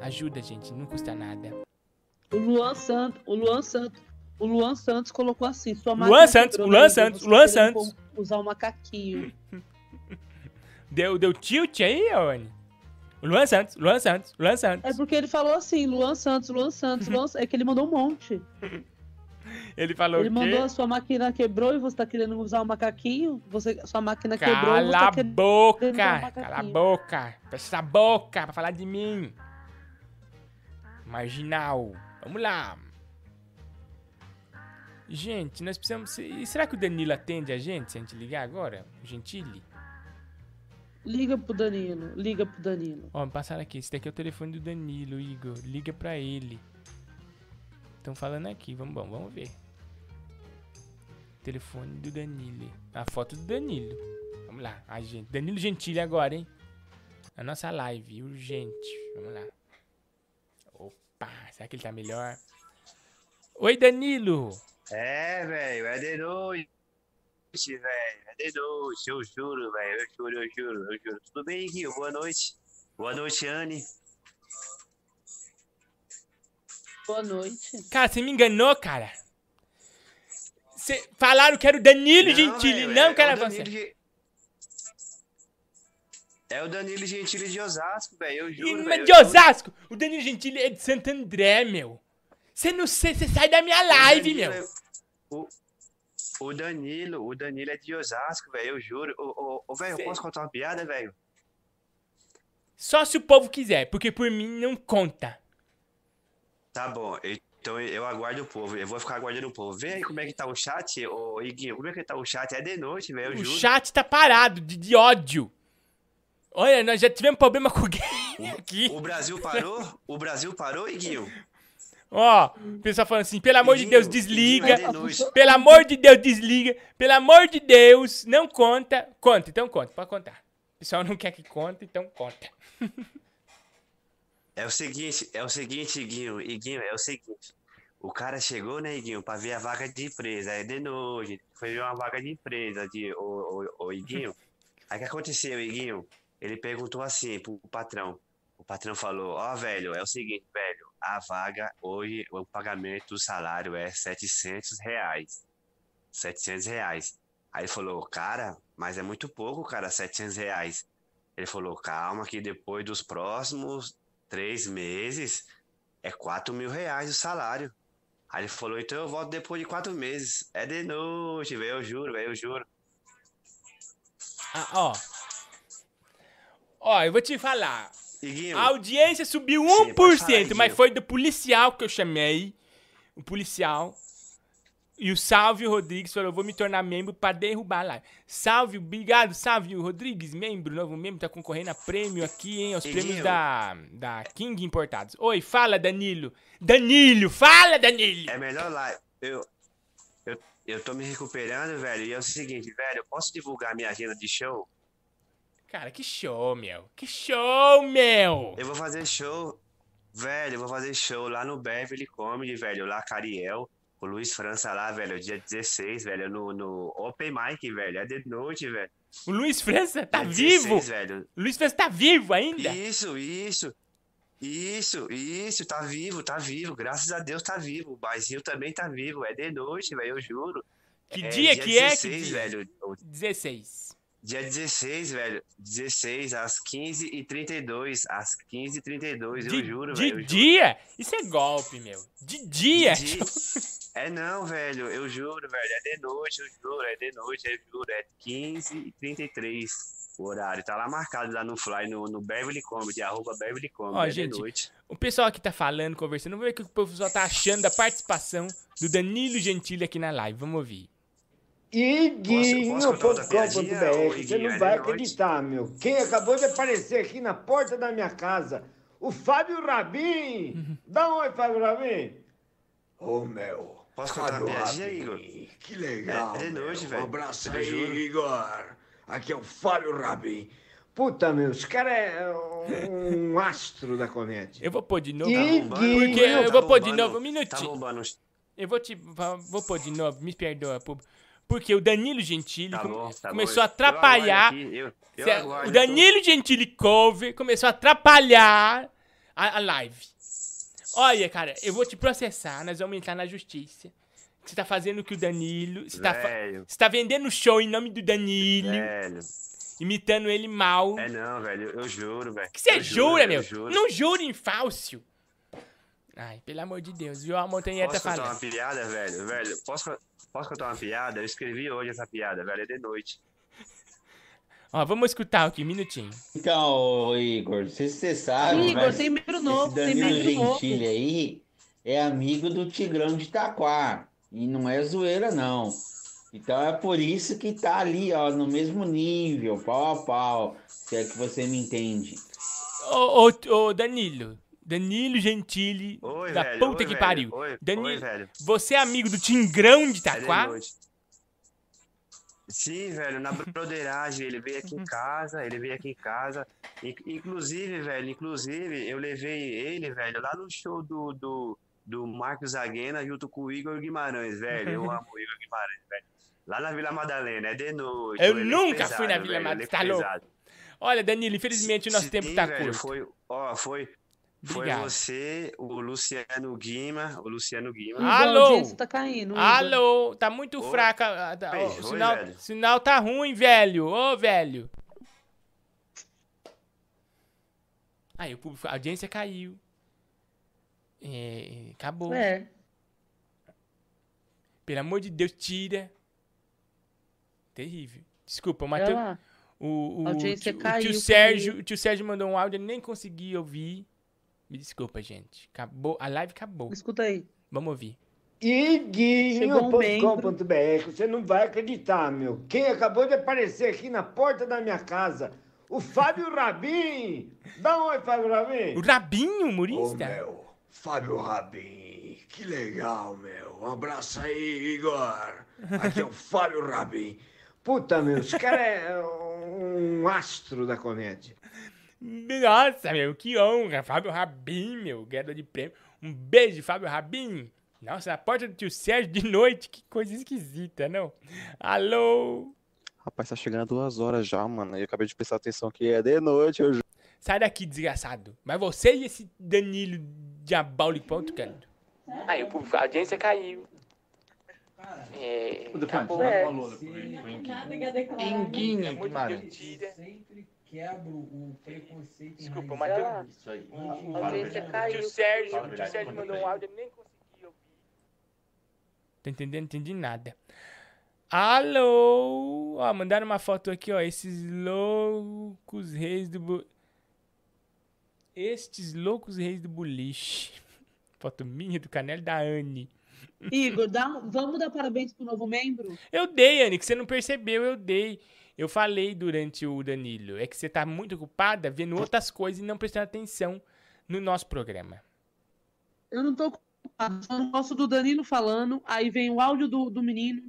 Ajuda, gente, não custa nada. O Luan Santos, o Luan Santos, o Luan Santos colocou assim, sua Luan Santos, quebrou, Luan? Santos, Você Luan Santos. Usar o macaquinho. Deu, deu tilt aí, Oni? Luan Santos, Luan Santos, Luan Santos. É porque ele falou assim, Luan Santos, Luan Santos, Luan Santos. É que ele mandou um monte. Ele falou ele mandou a sua máquina quebrou e você tá querendo usar o macaquinho. Você, sua máquina quebrou e você Cala tá a querendo boca! usar o Cala a boca! Fecha essa boca pra falar de mim! Marginal! Vamos lá! Gente, nós precisamos. Será que o Danilo atende a gente se a gente ligar agora? Gentili? Liga pro Danilo, liga pro Danilo. Ó, me passaram aqui. Esse daqui é o telefone do Danilo, Igor. Liga pra ele. Estão falando aqui. Vamos, bom, vamos ver. Telefone do Danilo. A foto do Danilo. Vamos lá. Ai, gente. Danilo Gentili agora, hein? A nossa live. Urgente. Vamos lá. Opa. Será que ele tá melhor? Oi, Danilo. É, velho, é de noite, velho. É de noite, eu juro, velho. Eu juro, eu juro, eu juro. Tudo bem, Guinho? Boa noite. Boa noite, Anne. Boa noite. Cara, você me enganou, cara. Cê- falaram que era o Danilo Não, Gentili, velho, não é- que era é você. É o Danilo Gentili de Osasco, velho. Eu juro, Mas de Osasco, o Danilo Gentili é de Santo André, meu. Você não sei, você sai da minha live, Danilo meu. é- O, o Danilo, o Danilo é de Osasco, velho. Eu juro. Ô, velho, eu posso contar uma piada, velho? Só se o povo quiser, porque por mim não conta. Tá bom, então eu aguardo o povo. Eu vou ficar aguardando o povo. Vê aí como é que tá o chat, ô Iguinho. Como é que tá o chat? É de noite, velho. Eu O juro. chat tá parado, de, de ódio. Olha, nós já tivemos problema com o game aqui. O Brasil parou? O Brasil parou, Iguinho? Ó, o pessoal falando assim, pelo amor de Deus, desliga. É. Pelo amor de Deus, desliga. Pelo amor de Deus, não conta. Conta, então conta, pode contar. O pessoal não quer que conte, então conta. É o seguinte, é o seguinte, Iguinho, Iguinho, é o seguinte. O cara chegou, né, Iguinho, pra ver a vaga de empresa. É de noite. Foi ver uma vaga de empresa de o, o, o Iguinho. Aí o que aconteceu, Iguinho? Ele perguntou assim pro patrão. O patrão falou, ó, velho, é o seguinte, velho, a vaga hoje, o pagamento do salário é 700 reais. 700 reais. Aí falou, cara, mas é muito pouco, cara, 700 reais. Ele falou, calma que depois dos próximos três meses é 4 mil reais o salário. Aí ele falou, então eu volto depois de quatro meses. É de noite, velho, eu juro, velho, eu juro. Ah, ó. Ó, eu vou te falar. Iguinho, A audiência subiu Sim, 1%, pode falar, mas foi do policial que eu chamei. O policial. E o Salvio Rodrigues falou: vou me tornar membro pra derrubar lá. Salvio, obrigado, Salvio Rodrigues, membro, novo membro, tá concorrendo a prêmio aqui, hein? Aos Iguinho. prêmios da, da King Importados. Oi, fala, Danilo. Danilo, fala, Danilo. é melhor lá. Eu, eu, eu tô me recuperando, velho, e é o seguinte, velho, eu posso divulgar minha agenda de show? Cara, que show, meu. Que show, meu. Eu vou fazer show, velho, eu vou fazer show lá no Beverly Comedy, velho, lá Cariel, o Luiz França lá, velho, dia 16, velho, no, no Open Mic, velho, é de noite, velho. O Luiz França tá Dia vivo. 16, velho. Luiz França tá vivo ainda. Isso, isso. Isso, isso, tá vivo, tá vivo. Graças a Deus tá vivo. O barzinho também tá vivo. É de noite, velho, eu juro. Que É, dia que é? Que 16, dia? velho. O 16. Dia 16, velho. 16, às 15h32. Às 15h32, eu De, juro, de velho. juro. dia? Isso é golpe, meu. De dia? De dia. É não, velho, eu juro, velho. É de noite, eu juro. É de noite, eu juro. É 15h33 o horário. Tá lá marcado lá no Fly, no, no Beverly Comedy, arroba Beverly Comedy. Ó, é gente, de noite. o pessoal aqui tá falando, conversando. Vamos ver o que o pessoal tá achando da participação do Danilo Gentili aqui na live. Vamos ouvir. Iguinho.com.br. Você não É vai noite. acreditar, meu. Quem acabou de aparecer aqui na porta da minha casa? O Fábio Rabin. Dá um oi, Fábio Rabin. Ô, meu. Posso contar Fábio piadinha, Rabin, Igor? Que legal. É, é noite, velho. Um abraço Eu aí, juro. Igor. Aqui é o Fábio Rabin. Puta, meu, esse cara é um astro da comédia. Eu vou pôr de novo. Iguinho. Porque eu Tá vou pôr de novo um Tá minutinho. bombando. Eu vou te. Vou pôr de novo, me perdoa, público. Porque o Danilo Gentili Tá bom, tá bom. começou a Eu atrapalhar. eu- eu o eu tô- Danilo Gentili Cover começou a atrapalhar a, a live. Olha, cara, eu vou te processar, nós vamos entrar na justiça. Você tá fazendo o que o Danilo. Você tá, você tá vendendo show em nome do Danilo, Velho. imitando ele mal. É não, velho, eu juro, velho. que você juro, jura, eu meu? juro. Não jure em falso. Ai, pelo amor de Deus, viu? A montanha tá Posso contar falando. uma piada, velho? Velho, posso, posso contar uma piada? Eu escrevi hoje essa piada, velho, é de noite. Ó, vamos escutar aqui, um minutinho. Então, ô, Igor, não sei se você sabe. Igor, mas tem membro novo, esse tem Danilo membro novo. Gentili aí é amigo do Tigrão de Itaquá. E não é zoeira, não. Então é por isso que tá ali, ó, no mesmo nível, pau a pau. Se é que você me entende. Ô, ô, ô, Danilo. Danilo Gentili, Oi, da velho, puta oi, que velho, pariu. oi, Danilo, oi, velho. você é amigo do Tingrão de É Itaquá? Sim, velho, na broderagem, ele veio aqui em casa, ele veio aqui em casa. In- Inclusive, velho, inclusive, eu levei ele, velho, lá no show do, do, do Marcos Aguena junto com o Igor Guimarães, velho. Eu amo o Igor Guimarães, velho. Lá na Vila Madalena, é de noite. Eu elenco nunca fui na pesado, Vila velho, Madalena, tá louco? pesado. Olha, Danilo, infelizmente o nosso Sim, tempo tá velho, curto. Foi, ó, foi, Foi Obrigado. você, o Luciano Guima, o Luciano Guima. A Alô? audiência tá caindo. Alô, tá muito Ô, fraca. oi, oi, o sinal, velho. sinal tá ruim, velho. Ô, velho. Aí, o público, a audiência caiu. É, acabou. É. Pelo amor de Deus, tira. Terrível. Desculpa, o Matheus. O, o, A audiência tio, o caiu, tio caiu. Sérgio, o tio Sérgio mandou um áudio, eu nem consegui ouvir. Me desculpa, gente. Acabou, a live acabou. Escuta aí. Vamos ouvir. Um. Iguinho.com.br, você não vai acreditar, meu. Quem acabou de aparecer aqui na porta da minha casa? O Fábio Rabin! Dá um oi, Fábio Rabin! O Rabinho, Ô, humorista? meu, Fábio Rabin, que legal, meu. Um abraço aí, Igor. Aqui é o Fábio Rabin. Puta, meu, esse cara é um astro da comédia. Nossa, meu, que honra. Fábio Rabin, meu, ganhador de prêmio. Um beijo, Fábio Rabin. Nossa, na porta do tio Sérgio de noite, que coisa esquisita, não? Alô? Rapaz, tá chegando duas horas já, mano. Eu acabei de prestar atenção que é de noite, eu juro. Sai daqui, desgraçado. Mas você e esse Danilo diabólico, ponto, cara. Aí, o público, a audiência caiu. É, acabou. É. Enguinho, Guimarães. Sempre quebro o preconceito Desculpa, mas Isso aí. O, A audiência caiu. tio Sérgio, Fala o tio Sérgio mandou um áudio, eu nem consegui ouvir. Tá entendendo? Não entendi nada. Alô? Ó, mandaram uma foto aqui, ó. Esses loucos reis do... Bu... Estes loucos reis do boliche. Foto minha, do Canelo da Anne. Igor, dá vamos dar parabéns pro novo membro? Eu dei, Anne, que você não percebeu, eu dei. Eu falei durante o Danilo. É que você tá muito ocupada vendo outras coisas e não prestando atenção no nosso programa. Eu não tô ocupado, só não gosto do Danilo falando, aí vem o áudio do, do menino,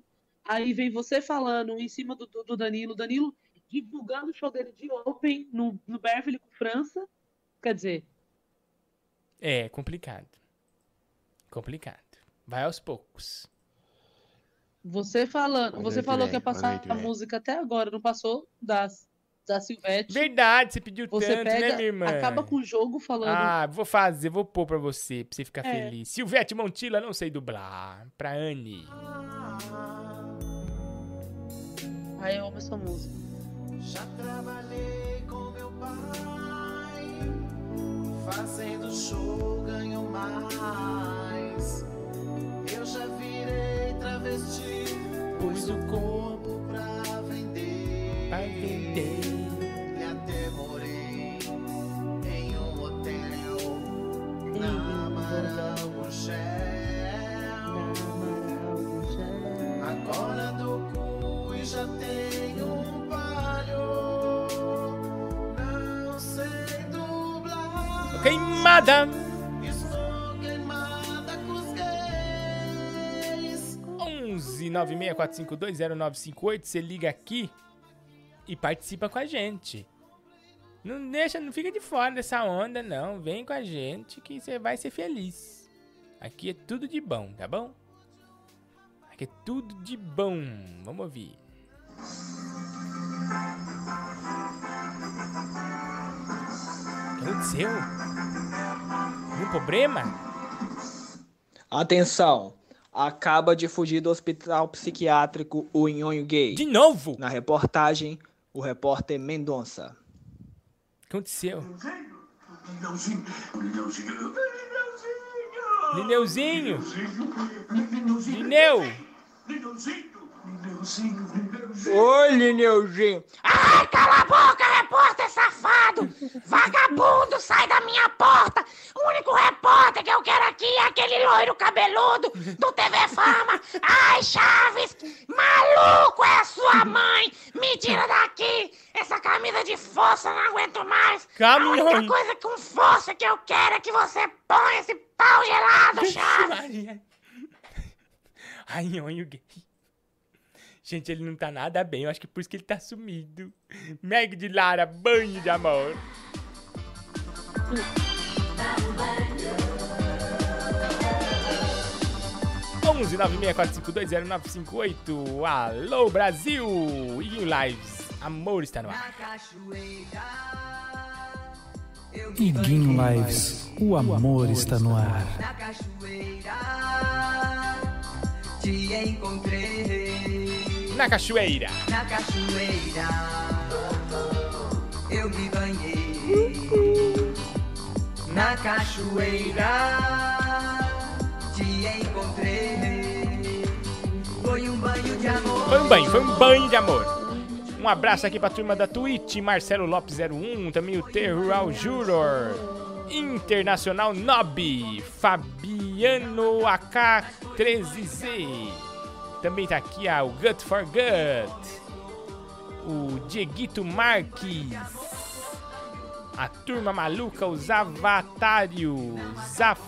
aí vem você falando em cima do, do, do Danilo, Danilo divulgando o show dele de Open no, no Beverly com França. Quer dizer, É complicado. Complicado. Vai aos poucos. Você falando, você falou que ia passar a música até agora, não passou das, da Silvete. Verdade, você pediu Você tanto, pega, né, minha irmã? acaba com o jogo falando. Ah, vou fazer, vou pôr pra você, pra você ficar É. feliz. Silvete Montila, não sei dublar. Pra Anne. Aí eu amo essa música. Já trabalhei com meu pai, fazendo show ganho mais. Eu já virei travesti, pus o corpo pra vender. Pra vender. E até morei em um hotel na Amaral. Agora dou cu e já tenho um palho. Não sei dublar. Queimada! 11 964520958. Você liga aqui e participa com a gente. Não deixa, não fica de fora dessa onda, não. Vem com a gente que você vai ser feliz. Aqui é tudo de bom, tá bom? Aqui é tudo de bom. Vamos ouvir. O que aconteceu? Algum problema? Atenção! Acaba de fugir do hospital psiquiátrico o Nhonho Gay. De novo? Na reportagem, o repórter Mendonça. O que aconteceu? Lineuzinho, Lineuzinho, Lineuzinho! Lineu! Oi, Lineuzinho! Ai, cala a boca, Vagabundo, sai da minha porta! O único repórter que eu quero aqui é aquele loiro cabeludo do TV Fama! Ai, Chaves! Maluco é a sua mãe! Me tira daqui! Essa camisa de força não aguento mais! Calma, A única coisa com força que eu quero é que você ponha esse pau gelado, Chaves! Ai, nhonho gay. Gente, ele não tá nada bem. Eu acho que por isso que ele tá sumido. Meg de Lara, banho de amor. onze nove. Alô, Brasil! Iguinho Lives. Amor está no ar. Na cachoeira, Iguinho Lives, o amor está no ar. Na cachoeira te encontrei. Na cachoeira. Na cachoeira eu me banhei. Na cachoeira te encontrei. Foi um banho de amor. Foi um banho, foi um banho de amor. Um abraço aqui pra turma da Twitch, Marcelo Lopes 01, também o T Rural Juror, Internacional Nob, Fabiano AK13Z. Também tá aqui ah, o Gut for Gut, o Dieguito Marques, a turma maluca, os Avatários, Zaf,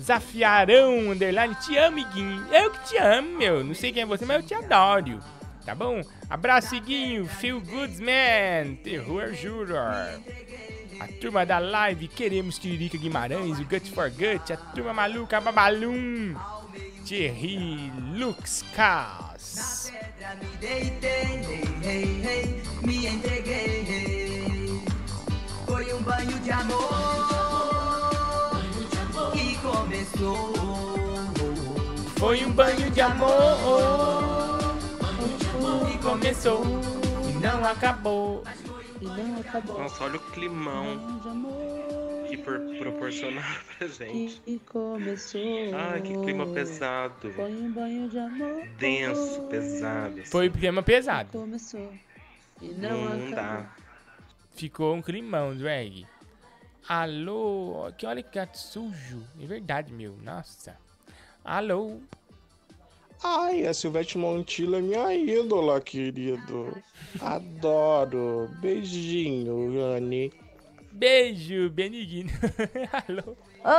Zafiarão, underline, te amo, Iguinho. Eu que te amo, meu. Não sei quem é você, mas eu te adoro. Tá bom? Abraço, Iguinho, Feel Goods Man, Terror Juror. A turma da live, queremos Tiririca Guimarães, o Gut for Gut, a turma maluca, Babalum, Thierry Lux Cas. Me deitei, hey, hey, me entreguei. Foi um banho de amor que começou. Foi um banho de amor que começou e não acabou. E não acabou. Nossa, olha o climão que por, proporcionaram pra gente. E começou. Ai, que clima pesado. Foi um banho de amor. Denso, pesado. assim. Foi um clima pesado. Começou. E não, Não dá. Ficou um climão, drag. Alô, que olha que gato sujo. É verdade, meu. Nossa. Alô. Ai, a Silvete Montilla é minha ídola, querido. Adoro. Beijinho, Rani. Beijo, Benigno. Alô.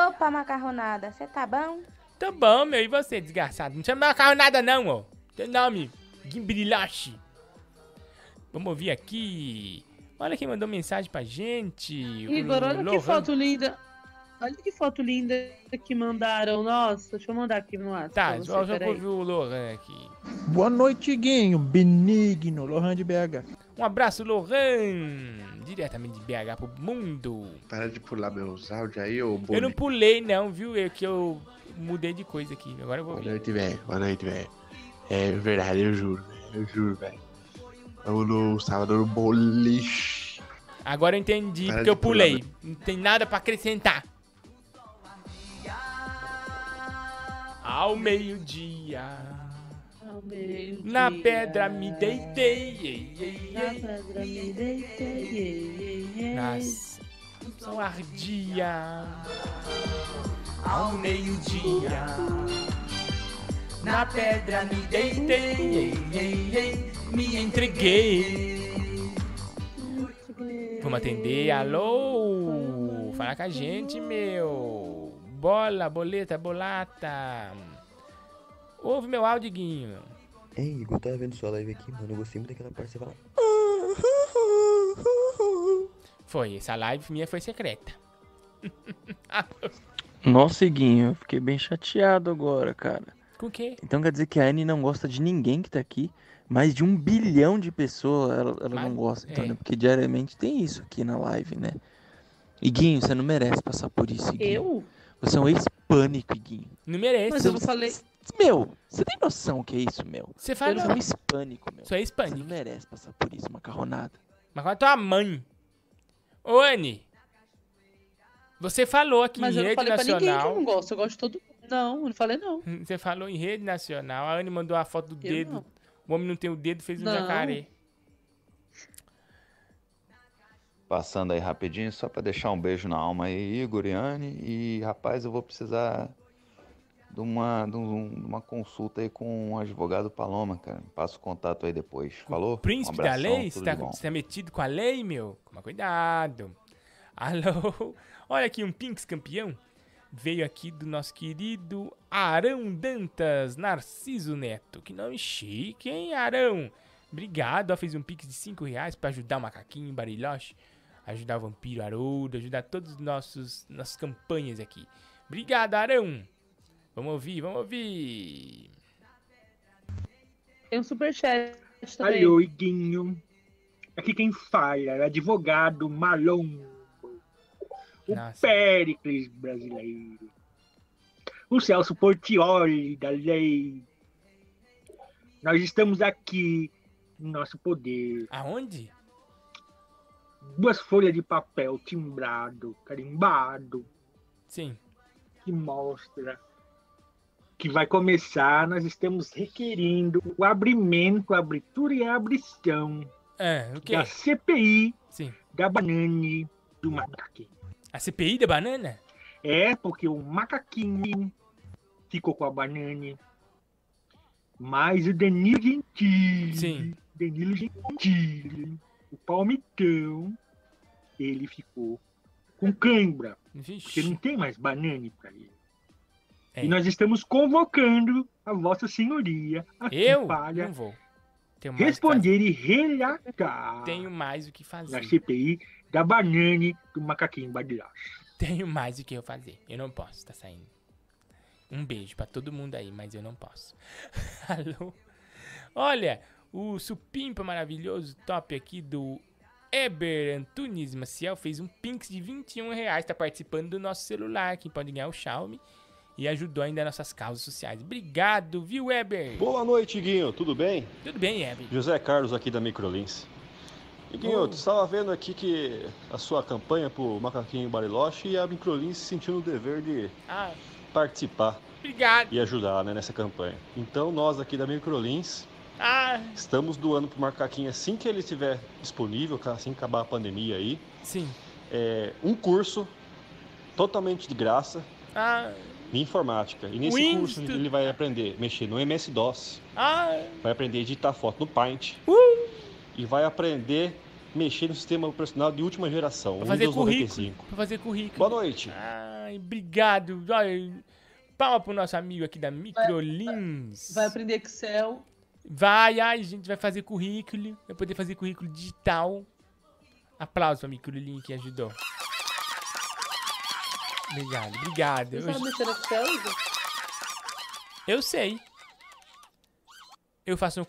Opa, macarronada, você tá bom? Tá bom, meu. E você, desgraçado? Não chama carro nada, não, ó. Teu nome, Gimbrilache. Vamos ouvir aqui. Olha quem mandou mensagem pra gente. Igor, olha que foto linda. Olha que foto linda que mandaram. Nossa, deixa eu mandar aqui no WhatsApp. Tá, só já ouvir o Lohan aqui. Boa noite, Guinho. Benigno, Lohan de BH. Um abraço, Lohan. Diretamente de BH pro mundo. Para de pular meus áudios aí, ô Eu não pulei, não, viu? Eu que eu mudei de coisa aqui. Agora eu vou Boa ver. noite, velho. Boa noite, velho. É verdade, eu juro, velho. Eu juro, velho. Eu no sábado no boliche. Agora eu entendi Para porque eu pulei. pular, Não tem nada pra acrescentar. Ao meio-dia. Na pedra me deitei. ei, ei, Na pedra me deitei. ei, ei, ei. Nas sol ardia. Ao meio-dia. Na pedra me deitei. ei, ei, ei. Me entreguei. Vamos atender. Alô? Fala com a gente, meu. Bola, boleta, bolata. Ouve meu áudio, Guinho. Ei, Igor, tava vendo sua live aqui, mano. Eu gostei muito daquela parte que você fala. Foi, essa live minha foi secreta. Nossa, Iguinho, eu fiquei bem chateado agora, cara. Com o quê? Então quer dizer que a Anne não gosta de ninguém que tá aqui? Mais de um bilhão de pessoas ela, ela não gosta, então, é. né? Porque diariamente tem isso aqui na live, né? Iguinho, você não merece passar por isso, Iguinho. Eu? Você é um ex-pânico, Iguinho. Não merece. Mas eu não falei. Meu, você tem noção que é isso, meu? Você fala- Você é um hispânico, meu. Sou hispânico. Você não merece passar por isso, macarronada. Mas qual é a tua mãe? Ô, Anne. Você falou aqui Mas em eu não rede falei pra ninguém que eu nacional. não gosto. Eu gosto de todo mundo. Não, eu não falei não. Você falou em rede nacional. A Anne mandou a foto do Eu dedo. não. O homem não tem o dedo, fez um Não. jacaré. Passando aí rapidinho, só pra deixar um beijo na alma aí, Igor e Anne. E rapaz, eu vou precisar de uma, de um- uma consulta aí com o advogado Paloma, cara. Passa o contato aí depois. Falou? Príncipe um da abração, lei? Você tá, você tá metido com a lei, meu? Toma cuidado. Alô? Olha aqui, um Pinks campeão. Veio aqui do nosso querido Arão Dantas Narciso Neto. Que nome chique, hein, Arão? Obrigado. Ó, fez um Pix de 5 reais pra ajudar o Macaquinho Bariloche. Ajudar o Vampiro Haroldo. Ajudar todas as nossos, nossas campanhas aqui. Obrigado, Arão. Vamos ouvir, vamos ouvir. Tem um superchat também. Alô, Iguinho. Aqui quem fala é o advogado Malombo. O Nossa. Péricles brasileiro. O Celso Portioli da lei. Nós estamos aqui no nosso poder. Aonde? Duas folhas de papel timbrado, carimbado, Sim. que mostra que vai começar. Nós estamos requerindo o abrimento, a abertura e a abrição É, o quê? da CPI Sim. da banane do macaquinho. A CPI da banana? É, porque o macaquinho ficou com a banane. Mas o Danilo Gentili. Sim. Danilo Gentili. O palmitão. Ele ficou com cãibra. Porque não tem mais banane para ele. É. E nós estamos convocando a Vossa Senhoria aqui Eu? para Não vou. Responder e relatar Tenho mais o que na fazer. CPI da banane do macaquinho badilacho. Tenho mais o que eu fazer. Eu não posso, tá saindo. Um beijo pra todo mundo aí, mas eu não posso. Alô? Olha, o supimpa maravilhoso top aqui do Eber Antunes Maciel fez um Pinx de 21 reais. Tá participando do nosso celular. Quem pode ganhar é o Xiaomi. E ajudou ainda nossas causas sociais. Obrigado, viu, Eber? Boa noite, Guinho. Tudo bem? Tudo bem, Eber? José Carlos aqui da Microlins. E Guinho, Oh. tu estava vendo aqui que a sua campanha pro Macaquinho Bariloche e a Microlins se sentiu no dever de Ah, participar obrigado. e ajudar né, nessa campanha. Então nós aqui da Microlins Ah, estamos doando pro Macaquinho assim que ele estiver disponível, assim que acabar a pandemia aí. Sim. É, um curso totalmente de graça ah, de informática. E nesse Windows, curso ele vai aprender a mexer no MS-DOS, ah, vai aprender a editar foto no Paint uh, e vai aprender a mexer no sistema operacional de última geração, pra fazer Windows currículo. 95. Pra fazer currículo. Boa noite. Ai, obrigado. Ai, palma pro nosso amigo aqui da Microlins. Vai aprender Excel. Vai, ai, gente, vai fazer currículo. Vai poder fazer currículo digital. Aplausos pra Microlin que ajudou. Obrigado, obrigado. Você Eu, sabe mexer Excel, Igor? eu sei. Eu faço um...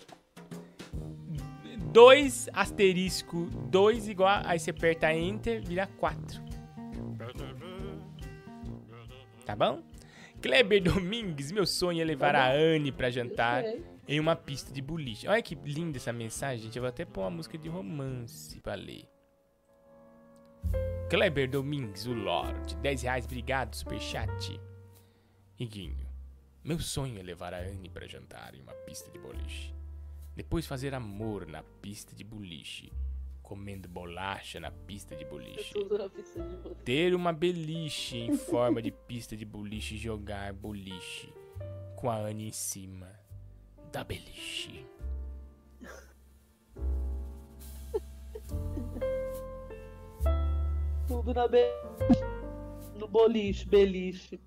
Dois asterisco, dois igual, aí você aperta Enter, vira quatro. Tá bom? Kleber Domingues, meu sonho é levar Tá a. Anne pra jantar sei. Em uma pista de boliche. Olha que linda essa mensagem, gente. Eu vou até pôr uma música de romance pra ler. Kleber Domingues, o Lorde. 10 reais, obrigado, superchat. Iguinho, meu sonho é levar a Anne pra jantar em uma pista de boliche. Depois fazer amor na pista de boliche. Comendo bolacha na pista de boliche. Pista de boliche. Ter uma beliche em forma de pista de boliche e jogar boliche com a Anne em cima da beliche. Tudo na be... No boliche, beliche.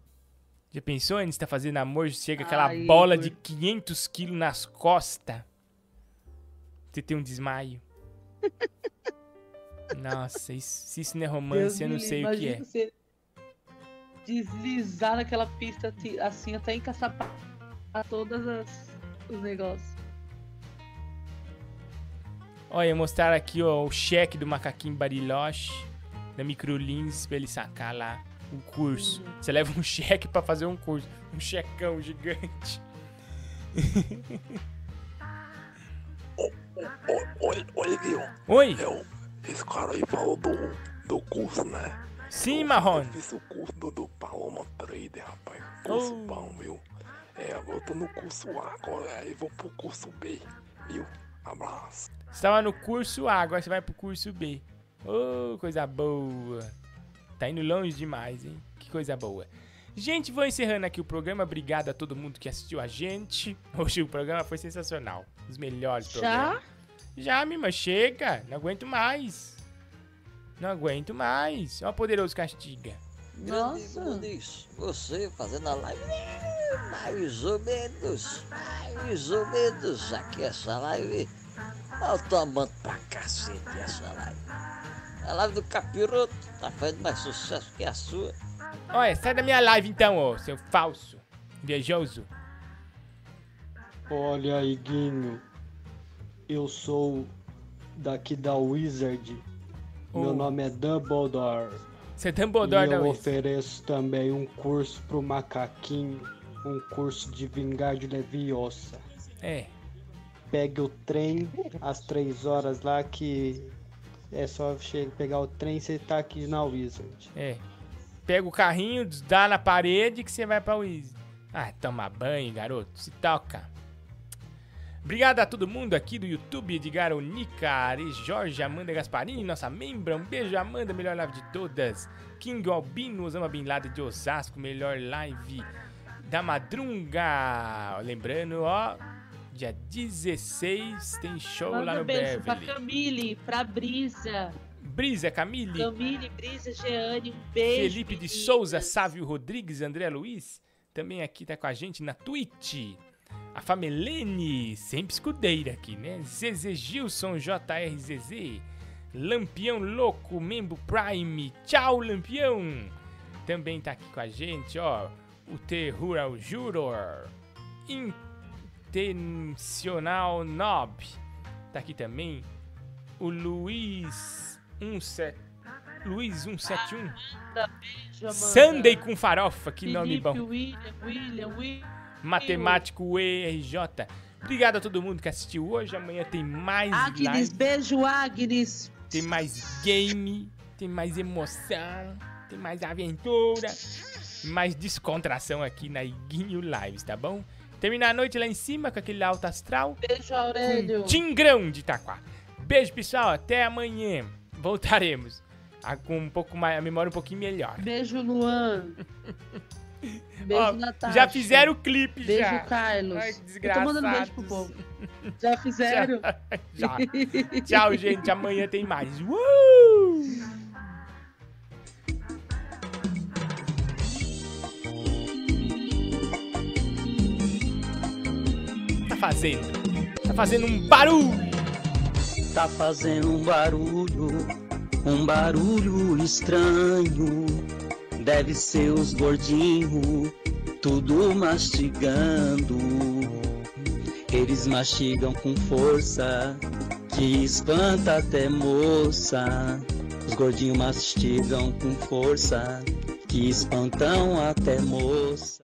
Já pensou, Anne? Você tá fazendo amor, chega aquela Ai, bola Igor. de 500 quilos nas costas. Você tem um desmaio. Nossa, isso- se isso não é romance, eu não sei o que é. Você deslizar naquela pista assim até encaçapar todas as os negócios. Olha, mostrar aqui ó, o cheque do macaquinho Bariloche, da Microlins, pra ele sacar lá o curso. Você leva um cheque pra fazer um curso. Um checão gigante. Oi, oi, viu? Oi? Eu, esse cara aí falou do, do curso, né? Sim, Marrone. Eu fiz o curso do, do Paloma Trader, rapaz. Curso Oh. bom, viu? É, agora eu tô no curso A, agora aí vou pro curso B, viu? Abraço. Você tava no curso A, agora você vai pro curso B. Ô, coisa boa. Tá indo longe demais, hein? Que coisa boa. Gente, vou encerrando aqui o programa. Obrigado a todo mundo que assistiu a gente. Hoje o programa foi sensacional. Os melhores Já? programas. Já, Mima, chega. Não aguento mais. Não aguento mais. Ó, o poderoso castiga. Grande Muniz, você fazendo a live, mais ou menos, mais ou menos, aqui essa live, eu tô amando pra cacete essa live. A live do Capiroto tá fazendo mais sucesso que a sua. Olha, sai da minha live então, ô, seu falso. Invejoso. Olha, Iguinho, eu sou daqui da Wizard. Oh. Meu nome é Dumbledore. Você é Dumbledore e da eu Wiz. ofereço também um curso pro macaquinho, um curso de vingar de Leviosa. É. Pegue o trem às três horas lá que é só chegar, pegar o trem e você tá aqui na Wizard. É. Pega o carrinho, dá na parede que você vai pra Wiz. Ah, toma banho, garoto. Se toca. Obrigado a todo mundo aqui do YouTube, Edgar Onica, Ares Jorge, Amanda Gasparini, nossa membra. Um beijo, Amanda, melhor live de todas. King Albino, Osama Bin Laden de Osasco, melhor live da Madrunga. Lembrando, ó, dia 16 tem show lá Manda no um beijo pra Beverly. Camille, pra Brisa. Brisa, Camille. Camille, Brisa, Jeane, um beijo. Felipe de Souza, Sávio Rodrigues, André Luiz, também aqui tá com a gente na Twitch. A Famelene, sempre escudeira aqui, né? ZZ Gilson, JRZZ. Lampião Louco, Membo Prime. Tchau, Lampião! Também tá aqui com a gente, ó. O The Rural Juror. Intencional Nob. Tá aqui também o Luiz 17. Luiz 171. Manda beijo, Amanda. Sunday com farofa, que nome Felipe, bom. William, William, William. Matemático ERJ. Obrigado a todo mundo que assistiu hoje. Amanhã tem mais Agnes, live, beijo, Agnes. tem mais game, tem mais emoção, tem mais aventura, mais descontração aqui na Iguinho Lives, tá bom? Terminar a noite lá em cima com aquele alto astral. Beijo, Aurélio. Com Tingrão de Itaquá. Beijo, pessoal. Até amanhã. Voltaremos. Ah, Com um pouco mais, a memória um pouquinho melhor. Beijo, Luan. Beijo, Ó, Natasha. já fizeram o clipe, Beijo, já. Carlos. Ai, que Eu tô mandando beijo pro povo. Já fizeram? Já. Tchau, gente. Amanhã tem mais. Uh! Fazendo? Tá fazendo um barulho. Tá fazendo um barulho, um barulho estranho. Deve ser os gordinhos, tudo mastigando. Eles mastigam com força, que espanta até moça. Os gordinhos mastigam com força, que espantam até moça.